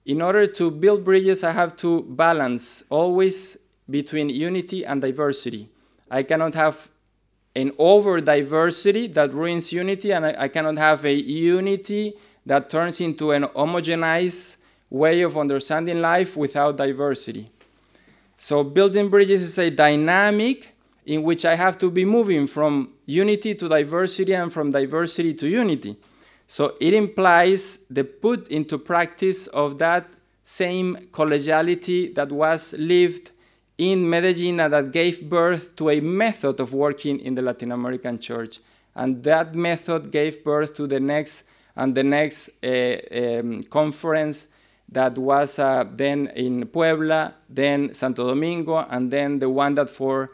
In order to build bridges, I have to balance always between unity and diversity. I cannot have an over diversity that ruins unity, and I, I cannot have a unity that turns into an homogenized way of understanding life without diversity. So building bridges is a dynamic in which I have to be moving from unity to diversity and from diversity to unity. So it implies the put into practice of that same collegiality that was lived in Medellin that gave birth to a method of working in the Latin American church. And that method gave birth to the next and the next uh, um, conference that was uh, then in Puebla, then Santo Domingo, and then the one that for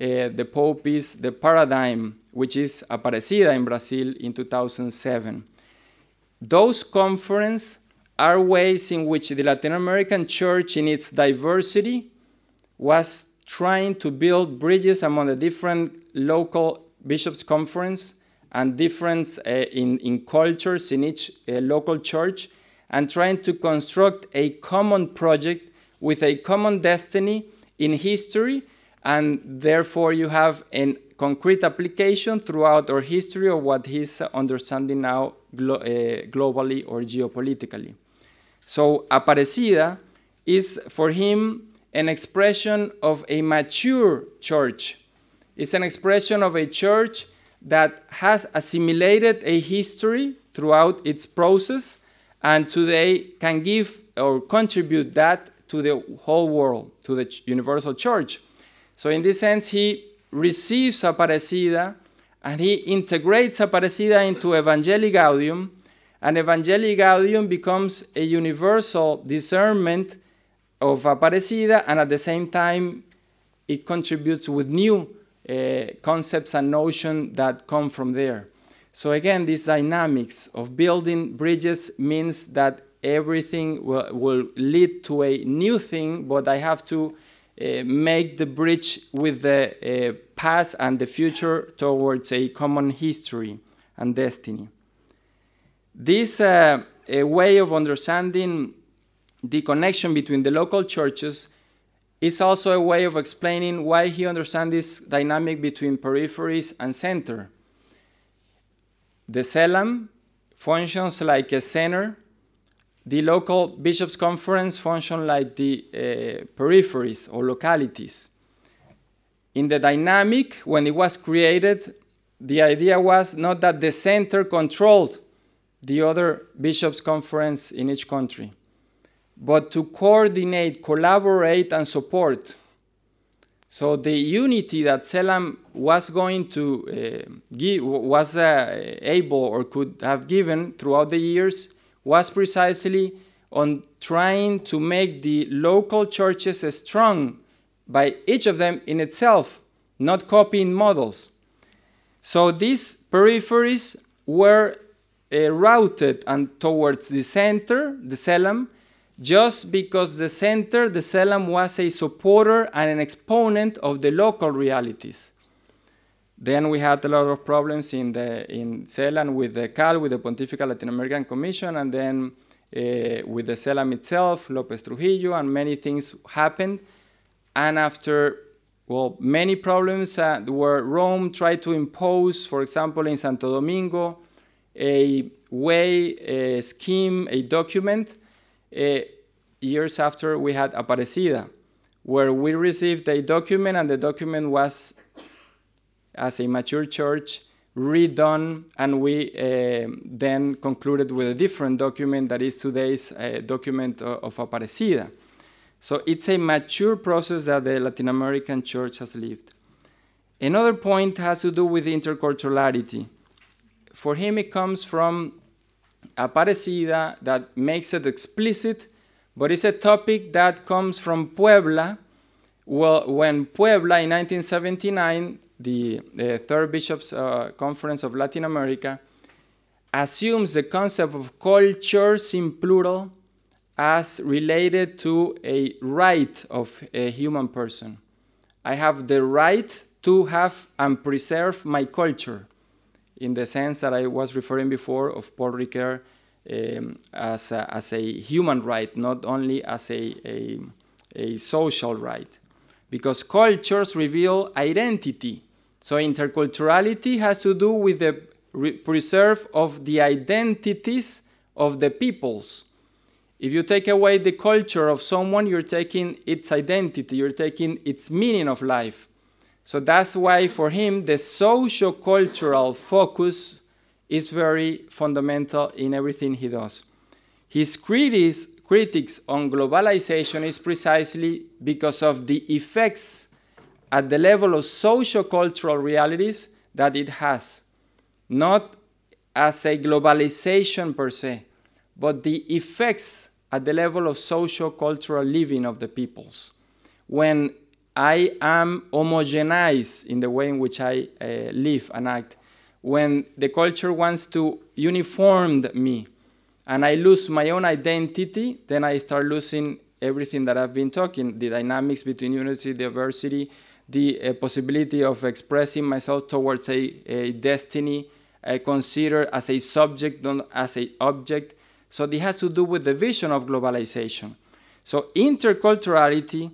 uh, the Pope is the paradigm, which is Aparecida in Brazil in 2007. Those conferences are ways in which the Latin American church, in its diversity, was trying to build bridges among the different local bishops' conference and difference uh, in, in cultures in each uh, local church and trying to construct a common project with a common destiny in history and therefore you have a concrete application throughout our history of what he's understanding now glo uh, globally or geopolitically. So Aparecida is for him an expression of a mature church. It's an expression of a church that has assimilated a history throughout its process and today can give or contribute that to the whole world, to the universal church. So in this sense, he receives Aparecida and he integrates Aparecida into Evangelii Gaudium, and Evangelii Gaudium becomes a universal discernment of Aparecida, and at the same time, it contributes with new uh, concepts and notions that come from there. So again, this dynamics of building bridges means that everything will, will lead to a new thing, but I have to uh, make the bridge with the uh, past and the future towards a common history and destiny. This uh, way of understanding the connection between the local churches is also a way of explaining why he understands this dynamic between peripheries and center. The Selam functions like a center. The local bishops' conference function like the uh, peripheries or localities. In the dynamic, when it was created, the idea was not that the center controlled the other bishops' conference in each country but to coordinate, collaborate, and support. So the unity that Selam was going to uh, give, was uh, able or could have given throughout the years was precisely on trying to make the local churches strong by each of them in itself, not copying models. So these peripheries were uh, routed and towards the center, the CELAM, just because the center, the CELAM, was a supporter and an exponent of the local realities. Then we had a lot of problems in the in CELAM with the CAL, with the Pontifical Latin American Commission, and then uh, with the CELAM itself, Lopez Trujillo, and many things happened. And after well, many problems uh, where Rome tried to impose, for example, in Santo Domingo, a way, a scheme, a document uh, years after we had Aparecida, where we received a document, and the document was, as a mature church, redone, and we uh, then concluded with a different document that is today's uh, document of, of Aparecida. So it's a mature process that the Latin American church has lived. Another point has to do with interculturality. For him, it comes from Aparecida that makes it explicit, but it's a topic that comes from Puebla. Well, when Puebla in 1979, the, the Third Bishops' uh, Conference of Latin America, assumes the concept of cultures in plural as related to a right of a human person. I have the right to have and preserve my culture in the sense that I was referring before of Paul Ricoeur um, as, a, as a human right, not only as a, a, a social right. Because cultures reveal identity. So interculturality has to do with the preserve of the identities of the peoples. If you take away the culture of someone, you're taking its identity, you're taking its meaning of life. So that's why for him the socio-cultural focus is very fundamental in everything he does. His critics, critics on globalization is precisely because of the effects at the level of socio-cultural realities that it has, not as a globalization per se, but the effects at the level of socio-cultural living of the peoples. When I am homogenized in the way in which I uh, live and act. When the culture wants to uniform me and I lose my own identity, then I start losing everything that I've been talking the dynamics between unity, diversity, the uh, possibility of expressing myself towards a, a destiny I consider as a subject, not as an object. So this has to do with the vision of globalization. So interculturality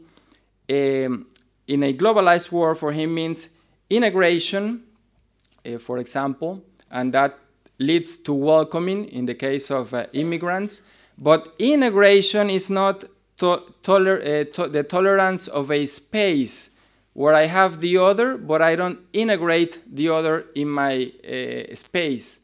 um, in a globalized world for him means integration, uh, for example, and that leads to welcoming in the case of uh, immigrants. But integration is not to toler uh, to the tolerance of a space where I have the other, but I don't integrate the other in my space.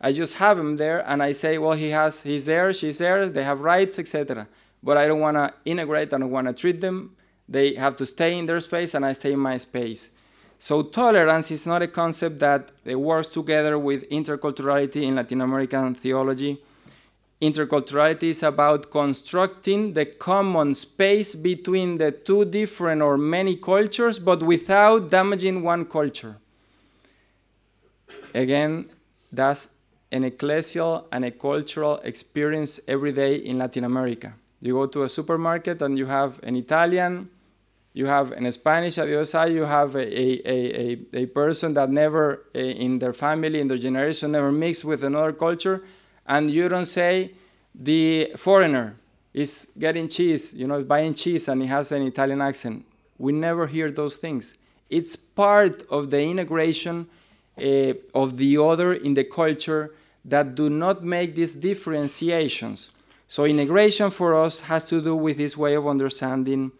I just have him there, and I say, well, he has, he's there, she's there, they have rights, etc. But I don't want to integrate, I don't want to treat them they have to stay in their space and I stay in my space. So tolerance is not a concept that works together with interculturality in Latin American theology. Interculturality is about constructing the common space between the two different or many cultures, but without damaging one culture. Again, that's an ecclesial and a cultural experience every day in Latin America. You go to a supermarket and you have an Italian, you have in Spanish at the other side, you have a, a, a, a person that never, in their family, in their generation, never mixed with another culture, and you don't say the foreigner is getting cheese, you know, buying cheese and he has an Italian accent. We never hear those things. It's part of the integration uh, of the other in the culture that do not make these differentiations. So integration for us has to do with this way of understanding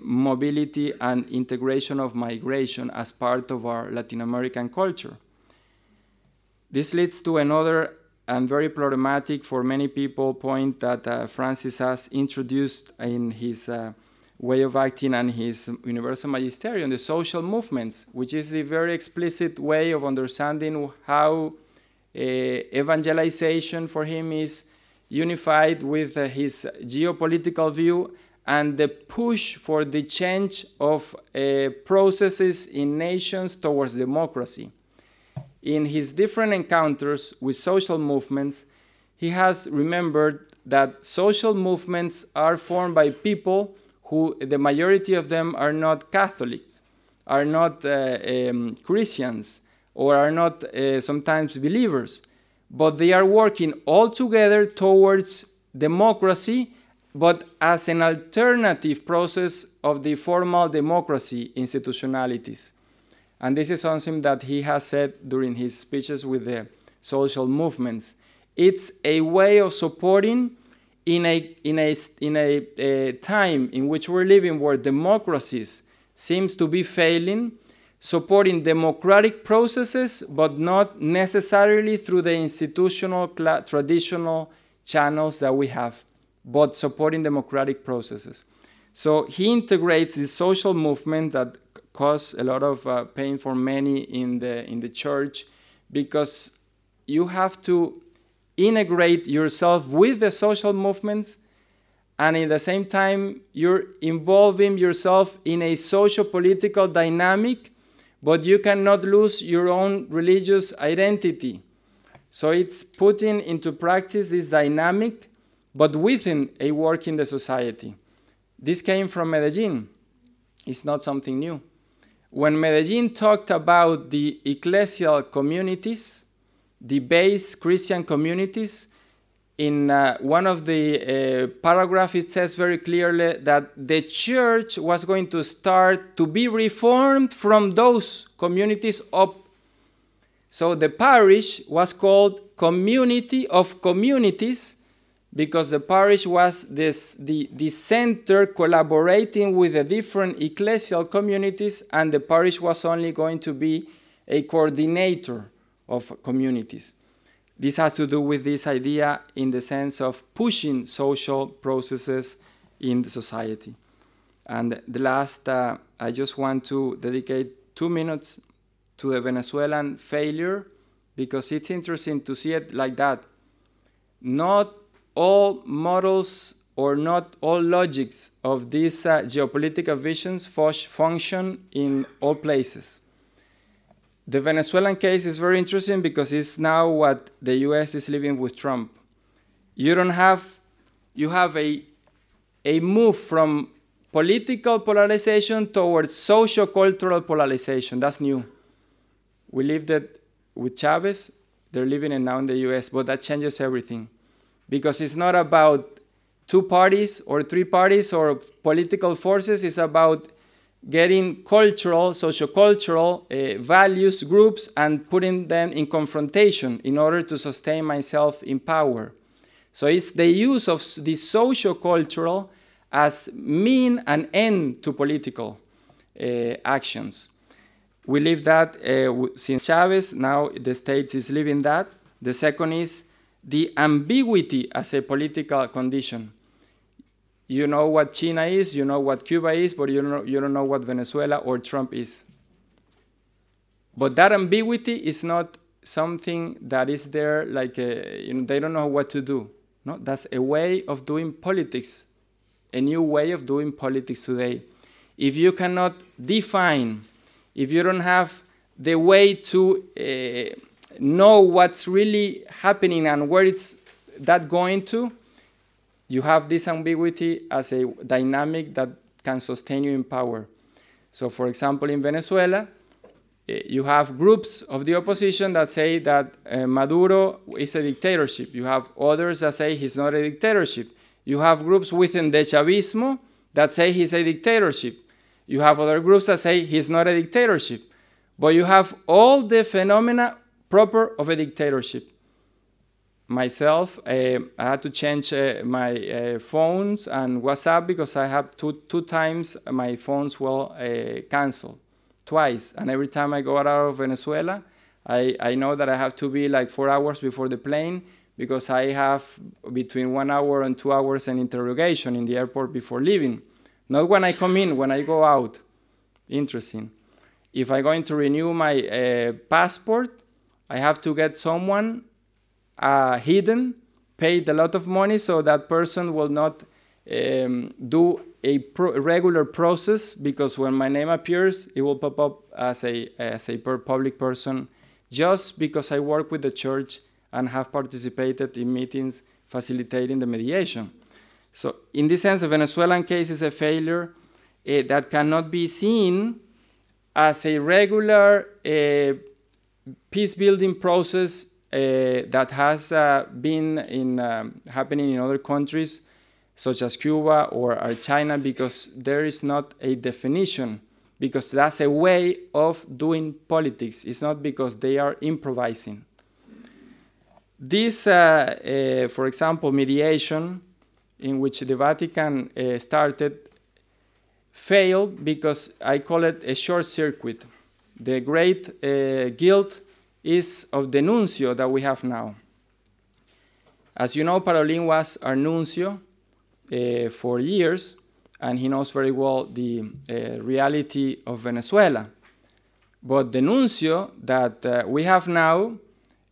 mobility and integration of migration as part of our Latin American culture. This leads to another and very problematic for many people point that uh, Francis has introduced in his uh, way of acting and his universal magisterium, the social movements, which is the very explicit way of understanding how uh, evangelization for him is unified with uh, his geopolitical view and the push for the change of uh, processes in nations towards democracy. In his different encounters with social movements, he has remembered that social movements are formed by people who, the majority of them, are not Catholics, are not uh, um, Christians, or are not uh, sometimes believers, but they are working all together towards democracy but as an alternative process of the formal democracy institutionalities. And this is something that he has said during his speeches with the social movements. It's a way of supporting in a, in a, in a, a time in which we're living where democracies seems to be failing, supporting democratic processes, but not necessarily through the institutional, traditional channels that we have, but supporting democratic processes. So he integrates the social movement that caused a lot of uh, pain for many in the, in the church because you have to integrate yourself with the social movements and in the same time you're involving yourself in a social political dynamic but you cannot lose your own religious identity so it's putting into practice this dynamic but within a work in the society this came from medellin it's not something new when medellin talked about the ecclesial communities the base christian communities in uh, one of the uh, paragraphs, it says very clearly that the church was going to start to be reformed from those communities up. So the parish was called Community of Communities because the parish was this, the, the center collaborating with the different ecclesial communities, and the parish was only going to be a coordinator of communities. This has to do with this idea in the sense of pushing social processes in the society. And the last, uh, I just want to dedicate two minutes to the Venezuelan failure because it's interesting to see it like that. Not all models or not all logics of these uh, geopolitical visions function in all places. The Venezuelan case is very interesting because it's now what the US is living with Trump. You don't have, you have a, a move from political polarization towards socio-cultural polarization. That's new. We lived it with Chavez, they're living it now in the US, but that changes everything. Because it's not about two parties or three parties or political forces, it's about getting cultural, sociocultural uh, values groups and putting them in confrontation in order to sustain myself in power. So it's the use of the sociocultural as mean and end to political uh, actions. We live that uh, since Chavez, now the state is living that. The second is the ambiguity as a political condition. You know what China is, you know what Cuba is, but you don't know, you don't know what Venezuela or Trump is. But that ambiguity is not something that is there like a, you know, they don't know what to do. No, that's a way of doing politics, a new way of doing politics today. If you cannot define, if you don't have the way to uh, know what's really happening and where it's that going to, you have this ambiguity as a dynamic that can sustain you in power. So, for example, in Venezuela, eh, you have groups of the opposition that say that uh, Maduro is a dictatorship. You have others that say he's not a dictatorship. You have groups within the Chavismo that say he's a dictatorship. You have other groups that say he's not a dictatorship. But you have all the phenomena proper of a dictatorship myself. Uh, I had to change uh, my uh, phones and WhatsApp because I have two, two times my phones were uh, canceled, twice. And every time I go out of Venezuela, I, I know that I have to be like four hours before the plane because I have between one hour and two hours an interrogation in the airport before leaving. Not when I come in, when I go out. Interesting. If I'm going to renew my uh, passport, I have to get someone uh, hidden, paid a lot of money, so that person will not um, do a pro regular process because when my name appears, it will pop up as a, as a public person just because I work with the church and have participated in meetings facilitating the mediation. So, in this sense, the Venezuelan case is a failure uh, that cannot be seen as a regular uh, peace building process uh, that has uh, been in, um, happening in other countries, such as Cuba or China, because there is not a definition, because that's a way of doing politics. It's not because they are improvising. This, uh, for example, mediation, in which the Vatican started, failed because I call it a short circuit. The great uh, guilt is of the nuncio that we have now. As you know, Parolin was our nuncio uh, for years, and he knows very well the uh, reality of Venezuela. But the nuncio that uh, we have now,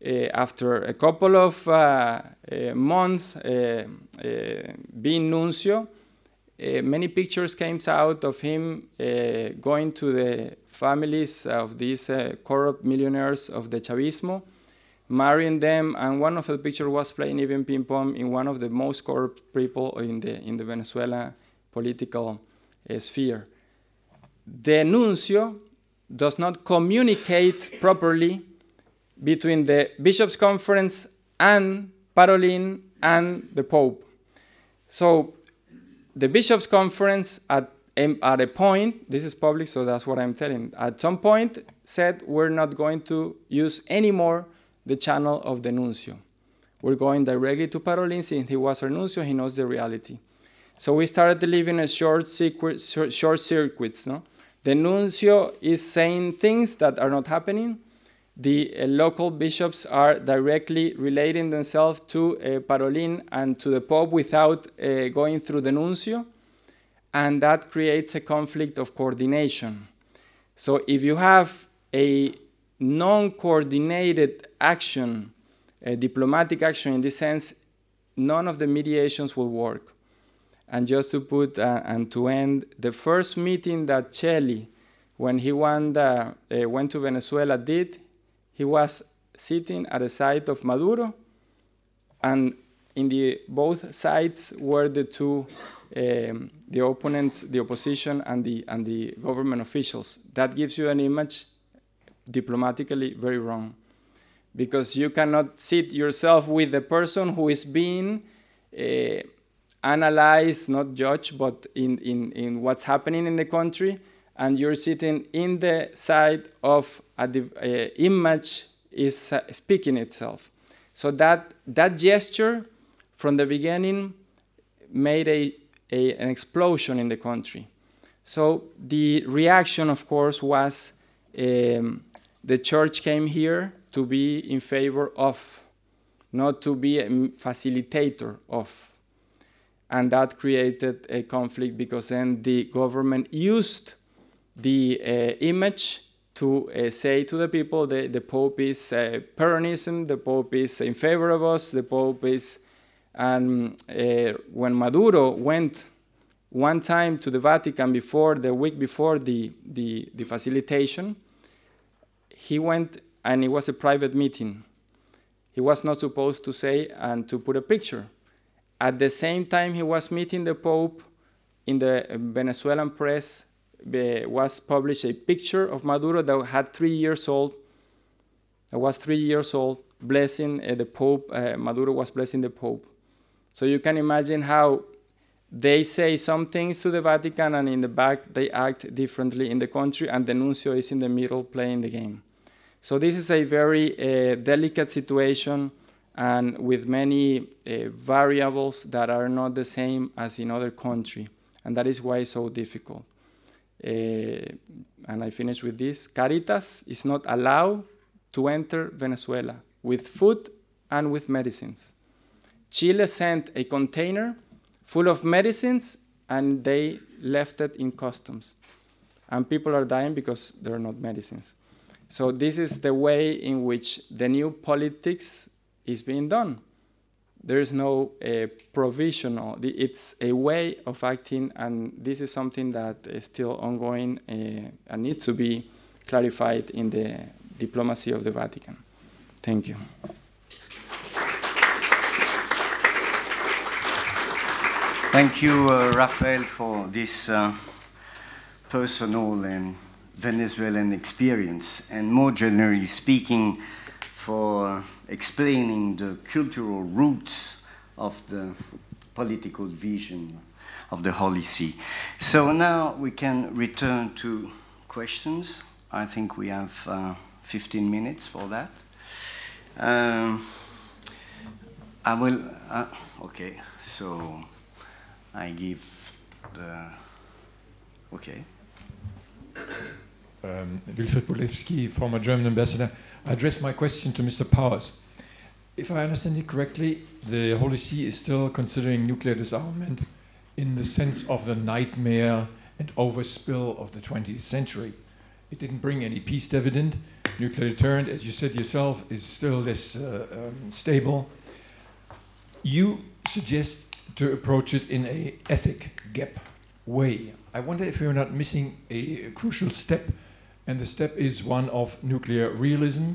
uh, after a couple of uh, months being nuncio, many pictures came out of him going to the families of these corrupt millionaires of the Chavismo, marrying them, and one of the pictures was playing even ping pong in one of the most corrupt people in the in the Venezuela political uh, sphere. The nuncio does not communicate properly between the bishops' conference and Parolin and the Pope. So the bishops' conference at at a point, this is public, so that's what I'm telling. At some point, said we're not going to use anymore the channel of the nuncio. We're going directly to Parolin since he was our nuncio, he knows the reality. So we started living in a short, secret, short circuits. No? The nuncio is saying things that are not happening. The uh, local bishops are directly relating themselves to uh, Parolin and to the Pope without uh, going through the nuncio. And that creates a conflict of coordination. So if you have a non coordinated action, a diplomatic action in this sense, none of the mediations will work. And just to put uh, and to end, the first meeting that Chely, when he went, uh, uh, went to Venezuela, did, he was sitting at the side of Maduro, and in the both sides were the two, um, the opponents, the opposition, and the and the government officials. That gives you an image diplomatically very wrong because you cannot sit yourself with the person who is being uh, analyzed, not judged, but in, in, in what's happening in the country, and you're sitting in the side of a uh, image is uh, speaking itself. So that, that gesture from the beginning made a, a, an explosion in the country. So the reaction, of course, was um, the church came here to be in favor of, not to be a facilitator of. And that created a conflict because then the government used the uh, image to uh, say to the people that the Pope is uh, Peronism, the Pope is in favor of us, the Pope is. And uh, when Maduro went one time to the Vatican before, the week before the, the, the facilitation, he went and it was a private meeting. He was not supposed to say and to put a picture. At the same time, he was meeting the Pope in the Venezuelan press was published a picture of Maduro that had three years old. That was three years old, blessing uh, the Pope. Uh, Maduro was blessing the Pope. So you can imagine how they say some things to the Vatican, and in the back they act differently in the country, and the nuncio is in the middle playing the game. So this is a very uh, delicate situation and with many uh, variables that are not the same as in other countries. And that is why it's so difficult. Uh, and I finish with this. Caritas is not allowed to enter Venezuela with food and with medicines. Chile sent a container full of medicines and they left it in customs. And people are dying because there are not medicines. So this is the way in which the new politics is being done. There is no uh, provisional, it's a way of acting, and this is something that is still ongoing uh, and needs to be clarified in the diplomacy of the Vatican. Thank you. Thank you, uh, Rafael, for this uh, personal and Venezuelan experience, and more generally speaking, for explaining the cultural roots of the political vision of the Holy See. So now we can return to questions. I think we have uh, 15 minutes for that. Um, I will, uh, okay, so I give the, okay. um, Wilfried Bolewski, former German ambassador. I address my question to Mr. Powers. If I understand it correctly, the Holy See is still considering nuclear disarmament in the sense of the nightmare and overspill of the 20th century. It didn't bring any peace dividend. Nuclear deterrent, as you said yourself, is still less uh, um, stable. You suggest to approach it in a ethic gap way. I wonder if you're not missing a, crucial step, and the step is one of nuclear realism,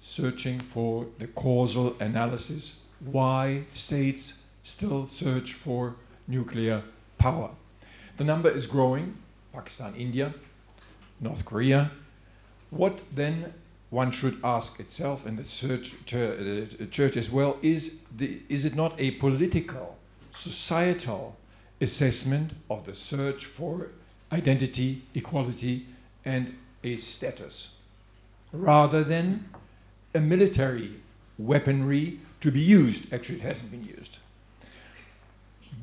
searching for the causal analysis. Why states still search for nuclear power? The number is growing Pakistan, India, North Korea. What then one should ask itself, and the church, church, uh, church as well, is, the, is it not a political, societal assessment of the search for identity, equality, and a status, rather than a military weaponry to be used? Actually, it hasn't been used.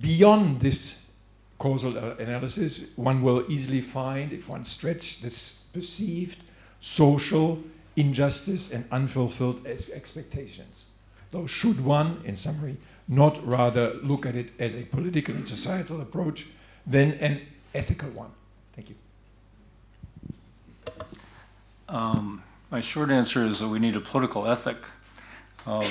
Beyond this causal analysis, one will easily find, if one stretches this perceived social injustice and unfulfilled expectations. Though, should one, in summary, not rather look at it as a political and societal approach than an ethical one? Thank you. Um, my short answer is that we need a political ethic. Um,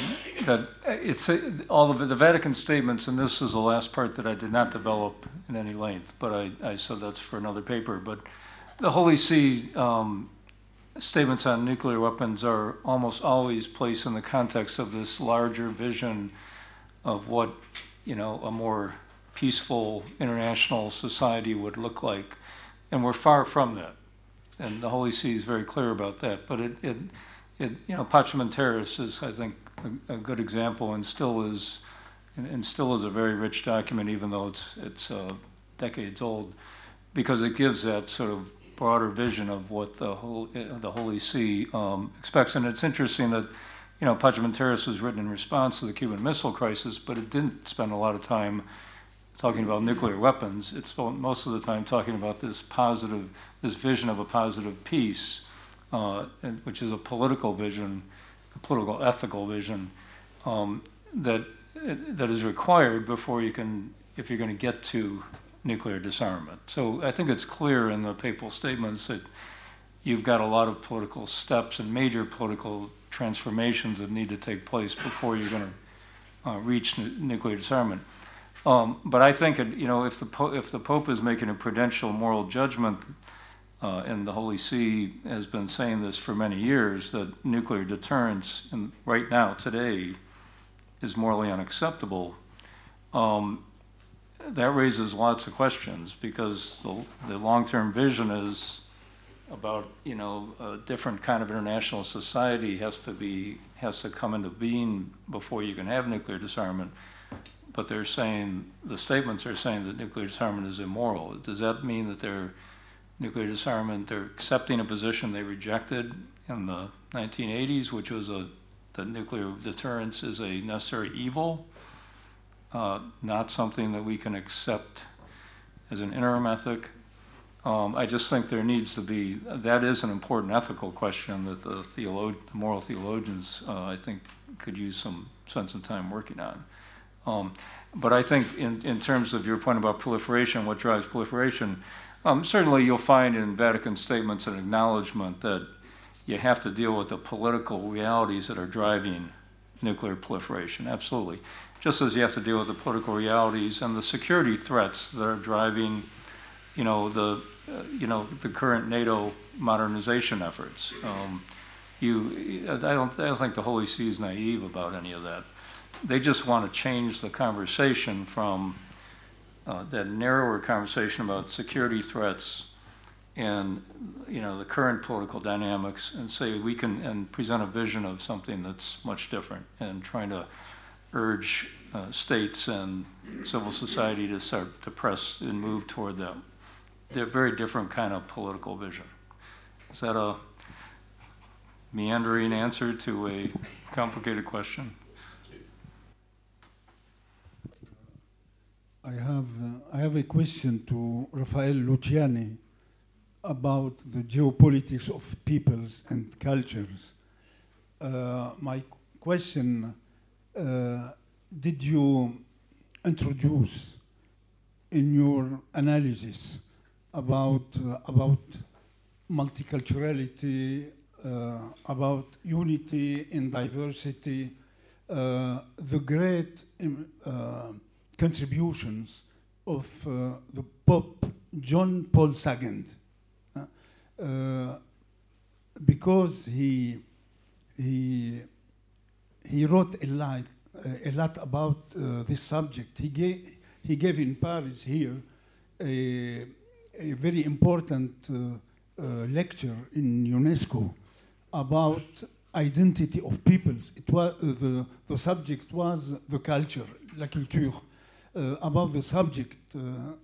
that it's all of the Vatican statements, and this is the last part that I did not develop in any length, but I, I said that's for another paper. But the Holy See um, statements on nuclear weapons are almost always placed in the context of this larger vision of what you know a more peaceful international society would look like, and we're far from that. And the Holy See is very clear about that. But it, it, it you know, Pacem in Terris is, I think, a, a good example, and still is, and, and, still is a very rich document, even though it's it's uh, decades old, because it gives that sort of broader vision of what the whole the Holy See um, expects. And it's interesting that you know in was written in response to the Cuban Missile Crisis, but it didn't spend a lot of time talking about nuclear weapons. It spent most of the time talking about this positive, this vision of a positive peace, uh, which is a political vision, a political ethical vision um, that that is required before you can, if you're going to get to nuclear disarmament. So I think it's clear in the papal statements that you've got a lot of political steps and major political transformations that need to take place before you're going to uh, reach nuclear disarmament. Um, but I think you know if the if the Pope is making a prudential moral judgment, uh, and the Holy See has been saying this for many years that nuclear deterrence, and right now today, is morally unacceptable. Um, that raises lots of questions because the, the long-term vision is about you know a different kind of international society has to be has to come into being before you can have nuclear disarmament. But they're saying the statements are saying that nuclear disarmament is immoral. Does that mean that they're nuclear disarmament they're accepting a position they rejected in the 1980s, which was a that nuclear deterrence is a necessary evil? uh, not something that we can accept as an interim ethic. Um, I just think there needs to be, that is an important ethical question that the, theolog- moral theologians, uh, I think, could use some spend some time working on. Um, but I think, in, in terms of your point about proliferation, what drives proliferation, um, certainly you'll find in Vatican statements an acknowledgement that you have to deal with the political realities that are driving nuclear proliferation. Absolutely just as you have to deal with the political realities and the security threats that are driving, you know, the, you know, the current NATO modernization efforts. Um, you, I don't, I don't think the Holy See is naive about any of that. They just want to change the conversation from uh, that narrower conversation about security threats and you know the current political dynamics and say we can and present a vision of something that's much different and trying to urge uh, states and civil society to start to press and move toward that. They're very different kind of political vision. Is that a meandering answer to a complicated question? I have, uh, I have a question to Rafael Luciani. about the geopolitics of peoples and cultures. Uh, my question uh, Did you introduce in your analysis about, uh, about multiculturality, uh, about unity in diversity, uh, the great um, uh, contributions of uh, the Pope John Paul II, uh, because he he he wrote a lot a lot about this subject. He gave he gave in Paris here a, a very important uh, uh, lecture in UNESCO about identity of peoples. It was uh, the the subject was the culture, la culture. About the subject,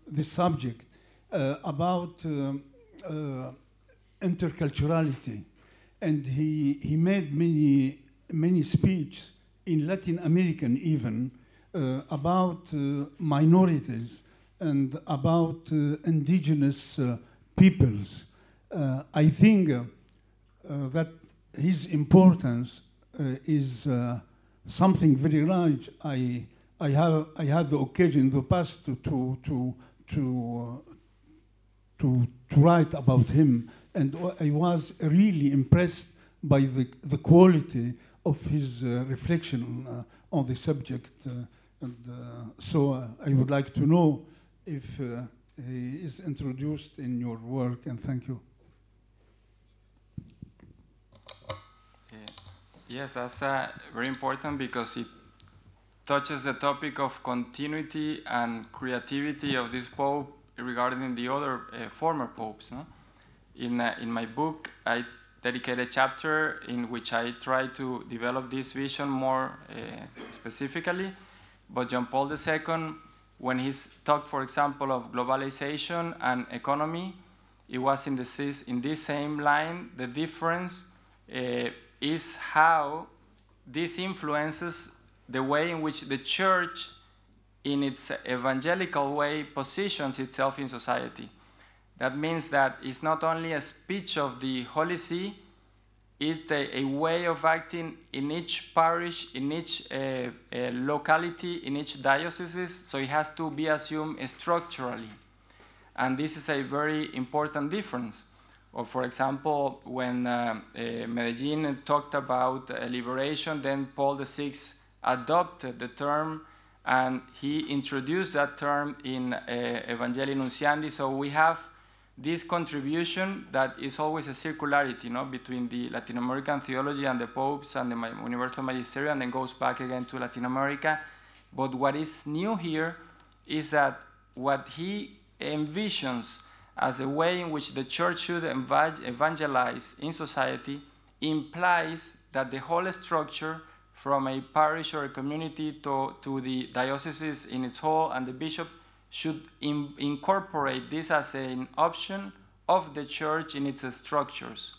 this subject, about interculturality, and he he made many many speeches in Latin American even uh, about uh, minorities and about uh, indigenous uh, peoples. Uh, I think that his importance is something very large. I, I, have, I had the occasion in the past to, to, to, to, to, to write about him, and I was really impressed by the, the quality of his uh, reflection uh, on the subject. Uh, and so I would like to know if uh, he is introduced in your work, and thank you. Yes, that's uh, very important because it touches the topic of continuity and creativity of this pope regarding the other uh, former popes. No? In, uh, in my book, I dedicate a chapter in which I try to develop this vision more uh, specifically. But John Paul II, when he talked, for example, of globalization and economy, it was in, the, in this same line. The difference uh, is how this influences the way in which the church, in its evangelical way, positions itself in society. That means that it's not only a speech of the Holy See, it's a, a way of acting in each parish, in each uh, uh, locality, in each diocese, so it has to be assumed structurally. And this is a very important difference. Or, for example, when uh, uh, Medellin talked about uh, liberation, then Paul VI adopted the term and he introduced that term in uh, Evangelii Nunciandi. So we have this contribution that is always a circularity no, between the Latin American theology and the popes and the universal magisterium, and then goes back again to Latin America. But what is new here is that what he envisions as a way in which the church should evangelize in society implies that the whole structure from a parish or a community to, to the diocese in its whole and the bishop should in- incorporate this as an option of the church in its structures.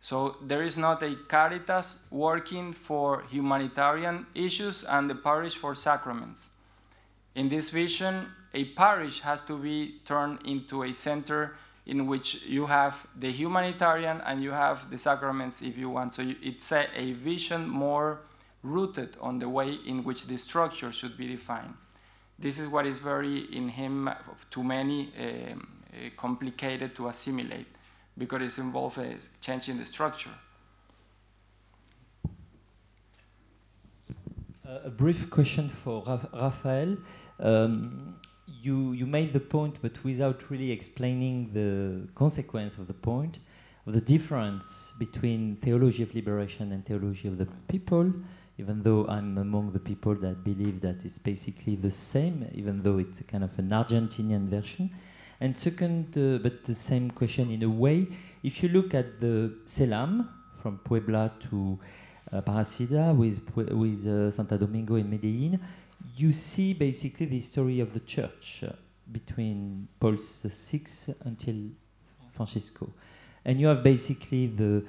So there is not a caritas working for humanitarian issues and the parish for sacraments. In this vision, a parish has to be turned into a center in which you have the humanitarian and you have the sacraments if you want. So it's a, a vision more rooted on the way in which the structure should be defined. This is what is very in him too many um, uh, complicated to assimilate because it involves a change in the structure. Uh, a brief question for Raphael. Um, you, you made the point, but without really explaining the consequence of the point, of the difference between theology of liberation and theology of the people, even though I'm among the people that believe that it's basically the same, even though it's kind of an Argentinian version. And second, uh, but the same question in a way, if you look at the Selam from Puebla to uh, Parasida with, with uh, Santa Domingo and Medellin, you see basically the story of the church uh, between Paul VI until Francisco. And you have basically the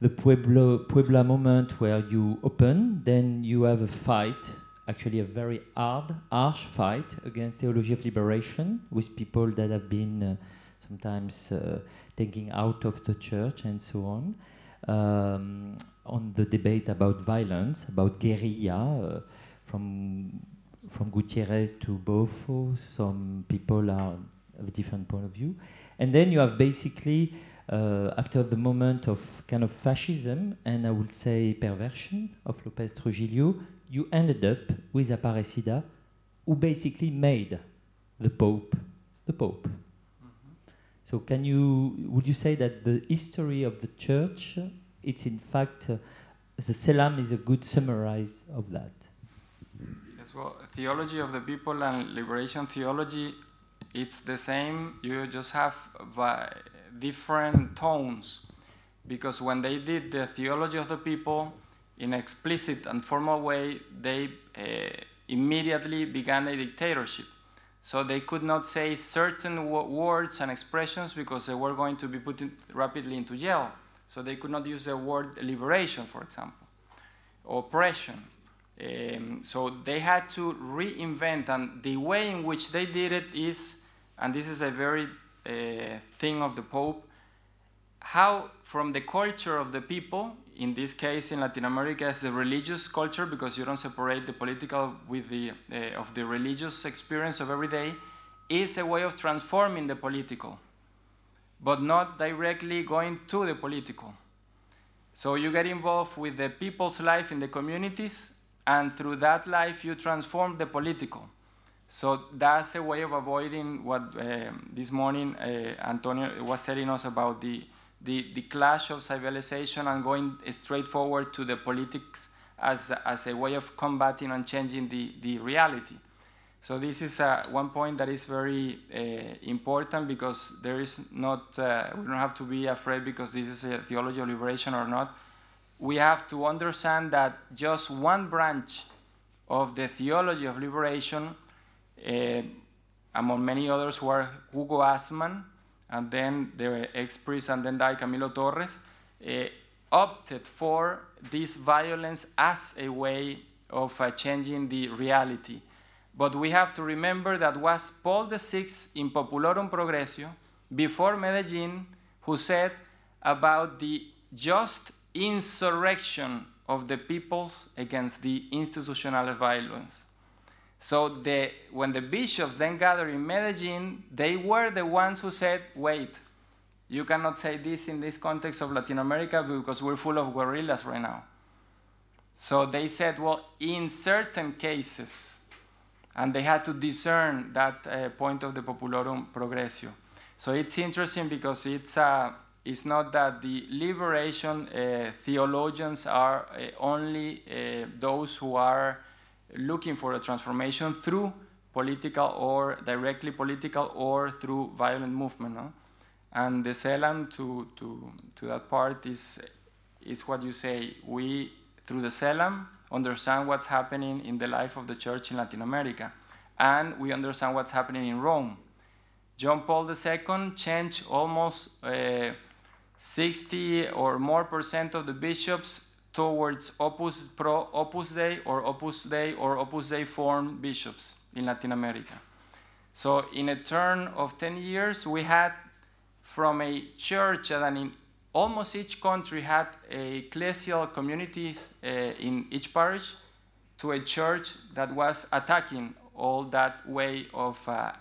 the Puebla moment where you open, then you have a fight, actually a very hard, harsh fight against theology of liberation with people that have been uh, sometimes uh, taking out of the church and so on. Um, on the debate about violence, about guerrilla, uh, from from Gutierrez to Bofo, some people are of a different point of view, and then you have basically uh, after the moment of kind of fascism and I would say perversion of Lopez Trujillo, you ended up with Aparecida, who basically made the Pope the Pope. So, can you would you say that the history of the Church, it's in fact, uh, the Selam is a good summarize of that? Yes, well, theology of the people and liberation theology, it's the same. You just have different tones, because when they did the theology of the people in explicit and formal way, they uh, immediately began a dictatorship. So they could not say certain words and expressions because they were going to be put in rapidly into jail. So they could not use the word liberation, for example, oppression. Um, so they had to reinvent, and the way in which they did it is, and this is a very uh, thing of the Pope, how from the culture of the people, in this case in Latin America, is the religious culture because you don't separate the political with the uh, of the religious experience of every day, is a way of transforming the political, but not directly going to the political. So you get involved with the people's life in the communities, and through that life you transform the political. So that's a way of avoiding what uh, this morning uh, Antonio was telling us about the the, the clash of civilization and going straight forward to the politics as, as a way of combating and changing the, the reality. So this is uh, one point that is very uh, important because there is not, uh, we don't have to be afraid because this is a theology of liberation or not. We have to understand that just one branch of the theology of liberation, uh, among many others who are Hugo Assmann, and then the ex-priest and then died Camilo Torres, uh, opted for this violence as a way of uh, changing the reality. But we have to remember that was Paul VI in Populorum Progressio, before Medellin, who said about the just insurrection of the peoples against the institutional violence. So the, when the bishops then gathered in Medellin, they were the ones who said, wait, you cannot say this in this context of Latin America because we're full of guerrillas right now. So they said, well, in certain cases, and they had to discern that uh, point of the Populorum Progressio. So it's interesting because it's, uh, it's not that the liberation uh, theologians are uh, only uh, those who are looking for a transformation through political or directly political or through violent movement. No? And the Selam to, to, to that part is, is what you say. We, through the Selam, understand what's happening in the life of the church in Latin America. And we understand what's happening in Rome. John Paul II changed almost uh, 60 or more percent of the bishops towards Opus Pro, Opus Dei, or Opus Dei, or Opus Dei form bishops in Latin America. So, in a turn of 10 years, we had from a church that in almost each country had a ecclesial communities uh, in each parish to a church that was attacking all that way of uh, uh,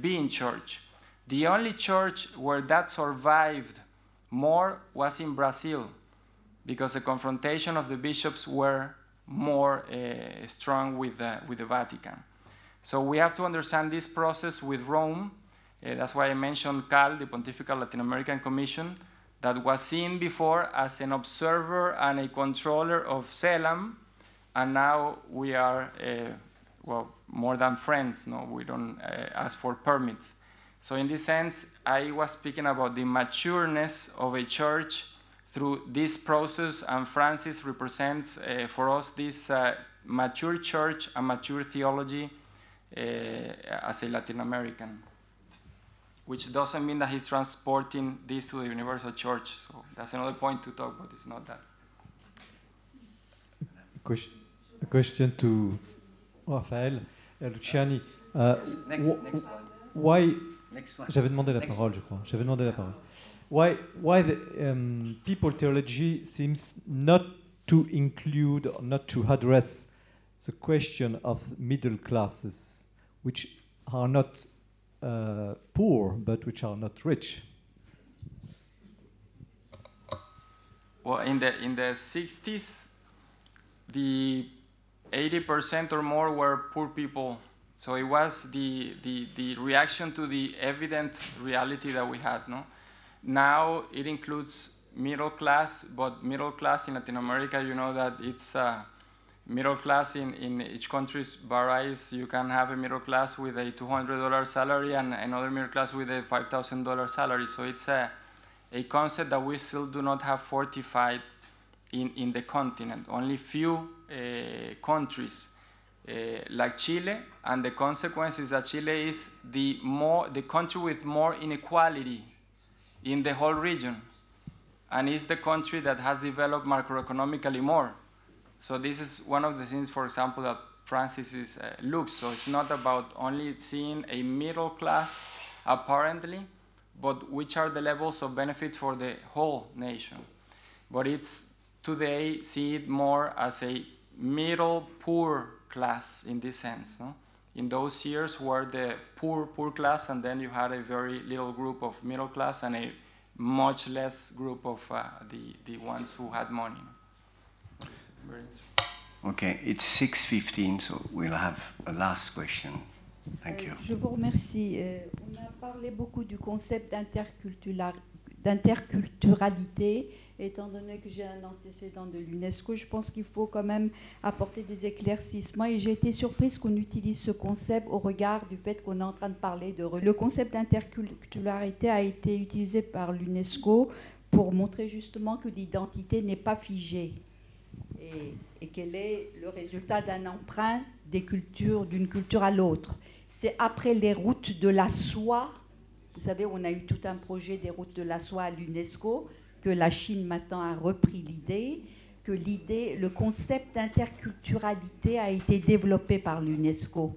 being church. The only church where that survived more was in Brazil because the confrontation of the bishops were more uh, strong with the, with the Vatican. So we have to understand this process with Rome. Uh, that's why I mentioned CAL, the Pontifical Latin American Commission, that was seen before as an observer and a controller of CELAM, and now we are, uh, well, more than friends. No, we don't uh, ask for permits. So in this sense, I was speaking about the matureness of a church through this process, and Francis represents uh, for us this uh, mature church and mature theology uh, as a Latin American, which doesn't mean that he's transporting this to the universal church. So that's another point to talk about. It's not that. A question to Rafael Luciani. Uh, next, next why J'avais demandé la parole, je crois. J'avais demandé la parole. Why, why the um, people theology seems not to include or not to address the question of middle classes, which are not uh, poor but which are not rich? Well, in the in the 60s, the 80% or more were poor people. So it was the, the, the reaction to the evident reality that we had. No? Now it includes middle class, but middle class in Latin America, you know that it's uh, middle class in, in each country varies. You can have a middle class with a $200 salary and another middle class with a $5,000 salary. So it's a, a concept that we still do not have fortified in, in the continent. Only few uh, countries like Chile, and the consequence is that Chile is the, more, the country with more inequality in the whole region, and is the country that has developed macroeconomically more. So this is one of the things, for example, that Francis is, uh, looks. So it's not about only seeing a middle class, apparently, but which are the levels of benefits for the whole nation. But it's today see it more as a middle poor class in this sense. No? In those years were the poor poor class, and then you had a very little group of middle class and a much less group of uh, the, the ones who had money. Okay, it's 6.15, so we'll have a last question. Thank you. Euh, je vous remercie. Euh, on a parlé beaucoup du concept d'interculturalité. Étant donné que j'ai un antécédent de l'UNESCO, je pense qu'il faut quand même apporter des éclaircissements. Et j'ai été surprise qu'on utilise ce concept au regard du fait qu'on est en train de parler de... Le concept d'interculturalité a été utilisé par l'UNESCO pour montrer justement que l'identité n'est pas figée et, qu'elle est le résultat d'un emprunt des cultures, d'une culture à l'autre. C'est après les routes de la soie, vous savez, on a eu tout un projet des routes de la soie à l'UNESCO, que la Chine maintenant a repris l'idée, que l'idée, le concept d'interculturalité a été développé par l'UNESCO.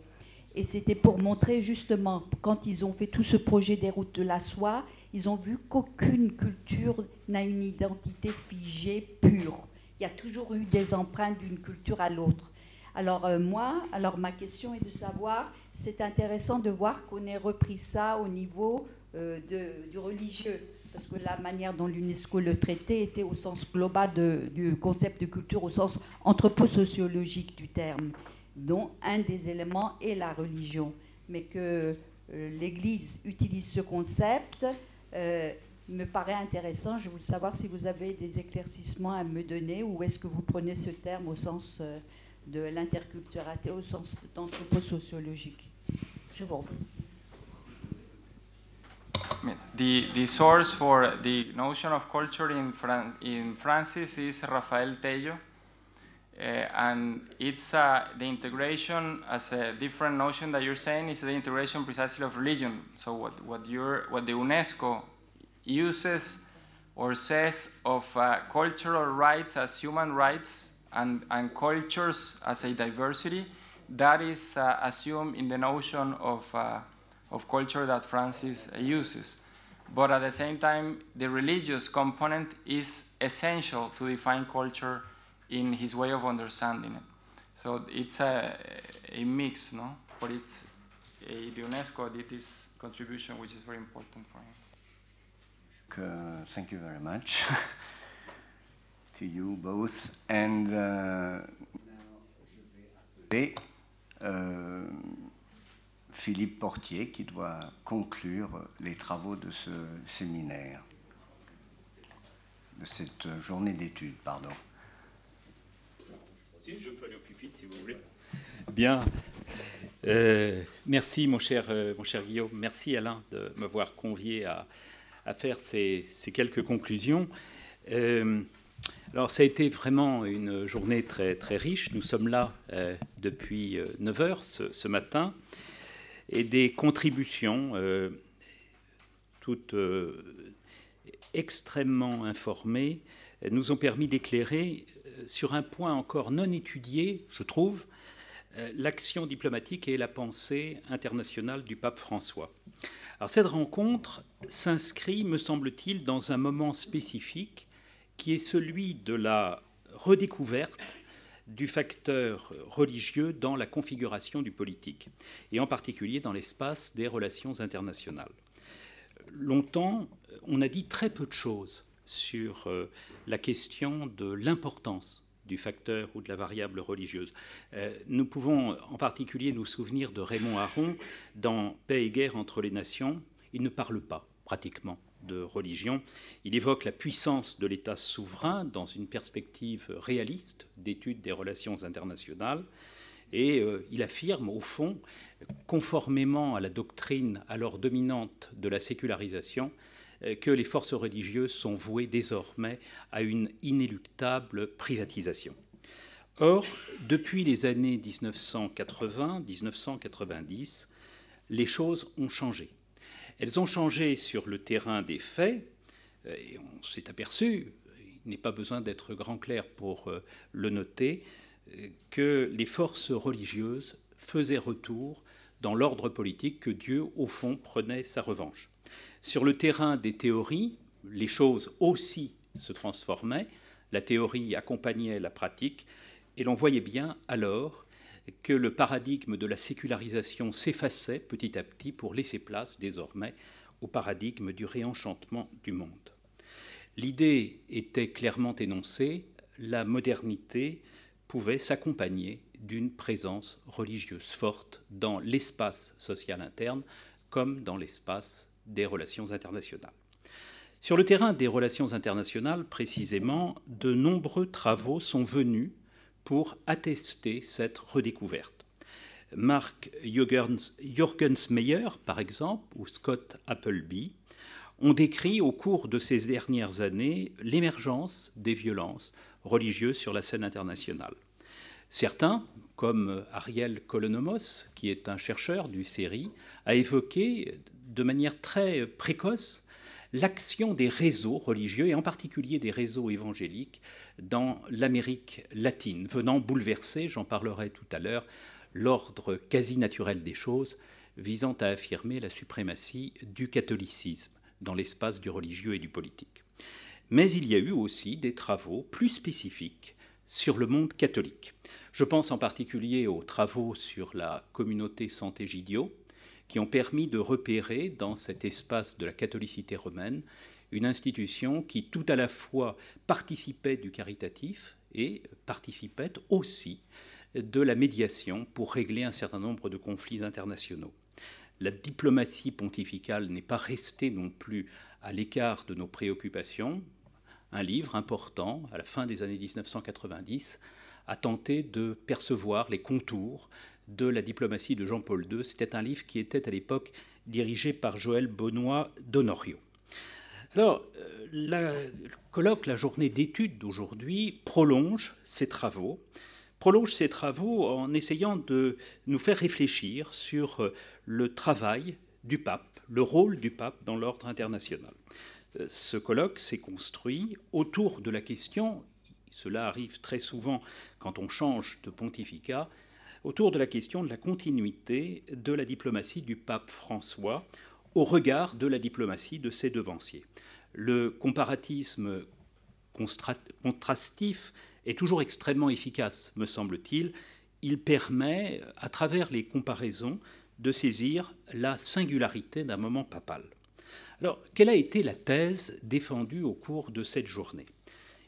Et c'était pour montrer justement, quand ils ont fait tout ce projet des routes de la soie, ils ont vu qu'aucune culture n'a une identité figée, pure. Il y a toujours eu des empreintes d'une culture à l'autre. Alors euh, moi, alors ma question est de savoir, c'est intéressant de voir qu'on ait repris ça au niveau euh, du religieux, parce que la manière dont l'UNESCO le traitait était au sens global du concept de culture, au sens anthroposociologique du terme, dont un des éléments est la religion, mais que euh, l'Église utilise ce concept. Euh, me paraît intéressant. Je voulais savoir si vous avez des éclaircissements à me donner ou est-ce que vous prenez ce terme au sens de l'interculturalité, au sens d'anthroposociologique. Je. The, the source for the notion of culture in, Fran in Francis is Rafael Tello. Uh, and it's uh, the integration as a different notion that you're saying is the integration precisely of religion. So what, what, you're, what the UNESCO uses or says of uh, cultural rights as human rights and, and cultures as a diversity, that is uh, assumed in the notion of, uh, of culture that Francis uses. But at the same time, the religious component is essential to define culture in his way of understanding it. So it's a, a mix, no? But it's a, the UNESCO did this contribution, which is very important for him. Uh, thank you very much to you both. And uh, euh, Philippe Portier qui doit conclure les travaux de ce séminaire, de cette journée d'études, pardon. Si, je peux aller au plus vite si vous voulez. Bien. Euh, merci mon cher, euh, mon cher Guillaume, merci Alain de m'avoir convié à, à faire ces, ces, quelques conclusions. Euh, alors, ça a été vraiment une journée très, très riche. Nous sommes là euh, depuis 9 heures ce, matin et des contributions euh, toutes euh, extrêmement informées nous ont permis d'éclairer sur un point encore non étudié, je trouve, euh, l'action diplomatique et la pensée internationale du pape François. Alors cette rencontre s'inscrit, me semble-t-il, dans un moment spécifique qui est celui de la redécouverte du facteur religieux dans la configuration du politique, et en particulier dans l'espace des relations internationales. Longtemps, on a dit très peu de choses sur euh, la question de l'importance du facteur ou de la variable religieuse. Euh, nous pouvons en particulier nous souvenir de Raymond Aron dans Paix et guerre entre les nations. Il ne parle pas pratiquement de religion. Il évoque la puissance de l'État souverain dans une perspective réaliste d'étude des relations internationales. Et euh, il affirme, au fond, conformément à la doctrine alors dominante de la sécularisation, euh, que les forces religieuses sont vouées désormais à une inéluctable privatisation. Or, depuis les années 1980-1990, les choses ont changé. Elles ont changé sur le terrain des faits, euh, et on s'est aperçu, il n'est pas besoin d'être grand clair pour euh, le noter, que les forces religieuses faisaient retour dans l'ordre politique que Dieu, au fond, prenait sa revanche. Sur le terrain des théories, les choses aussi se transformaient, la théorie accompagnait la pratique, et l'on voyait bien alors que le paradigme de la sécularisation s'effaçait petit à petit pour laisser place désormais au paradigme du réenchantement du monde. L'idée était clairement énoncée, la modernité pouvait s'accompagner d'une présence religieuse forte dans l'espace social interne comme dans l'espace des relations internationales. Sur le terrain des relations internationales, précisément, de nombreux travaux sont venus pour attester cette redécouverte. Mark Jorgensmeyer, par exemple, ou Scott Appleby, ont décrit au cours de ces dernières années l'émergence des violences religieuses sur la scène internationale. Certains, comme Ariel Kolonomos, qui est un chercheur du CERI, a évoqué de manière très précoce l'action des réseaux religieux, et en particulier des réseaux évangéliques, dans l'Amérique latine, venant bouleverser, j'en parlerai tout à l'heure, l'ordre quasi naturel des choses, visant à affirmer la suprématie du catholicisme dans l'espace du religieux et du politique. Mais il y a eu aussi des travaux plus spécifiques sur le monde catholique. Je pense en particulier aux travaux sur la communauté Sant'Egidio, qui ont permis de repérer dans cet espace de la catholicité romaine une institution qui tout à la fois participait du caritatif et participait aussi de la médiation pour régler un certain nombre de conflits internationaux. La diplomatie pontificale n'est pas restée non plus à l'écart de nos préoccupations. Un livre important, à la fin des années 1990, a tenté de percevoir les contours de la diplomatie de Jean-Paul II. C'était un livre qui était à l'époque dirigé par Joël Benoît d'Honorio. Alors, euh, le colloque, la journée d'études d'aujourd'hui, prolonge ces travaux, prolonge ces travaux en essayant de nous faire réfléchir sur euh, le travail du pape, le rôle du pape dans l'ordre international. Euh, ce colloque s'est construit autour de la question, cela arrive très souvent quand on change de pontificat, autour de la question de la continuité de la diplomatie du pape François au regard de la diplomatie de ses devanciers. Le comparatisme contrastif est toujours extrêmement efficace, me semble-t-il. Il permet, à travers les comparaisons, de saisir la singularité d'un moment papal. Alors, quelle a été la thèse défendue au cours de cette journée?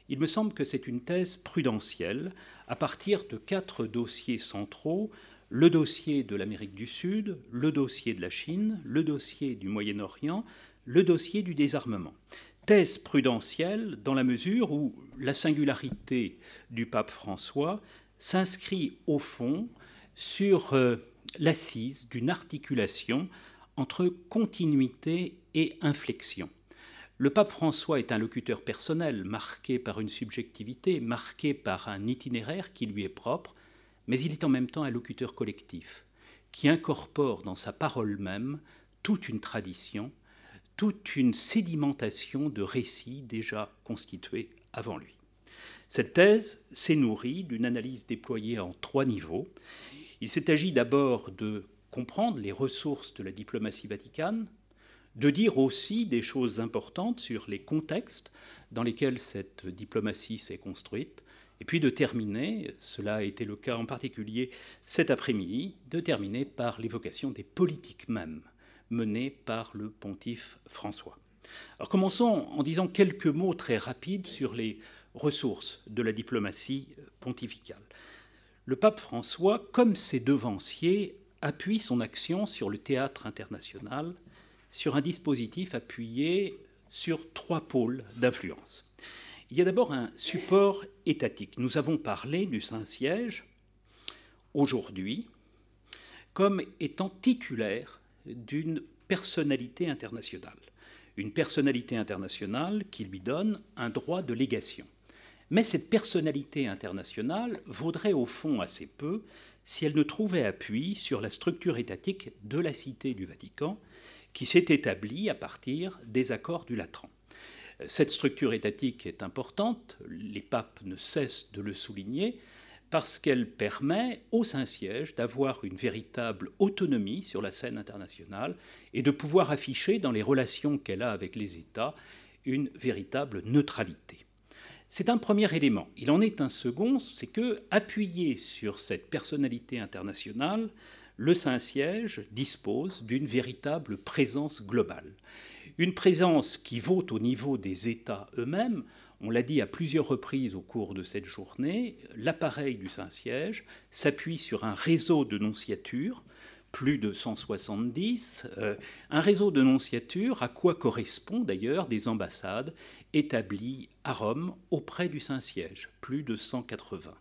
Il me semble que c'est une thèse prudentielle à partir de quatre dossiers centraux le dossier de l'Amérique du Sud, le dossier de la Chine, le dossier du Moyen-Orient, le dossier du désarmement. Thèse prudentielle dans la mesure où la singularité du pape François s'inscrit au fond sur euh, l'assise d'une articulation entre continuité et inflexion. Le pape François est un locuteur personnel, marqué par une subjectivité, marqué par un itinéraire qui lui est propre, mais il est en même temps un locuteur collectif, qui incorpore dans sa parole même toute une tradition, toute une sédimentation de récits déjà constitués avant lui. Cette thèse s'est nourrie d'une analyse déployée en trois niveaux. Il s'est agi d'abord de comprendre les ressources de la diplomatie vaticane, de dire aussi des choses importantes sur les contextes dans lesquels cette diplomatie s'est construite, et puis de terminer, cela a été le cas en particulier cet après-midi, de terminer par l'évocation des politiques mêmes menées par le pontife François. Alors commençons en disant quelques mots très rapides sur les ressources de la diplomatie pontificale. Le pape François, comme ses devanciers, appuie son action sur le théâtre international sur un dispositif appuyé sur trois pôles d'influence. Il y a d'abord un support étatique. Nous avons parlé du Saint-Siège aujourd'hui comme étant titulaire d'une personnalité internationale. Une personnalité internationale qui lui donne un droit de légation. Mais cette personnalité internationale vaudrait au fond assez peu si elle ne trouvait appui sur la structure étatique de la Cité du Vatican, qui s'est établie à partir des accords du Latran. Cette structure étatique est importante, les papes ne cessent de le souligner, parce qu'elle permet au Saint-Siège d'avoir une véritable autonomie sur la scène internationale et de pouvoir afficher dans les relations qu'elle a avec les États une véritable neutralité. C'est un premier élément. Il en est un second, c'est que, appuyé sur cette personnalité internationale, le Saint-Siège dispose d'une véritable présence globale. Une présence qui vaut au niveau des États eux-mêmes. On l'a dit à plusieurs reprises au cours de cette journée, l'appareil du Saint-Siège s'appuie sur un réseau de nonciatures plus de 170, euh, un réseau de nonciatures à quoi correspondent d'ailleurs des ambassades établies à Rome auprès du Saint-Siège, plus de 180.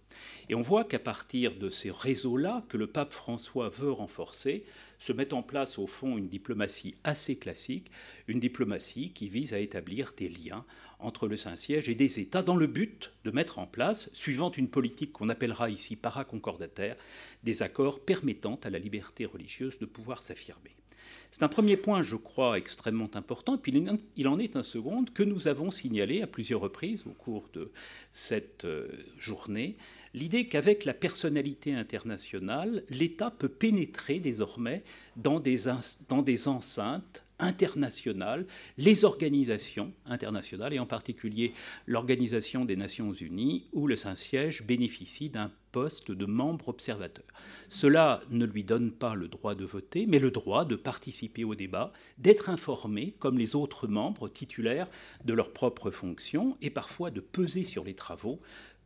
Et on voit qu'à partir de ces réseaux-là, que le pape François veut renforcer, se met en place au fond une diplomatie assez classique, une diplomatie qui vise à établir des liens entre le Saint-Siège et des États dans le but de mettre en place, suivant une politique qu'on appellera ici paraconcordataire, des accords permettant à la liberté religieuse de pouvoir s'affirmer. C'est un premier point, je crois, extrêmement important. Puis il en est un second que nous avons signalé à plusieurs reprises au cours de cette euh, journée, l'idée qu'avec la personnalité internationale, l'État peut pénétrer désormais dans des, dans des enceintes internationales, les organisations internationales, et en particulier l'Organisation des Nations Unies, où le Saint-Siège bénéficie d'un poste de membre observateur. Cela ne lui donne pas le droit de voter, mais le droit de participer au débat, d'être informé comme les autres membres titulaires de leurs propres fonctions, et parfois de peser sur les travaux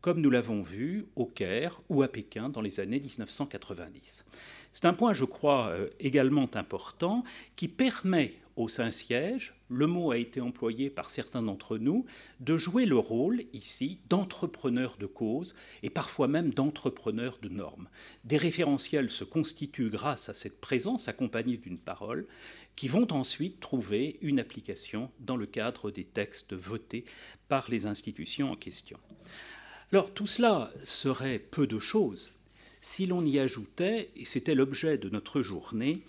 comme nous l'avons vu au Caire ou à Pékin dans les années 1990. C'est un point, je crois, euh, également important qui permet au Saint-Siège, le mot a été employé par certains d'entre nous, de jouer le rôle ici d'entrepreneur de cause et parfois même d'entrepreneur de normes. Des référentiels se constituent grâce à cette présence accompagnée d'une parole qui vont ensuite trouver une application dans le cadre des textes votés par les institutions en question. Alors tout cela serait peu de choses si l'on y ajoutait, et c'était l'objet de notre journée,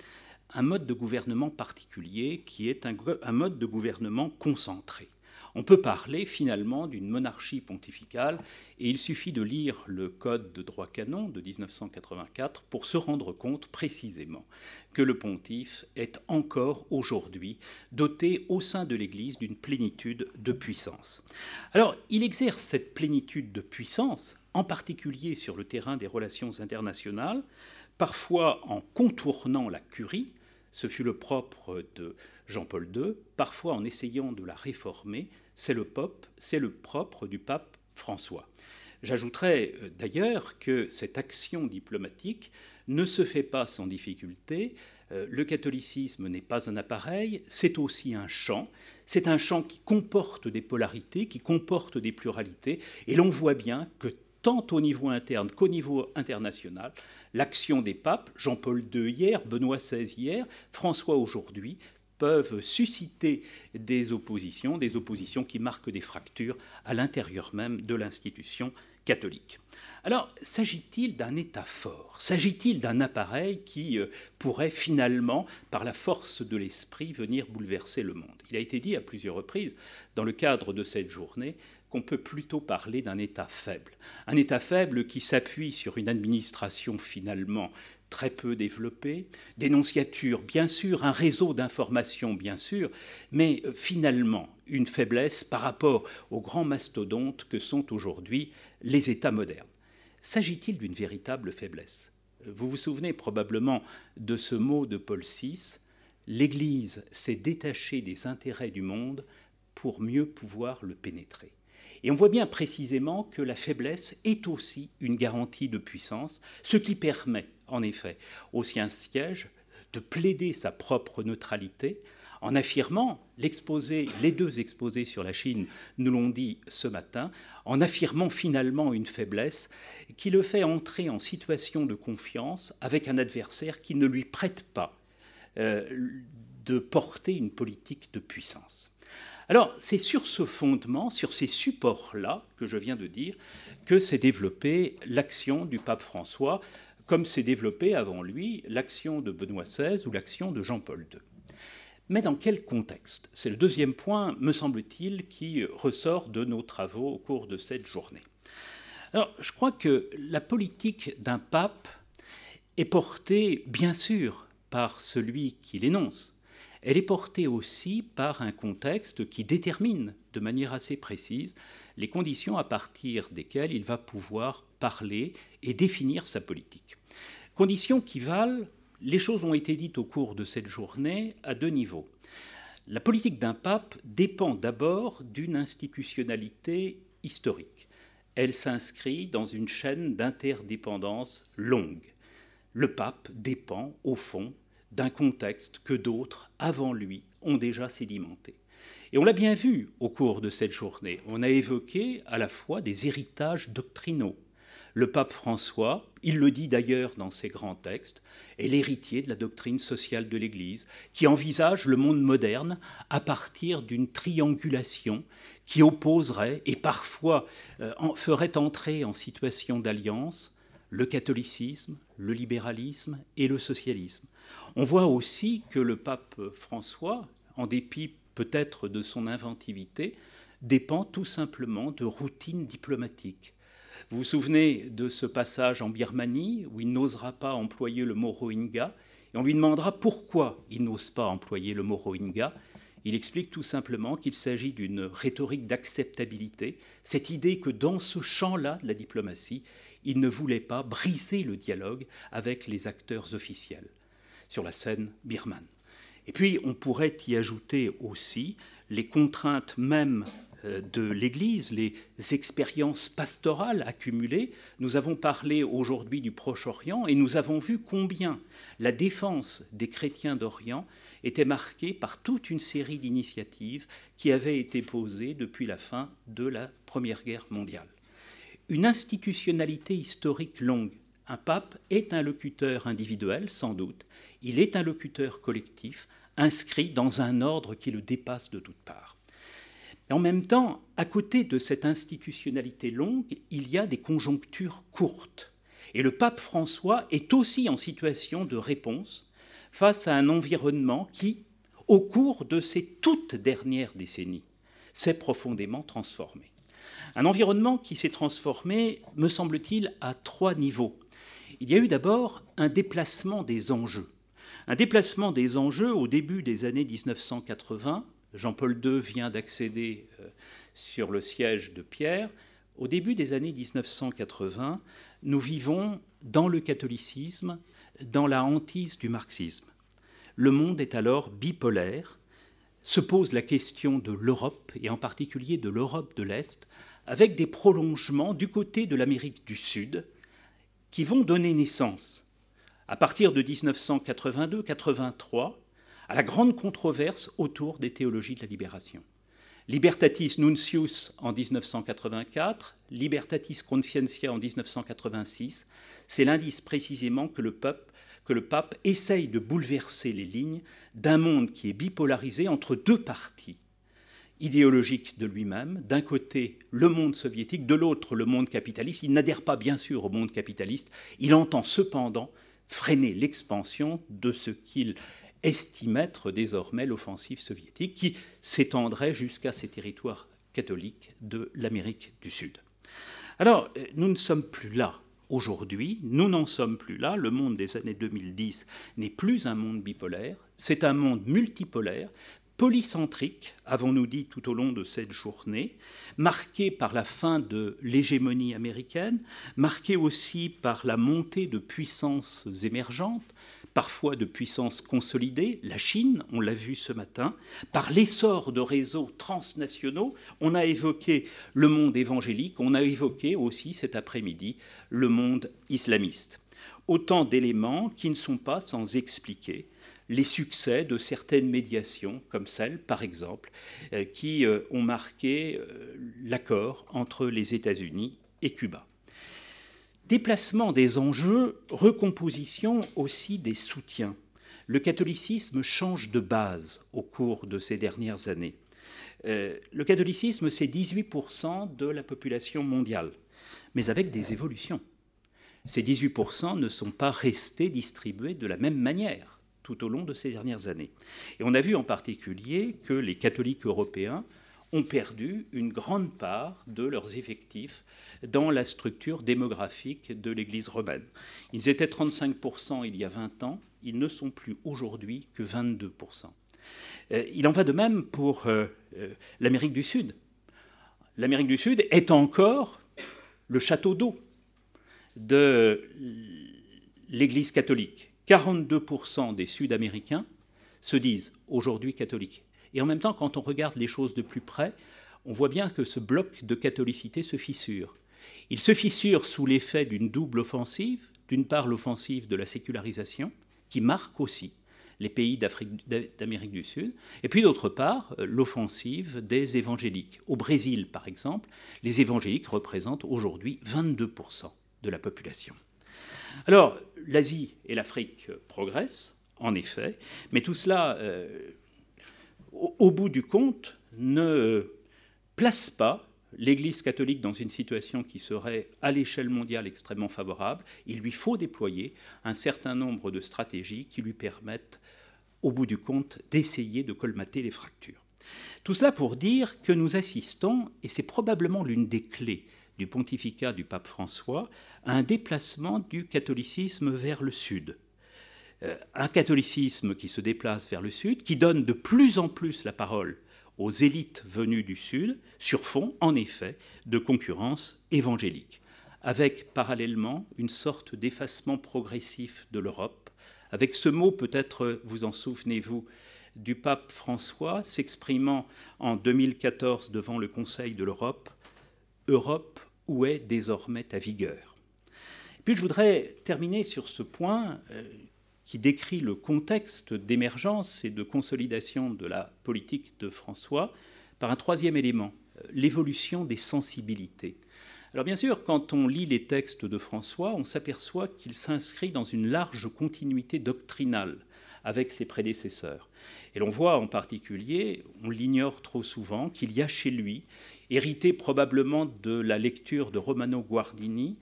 un mode de gouvernement particulier qui est un, mode de gouvernement concentré. On peut parler finalement d'une monarchie pontificale et il suffit de lire le Code de droit canon de 1984 pour se rendre compte précisément que le pontife est encore aujourd'hui doté au sein de l'Église d'une plénitude de puissance. Alors, il exerce cette plénitude de puissance, en particulier sur le terrain des relations internationales, parfois en contournant la curie, ce fut le propre de Jean-Paul II, parfois en essayant de la réformer, c'est le, c'est le propre du pape François. J'ajouterais euh, d'ailleurs que cette action diplomatique ne se fait pas sans difficulté. Euh, le catholicisme n'est pas un appareil, c'est aussi un champ. C'est un champ qui comporte des polarités, qui comporte des pluralités, et l'on voit bien que tant au niveau interne qu'au niveau international, l'action des papes, Jean-Paul II hier, Benoît XVI hier, François aujourd'hui, peuvent susciter des oppositions, des oppositions qui marquent des fractures à l'intérieur même de l'institution catholique. Alors, s'agit-il d'un État fort? S'agit-il d'un appareil qui euh, pourrait finalement, par la force de l'esprit, venir bouleverser le monde? Il a été dit à plusieurs reprises, dans le cadre de cette journée, qu'on peut plutôt parler d'un État faible. Un État faible qui s'appuie sur une administration finalement très peu développée, dénonciature bien sûr, un réseau d'information bien sûr, mais euh, finalement une faiblesse par rapport aux grands mastodontes que sont aujourd'hui les États modernes. S'agit-il d'une véritable faiblesse? Vous vous souvenez probablement de ce mot de Paul VI, l'Église s'est détachée des intérêts du monde pour mieux pouvoir le pénétrer. Et on voit bien précisément que la faiblesse est aussi une garantie de puissance, ce qui permet en effet au siège de plaider sa propre neutralité en affirmant l'exposé, les deux exposés sur la Chine nous l'ont dit ce matin, en affirmant finalement une faiblesse qui le fait entrer en situation de confiance avec un adversaire qui ne lui prête pas euh, de porter une politique de puissance. Alors, c'est sur ce fondement, sur ces supports-là que je viens de dire, que s'est développée l'action du pape François, comme s'est développée avant lui l'action de Benoît XVI ou l'action de Jean-Paul II. Mais dans quel contexte? C'est le deuxième point, me semble-t-il, qui ressort de nos travaux au cours de cette journée. Alors, je crois que la politique d'un pape est portée, bien sûr, par celui qui l'énonce, elle est portée aussi par un contexte qui détermine de manière assez précise les conditions à partir desquelles il va pouvoir parler et définir sa politique. Conditions qui valent, les choses ont été dites au cours de cette journée à deux niveaux. La politique d'un pape dépend d'abord d'une institutionnalité historique. Elle s'inscrit dans une chaîne d'interdépendance longue. Le pape dépend, au fond, d'un contexte que d'autres, avant lui, ont déjà sédimenté. Et on l'a bien vu au cours de cette journée. On a évoqué à la fois des héritages doctrinaux. Le pape François, il le dit d'ailleurs dans ses grands textes, est l'héritier de la doctrine sociale de l'Église, qui envisage le monde moderne à partir d'une triangulation qui opposerait et parfois euh, ferait entrer en situation d'alliance le catholicisme, le libéralisme et le socialisme. On voit aussi que le pape François, en dépit peut-être de son inventivité, dépend tout simplement de routines diplomatiques. Vous vous souvenez de ce passage en Birmanie où il n'osera pas employer le mot Rohingya et on lui demandera pourquoi il n'ose pas employer le mot Rohingya. Il explique tout simplement qu'il s'agit d'une rhétorique d'acceptabilité, cette idée que dans ce champ-là de la diplomatie, il ne voulait pas briser le dialogue avec les acteurs officiels sur la scène birmane. Et puis, on pourrait y ajouter aussi les contraintes même euh, de l'Église, les expériences pastorales accumulées. Nous avons parlé aujourd'hui du Proche-Orient et nous avons vu combien la défense des chrétiens d'Orient était marquée par toute une série d'initiatives qui avaient été posées depuis la fin de la Première Guerre mondiale. Une institutionnalité historique longue un pape est un locuteur individuel, sans doute, il est un locuteur collectif, inscrit dans un ordre qui le dépasse de toutes parts. En même temps, à côté de cette institutionnalité longue, il y a des conjonctures courtes. Et le pape François est aussi en situation de réponse face à un environnement qui, au cours de ces toutes dernières décennies, s'est profondément transformé. Un environnement qui s'est transformé, me semble-t-il, à trois niveaux il y a eu d'abord un déplacement des enjeux. Un déplacement des enjeux au début des années 1980. Jean-Paul II vient d'accéder euh, sur le siège de Pierre. Au début des années 1980, nous vivons dans le catholicisme, dans la hantise du marxisme. Le monde est alors bipolaire. Se pose la question de l'Europe, et en particulier de l'Europe de l'Est, avec des prolongements du côté de l'Amérique du Sud, qui vont donner naissance, à partir de 1982-83, à la grande controverse autour des théologies de la libération. Libertatis Nuncius en 1984, Libertatis Conscientia en 1986, c'est l'indice précisément que le, pape, que le pape essaye de bouleverser les lignes d'un monde qui est bipolarisé entre deux parties idéologique de lui-même, d'un côté le monde soviétique, de l'autre le monde capitaliste. Il n'adhère pas bien sûr au monde capitaliste, il entend cependant freiner l'expansion de ce qu'il estime être désormais l'offensive soviétique, qui s'étendrait jusqu'à ces territoires catholiques de l'Amérique du Sud. Alors, nous ne sommes plus là Aujourd'hui, nous n'en sommes plus là. Le monde des années 2010 n'est plus un monde bipolaire, c'est un monde multipolaire, polycentrique, avons-nous dit tout au long de cette journée, marqué par la fin de l'hégémonie américaine, marqué aussi par la montée de puissances émergentes, parfois de puissances consolidées, la Chine, on l'a vu ce matin, par l'essor de réseaux transnationaux. On a évoqué le monde évangélique, on a évoqué aussi cet après-midi le monde islamiste. Autant d'éléments qui ne sont pas sans expliquer les succès de certaines médiations, comme celle, par exemple, euh, qui euh, ont marqué euh, l'accord entre les États-Unis et Cuba. Déplacement des enjeux, recomposition aussi des soutiens. Le catholicisme change de base au cours de ces dernières années. le catholicisme, c'est 18% de la population mondiale, mais avec des évolutions. Ces 18% ne sont pas restés distribués de la même manière tout au long de ces dernières années. Et on a vu en particulier que les catholiques européens ont perdu une grande part de leurs effectifs dans la structure démographique de l'Église romaine. Ils étaient 35% il y a 20 ans, ils ne sont plus aujourd'hui que 22%. Euh, il en va de même pour euh, euh, l'Amérique du Sud. L'Amérique du Sud est encore le château d'eau de l'Église catholique. 42% des Sud-Américains se disent aujourd'hui catholiques. Et en même temps, quand on regarde les choses de plus près, on voit bien que ce bloc de catholicité se fissure. Il se fissure sous l'effet d'une double offensive, d'une part l'offensive de la sécularisation, qui marque aussi les pays d'Amérique du Sud, et puis d'autre part l'offensive des évangéliques. Au Brésil, par exemple, les évangéliques représentent aujourd'hui 22% de la population. Alors, l'Asie et l'Afrique progressent, en effet, mais tout cela, euh, au, bout du compte, ne place pas l'Église catholique dans une situation qui serait à l'échelle mondiale extrêmement favorable. Il lui faut déployer un certain nombre de stratégies qui lui permettent, au bout du compte, d'essayer de colmater les fractures. Tout cela pour dire que nous assistons, et c'est probablement l'une des clés du pontificat du pape François un déplacement du catholicisme vers le sud. Euh, un catholicisme qui se déplace vers le sud, qui donne de plus en plus la parole aux élites venues du sud, sur fond, en effet, de concurrence évangélique, avec parallèlement une sorte d'effacement progressif de l'Europe, avec ce mot, peut-être vous en souvenez-vous, du pape François s'exprimant en 2014 devant le Conseil de l'Europe, Europe, où est désormais ta vigueur? Puis je voudrais terminer sur ce point euh, qui décrit le contexte d'émergence et de consolidation de la politique de François par un troisième élément, l'évolution des sensibilités. Alors bien sûr, quand on lit les textes de François, on s'aperçoit qu'il s'inscrit dans une large continuité doctrinale avec ses prédécesseurs. Et l'on voit en particulier, on l'ignore trop souvent, qu'il y a chez lui hérité probablement de la lecture de Romano Guardini,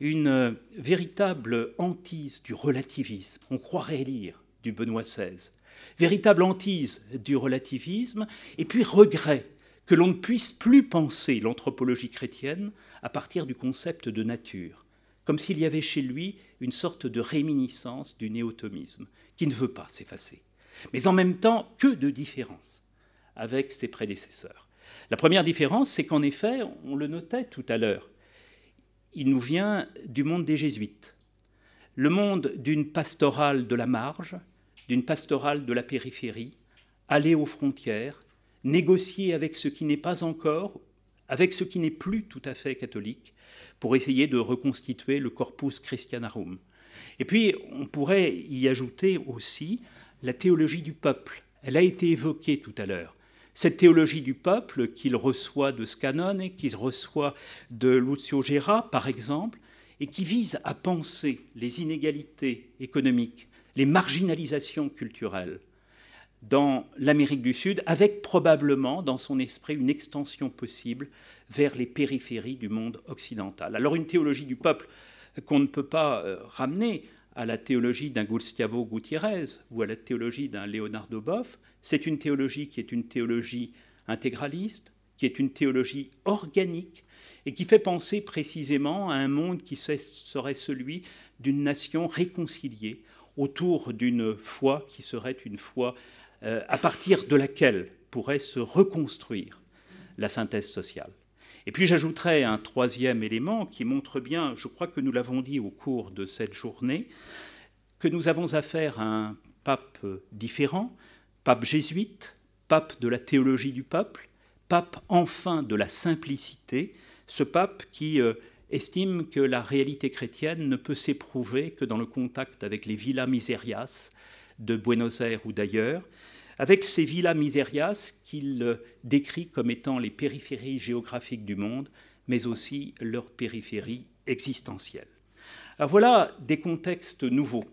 une véritable hantise du relativisme. On croirait lire du Benoît XVI. Véritable hantise du relativisme, et puis regret que l'on ne puisse plus penser l'anthropologie chrétienne à partir du concept de nature, comme s'il y avait chez lui une sorte de réminiscence du néotomisme qui ne veut pas s'effacer. Mais en même temps, que de différence avec ses prédécesseurs. La première différence, c'est qu'en effet, on le notait tout à l'heure, il nous vient du monde des jésuites, le monde d'une pastorale de la marge, d'une pastorale de la périphérie, aller aux frontières, négocier avec ce qui n'est pas encore, avec ce qui n'est plus tout à fait catholique, pour essayer de reconstituer le corpus christianarum. Et puis, on pourrait y ajouter aussi la théologie du peuple. Elle a été évoquée tout à l'heure cette théologie du peuple qu'il reçoit de Scanone, qu'il reçoit de Lucio Gera, par exemple, et qui vise à penser les inégalités économiques, les marginalisations culturelles dans l'Amérique du Sud, avec probablement dans son esprit une extension possible vers les périphéries du monde occidental. Alors une théologie du peuple qu'on ne peut pas euh, ramener à la théologie d'un Gustavo Gutiérrez ou à la théologie d'un Leonardo Boff, c'est une théologie qui est une théologie intégraliste, qui est une théologie organique et qui fait penser précisément à un monde qui serait celui d'une nation réconciliée autour d'une foi qui serait une foi euh, à partir de laquelle pourrait se reconstruire la synthèse sociale. Et puis j'ajouterai un troisième élément qui montre bien, je crois que nous l'avons dit au cours de cette journée, que nous avons affaire à un pape différent, pape jésuite, pape de la théologie du peuple, pape enfin de la simplicité, ce pape qui euh, estime que la réalité chrétienne ne peut s'éprouver que dans le contact avec les villas miserias de Buenos Aires ou d'ailleurs, avec ces villas miserias qu'il euh, décrit comme étant les périphéries géographiques du monde, mais aussi leurs périphéries existentielles. Alors voilà des contextes nouveaux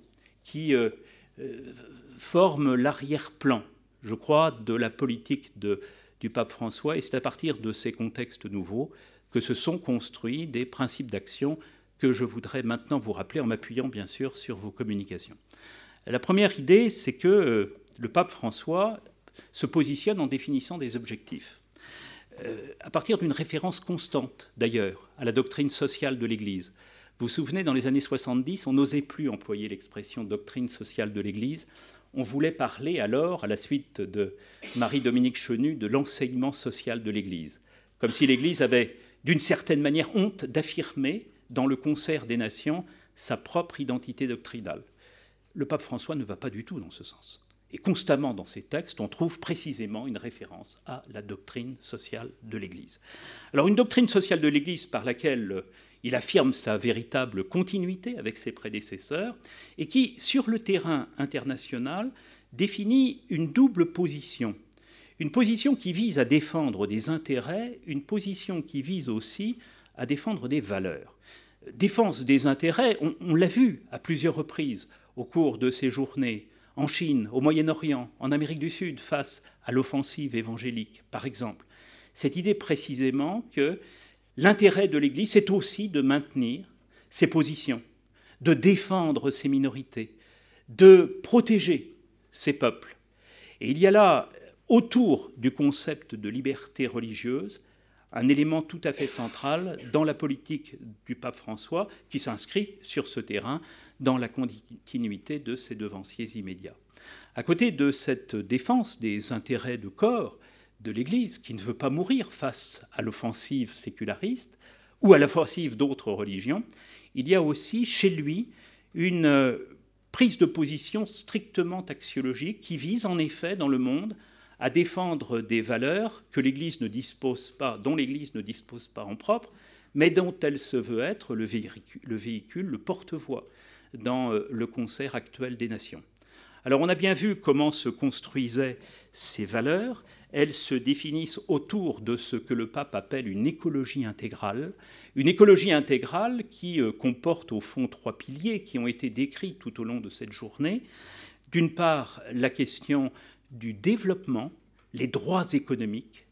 qui euh, forment l'arrière-plan, je crois, de la politique du pape François, et c'est à partir de ces contextes nouveaux que se sont construits des principes d'action que je voudrais maintenant vous rappeler en m'appuyant bien sûr sur vos communications. La première idée, c'est que euh, le pape François se positionne en définissant des objectifs. Euh, à partir d'une référence constante, d'ailleurs, à la doctrine sociale de l'Église. Vous vous souvenez, dans les années 70, on n'osait plus employer l'expression doctrine sociale de l'Église. On voulait parler alors, à la suite de Marie-Dominique Chenu, de l'enseignement social de l'Église. Comme si l'Église avait d'une certaine manière honte d'affirmer dans le concert des nations sa propre identité doctrinale. Le pape François ne va pas du tout dans ce sens. Et constamment dans ses textes, on trouve précisément une référence à la doctrine sociale de l'Église. Alors une doctrine sociale de l'Église par laquelle il affirme sa véritable continuité avec ses prédécesseurs et qui, sur le terrain international, définit une double position une position qui vise à défendre des intérêts, une position qui vise aussi à défendre des valeurs. Défense des intérêts, on, l'a vu à plusieurs reprises au cours de ces journées, en Chine, au Moyen-Orient, en Amérique du Sud, face à l'offensive évangélique, par exemple. Cette idée précisément que l'intérêt de l'Église, c'est aussi de maintenir ses positions, de défendre ses minorités, de protéger ses peuples. Et il y a là autour du concept de liberté religieuse, un élément tout à fait central dans la politique du pape François, qui s'inscrit sur ce terrain dans la continuité de ses devanciers immédiats. À côté de cette défense des intérêts de corps de l'Église, qui ne veut pas mourir face à l'offensive séculariste ou à l'offensive d'autres religions, il y a aussi chez lui une prise de position strictement axiologique qui vise en effet dans le monde à défendre des valeurs que l'Église ne dispose pas, dont l'Église ne dispose pas en propre, mais dont elle se veut être le véhicule, le, porte-voix dans euh, le concert actuel des nations. Alors on a bien vu comment se construisaient ces valeurs. Elles se définissent autour de ce que le pape appelle une écologie intégrale. Une écologie intégrale qui euh, comporte au fond trois piliers qui ont été décrits tout au long de cette journée. D'une part, la question du développement, les droits économiques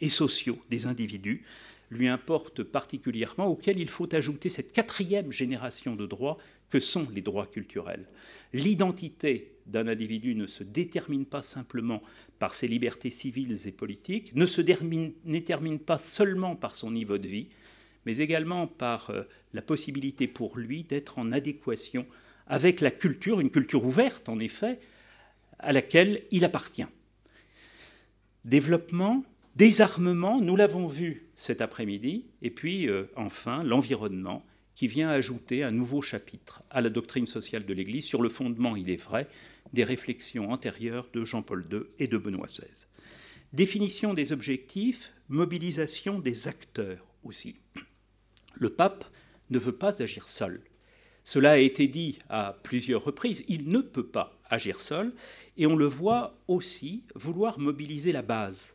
et sociaux des individus lui importent particulièrement, auquel il faut ajouter cette quatrième génération de droits que sont les droits culturels. L'identité d'un individu ne se détermine pas simplement par ses libertés civiles et politiques, ne se détermine pas seulement par son niveau de vie, mais également par euh, la possibilité pour lui d'être en adéquation avec la culture, une culture ouverte en effet, à laquelle il appartient. Développement, désarmement, nous l'avons vu cet après-midi, et puis euh, enfin l'environnement qui vient ajouter un nouveau chapitre à la doctrine sociale de l'Église sur le fondement, il est vrai, des réflexions antérieures de Jean-Paul II et de Benoît XVI. Définition des objectifs, mobilisation des acteurs aussi. Le pape ne veut pas agir seul. Cela a été dit à plusieurs reprises, il ne peut pas agir seul, et on le voit aussi vouloir mobiliser la base,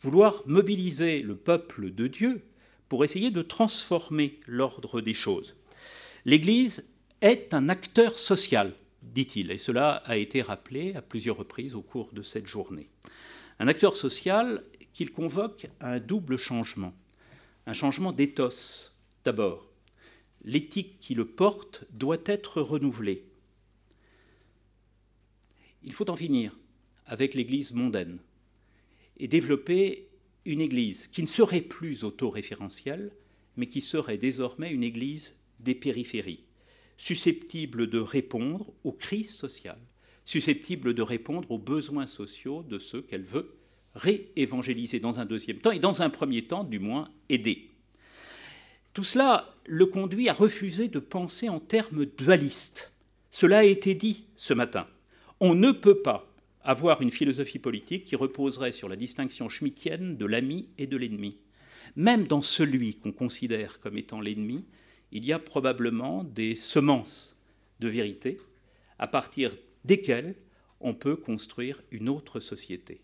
vouloir mobiliser le peuple de Dieu pour essayer de transformer l'ordre des choses. L'Église est un acteur social, dit-il, et cela a été rappelé à plusieurs reprises au cours de cette journée. Un acteur social qu'il convoque à un double changement. Un changement d'éthos, d'abord. L'éthique qui le porte doit être renouvelée. Il faut en finir avec l'Église mondaine et développer une Église qui ne serait plus autoréférentielle, mais qui serait désormais une Église des périphéries, susceptible de répondre aux crises sociales, susceptible de répondre aux besoins sociaux de ceux qu'elle veut réévangéliser dans un deuxième temps, et dans un premier temps, du moins, aider. Tout cela le conduit à refuser de penser en termes dualistes. Cela a été dit ce matin. On ne peut pas avoir une philosophie politique qui reposerait sur la distinction schmittienne de l'ami et de l'ennemi. Même dans celui qu'on considère comme étant l'ennemi, il y a probablement des semences de vérité à partir desquelles on peut construire une autre société.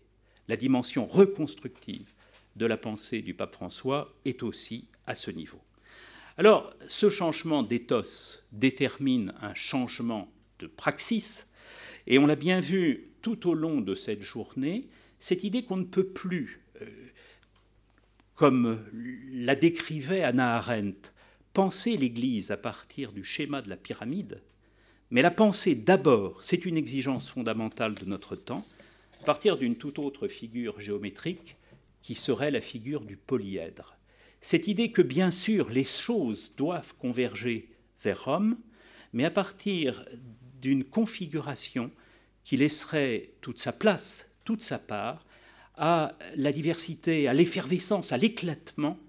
La dimension reconstructive de la pensée du pape François est aussi à ce niveau. Alors, ce changement d'éthos détermine un changement de praxis, et on l'a bien vu tout au long de cette journée, cette idée qu'on ne peut plus, euh, comme la décrivait Anna Arendt, penser l'Église à partir du schéma de la pyramide, mais la penser d'abord, c'est une exigence fondamentale de notre temps, à partir d'une toute autre figure géométrique qui serait la figure du polyèdre. Cette idée que bien sûr les choses doivent converger vers Rome, mais à partir d'une configuration qui laisserait toute sa place, toute sa part, à la diversité, à l'effervescence, à l'éclatement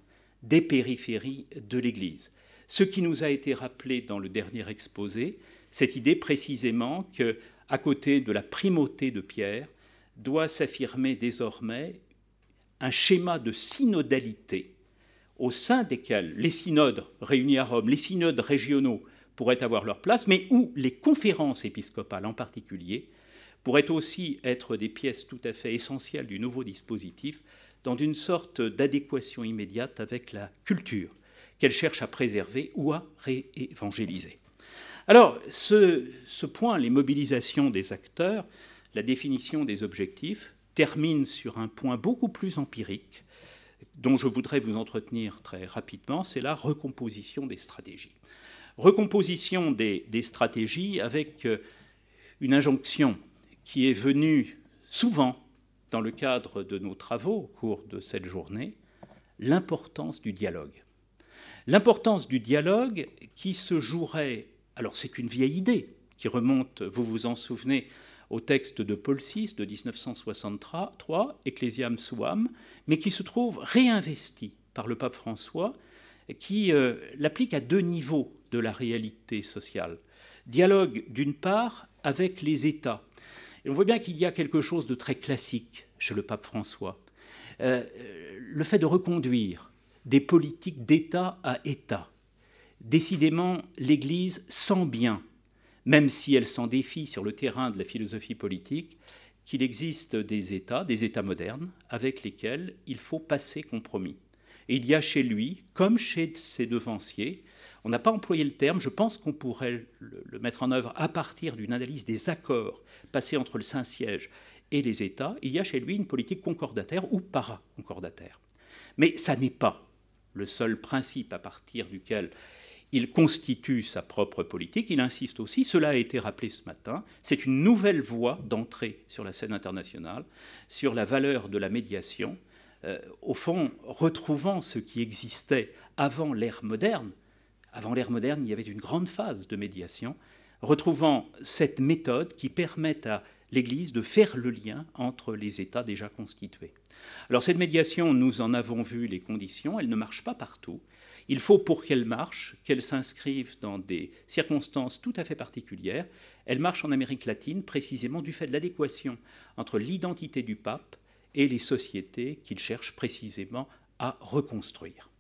des périphéries de l'Église. Ce qui nous a été rappelé dans le dernier exposé, cette idée précisément que, à côté de la primauté de Pierre, doit s'affirmer désormais un schéma de synodalité au sein desquels les synodes réunis à Rome, les synodes régionaux pourraient avoir leur place, mais où les conférences épiscopales en particulier pourraient aussi être des pièces tout à fait essentielles du nouveau dispositif dans une sorte d'adéquation immédiate avec la culture qu'elle cherche à préserver ou à réévangéliser. Alors, ce, ce, point, les mobilisations des acteurs, la définition des objectifs, termine sur un point beaucoup plus empirique dont je voudrais vous entretenir très rapidement, c'est la recomposition des stratégies. Recomposition des, stratégies avec euh, une injonction qui est venue souvent dans le cadre de nos travaux au cours de cette journée, l'importance du dialogue. L'importance du dialogue qui se jouerait, alors c'est une vieille idée qui remonte, vous vous en souvenez, au texte de Paul VI de 1963, Ecclesiam Suam, mais qui se trouve réinvesti par le pape François, qui euh, l'applique à deux niveaux de la réalité sociale. Dialogue d'une part avec les États. Et on voit bien qu'il y a quelque chose de très classique chez le pape François. Euh, le fait de reconduire des politiques d'État à État. Décidément, l'Église sent bien même si elle s'en défie sur le terrain de la philosophie politique, qu'il existe des États, des États modernes, avec lesquels il faut passer compromis. Et il y a chez lui, comme chez ses devanciers, on n'a pas employé le terme, je pense qu'on pourrait le, mettre en œuvre à partir d'une analyse des accords passés entre le Saint-Siège et les États, il y a chez lui une politique concordataire ou para-concordataire. Mais ça n'est pas le seul principe à partir duquel il constitue sa propre politique, il insiste aussi, cela a été rappelé ce matin, c'est une nouvelle voie d'entrée sur la scène internationale, sur la valeur de la médiation, euh, au fond retrouvant ce qui existait avant l'ère moderne. Avant l'ère moderne, il y avait une grande phase de médiation, retrouvant cette méthode qui permet à l'Église de faire le lien entre les États déjà constitués. Alors cette médiation, nous en avons vu les conditions, elle ne marche pas partout. Il faut, pour qu'elle marche, qu'elle s'inscrive dans des circonstances tout à fait particulières. Elle marche en Amérique latine précisément du fait de l'adéquation entre l'identité du pape et les sociétés qu'il cherche précisément à reconstruire.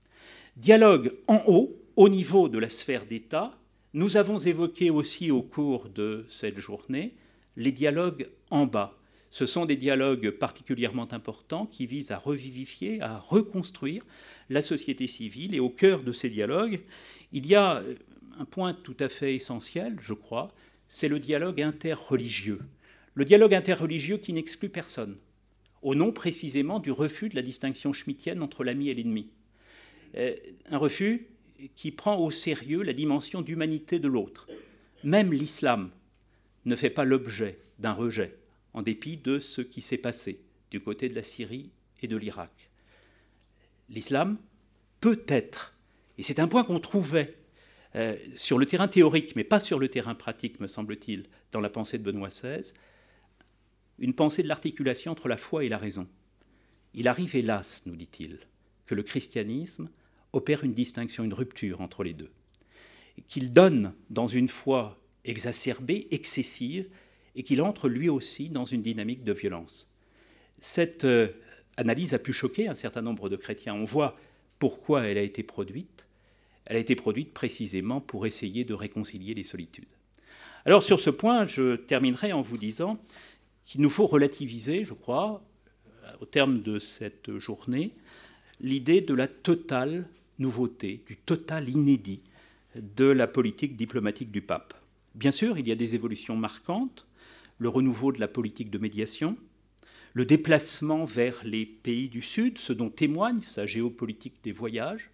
Dialogue en haut, au niveau de la sphère d'État. Nous avons évoqué aussi au cours de cette journée les dialogues en bas, ce sont des dialogues particulièrement importants qui visent à revivifier, à reconstruire la société civile. Et au cœur de ces dialogues, il y a un point tout à fait essentiel, je crois, c'est le dialogue interreligieux. Le dialogue interreligieux qui n'exclut personne, au nom précisément du refus de la distinction schmittienne entre l'ami et l'ennemi. Euh, un refus qui prend au sérieux la dimension d'humanité de l'autre. Même l'islam ne fait pas l'objet d'un rejet en dépit de ce qui s'est passé du côté de la Syrie et de l'Irak. l'islam peut être, et c'est un point qu'on trouvait euh, sur le terrain théorique, mais pas sur le terrain pratique, me semble-t-il, dans la pensée de Benoît XVI, une pensée de l'articulation entre la foi et la raison. Il arrive, hélas, nous dit-il, que le christianisme opère une distinction, une rupture entre les deux, qu'il donne dans une foi exacerbée, excessive, et qu'il entre lui aussi dans une dynamique de violence. Cette euh, analyse a pu choquer un certain nombre de chrétiens. On voit pourquoi elle a été produite. Elle a été produite précisément pour essayer de réconcilier les solitudes. Alors sur ce point, je terminerai en vous disant qu'il nous faut relativiser, je crois, au terme de cette journée, l'idée de la totale nouveauté, du total inédit de la politique diplomatique du pape. Bien sûr, il y a des évolutions marquantes, le renouveau de la politique de médiation, le déplacement vers les pays du Sud, ce dont témoigne sa géopolitique des voyages,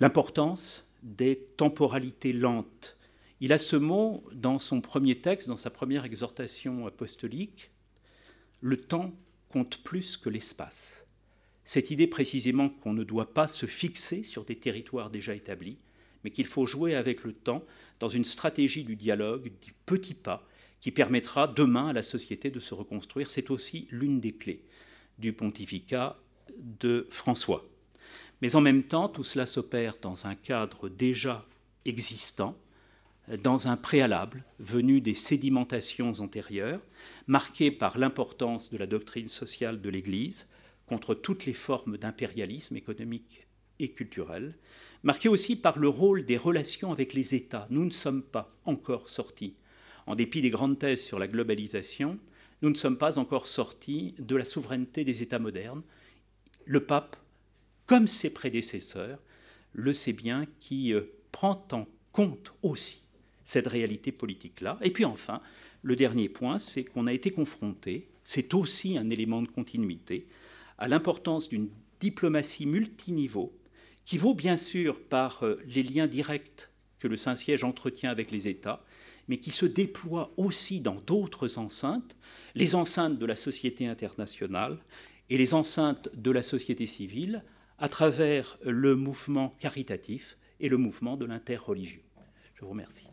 l'importance des temporalités lentes. Il a ce mot dans son premier texte, dans sa première exhortation apostolique, le temps compte plus que l'espace. Cette idée précisément qu'on ne doit pas se fixer sur des territoires déjà établis, mais qu'il faut jouer avec le temps dans une stratégie du dialogue, du petit pas, qui permettra demain à la société de se reconstruire. C'est aussi l'une des clés du pontificat de François. Mais en même temps, tout cela s'opère dans un cadre déjà existant, dans un préalable venu des sédimentations antérieures, marqué par l'importance de la doctrine sociale de l'Église contre toutes les formes d'impérialisme économique et culturel, marqué aussi par le rôle des relations avec les États. Nous ne sommes pas encore sortis en dépit des grandes thèses sur la globalisation, nous ne sommes pas encore sortis de la souveraineté des États modernes. Le pape, comme ses prédécesseurs, le sait bien, qui euh, prend en compte aussi cette réalité politique-là. Et puis enfin, le dernier point, c'est qu'on a été confronté, c'est aussi un élément de continuité, à l'importance d'une diplomatie multiniveau qui vaut bien sûr par euh, les liens directs que le Saint-Siège entretient avec les États, mais qui se déploie aussi dans d'autres enceintes, les enceintes de la société internationale et les enceintes de la société civile, à travers le mouvement caritatif et le mouvement de l'interreligieux. Je vous remercie.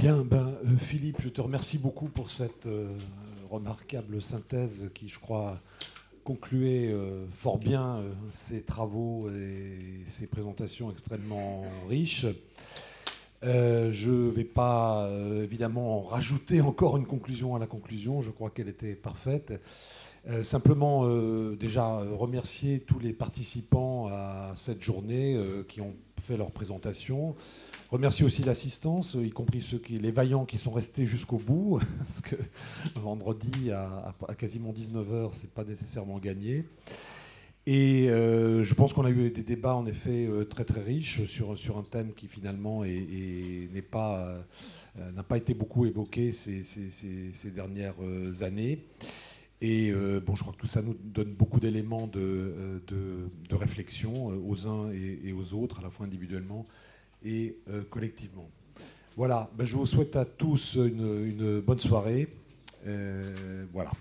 Bien, ben, euh, Philippe, je te remercie beaucoup pour cette euh, remarquable synthèse qui, je crois, concluait euh, fort bien ces travaux et ces présentations extrêmement riches. Je ne vais pas évidemment rajouter encore une conclusion à la conclusion, je crois qu'elle était parfaite. Simplement déjà remercier tous les participants à cette journée qui ont fait leur présentation. Remercier aussi l'assistance, y compris ceux qui, les vaillants qui sont restés jusqu'au bout, parce que vendredi à, quasiment 19h, c'est pas nécessairement gagné. Et euh, je pense qu'on a eu des débats en effet euh, très très riches sur, sur un thème qui finalement n'est pas, euh, n'a pas été beaucoup évoqué ces, dernières années. Et bon, je crois que tout ça nous donne beaucoup d'éléments de, de, réflexion aux uns et, aux autres, à la fois individuellement et euh, collectivement. Voilà, ben, je vous souhaite à tous une, bonne soirée. Euh, voilà.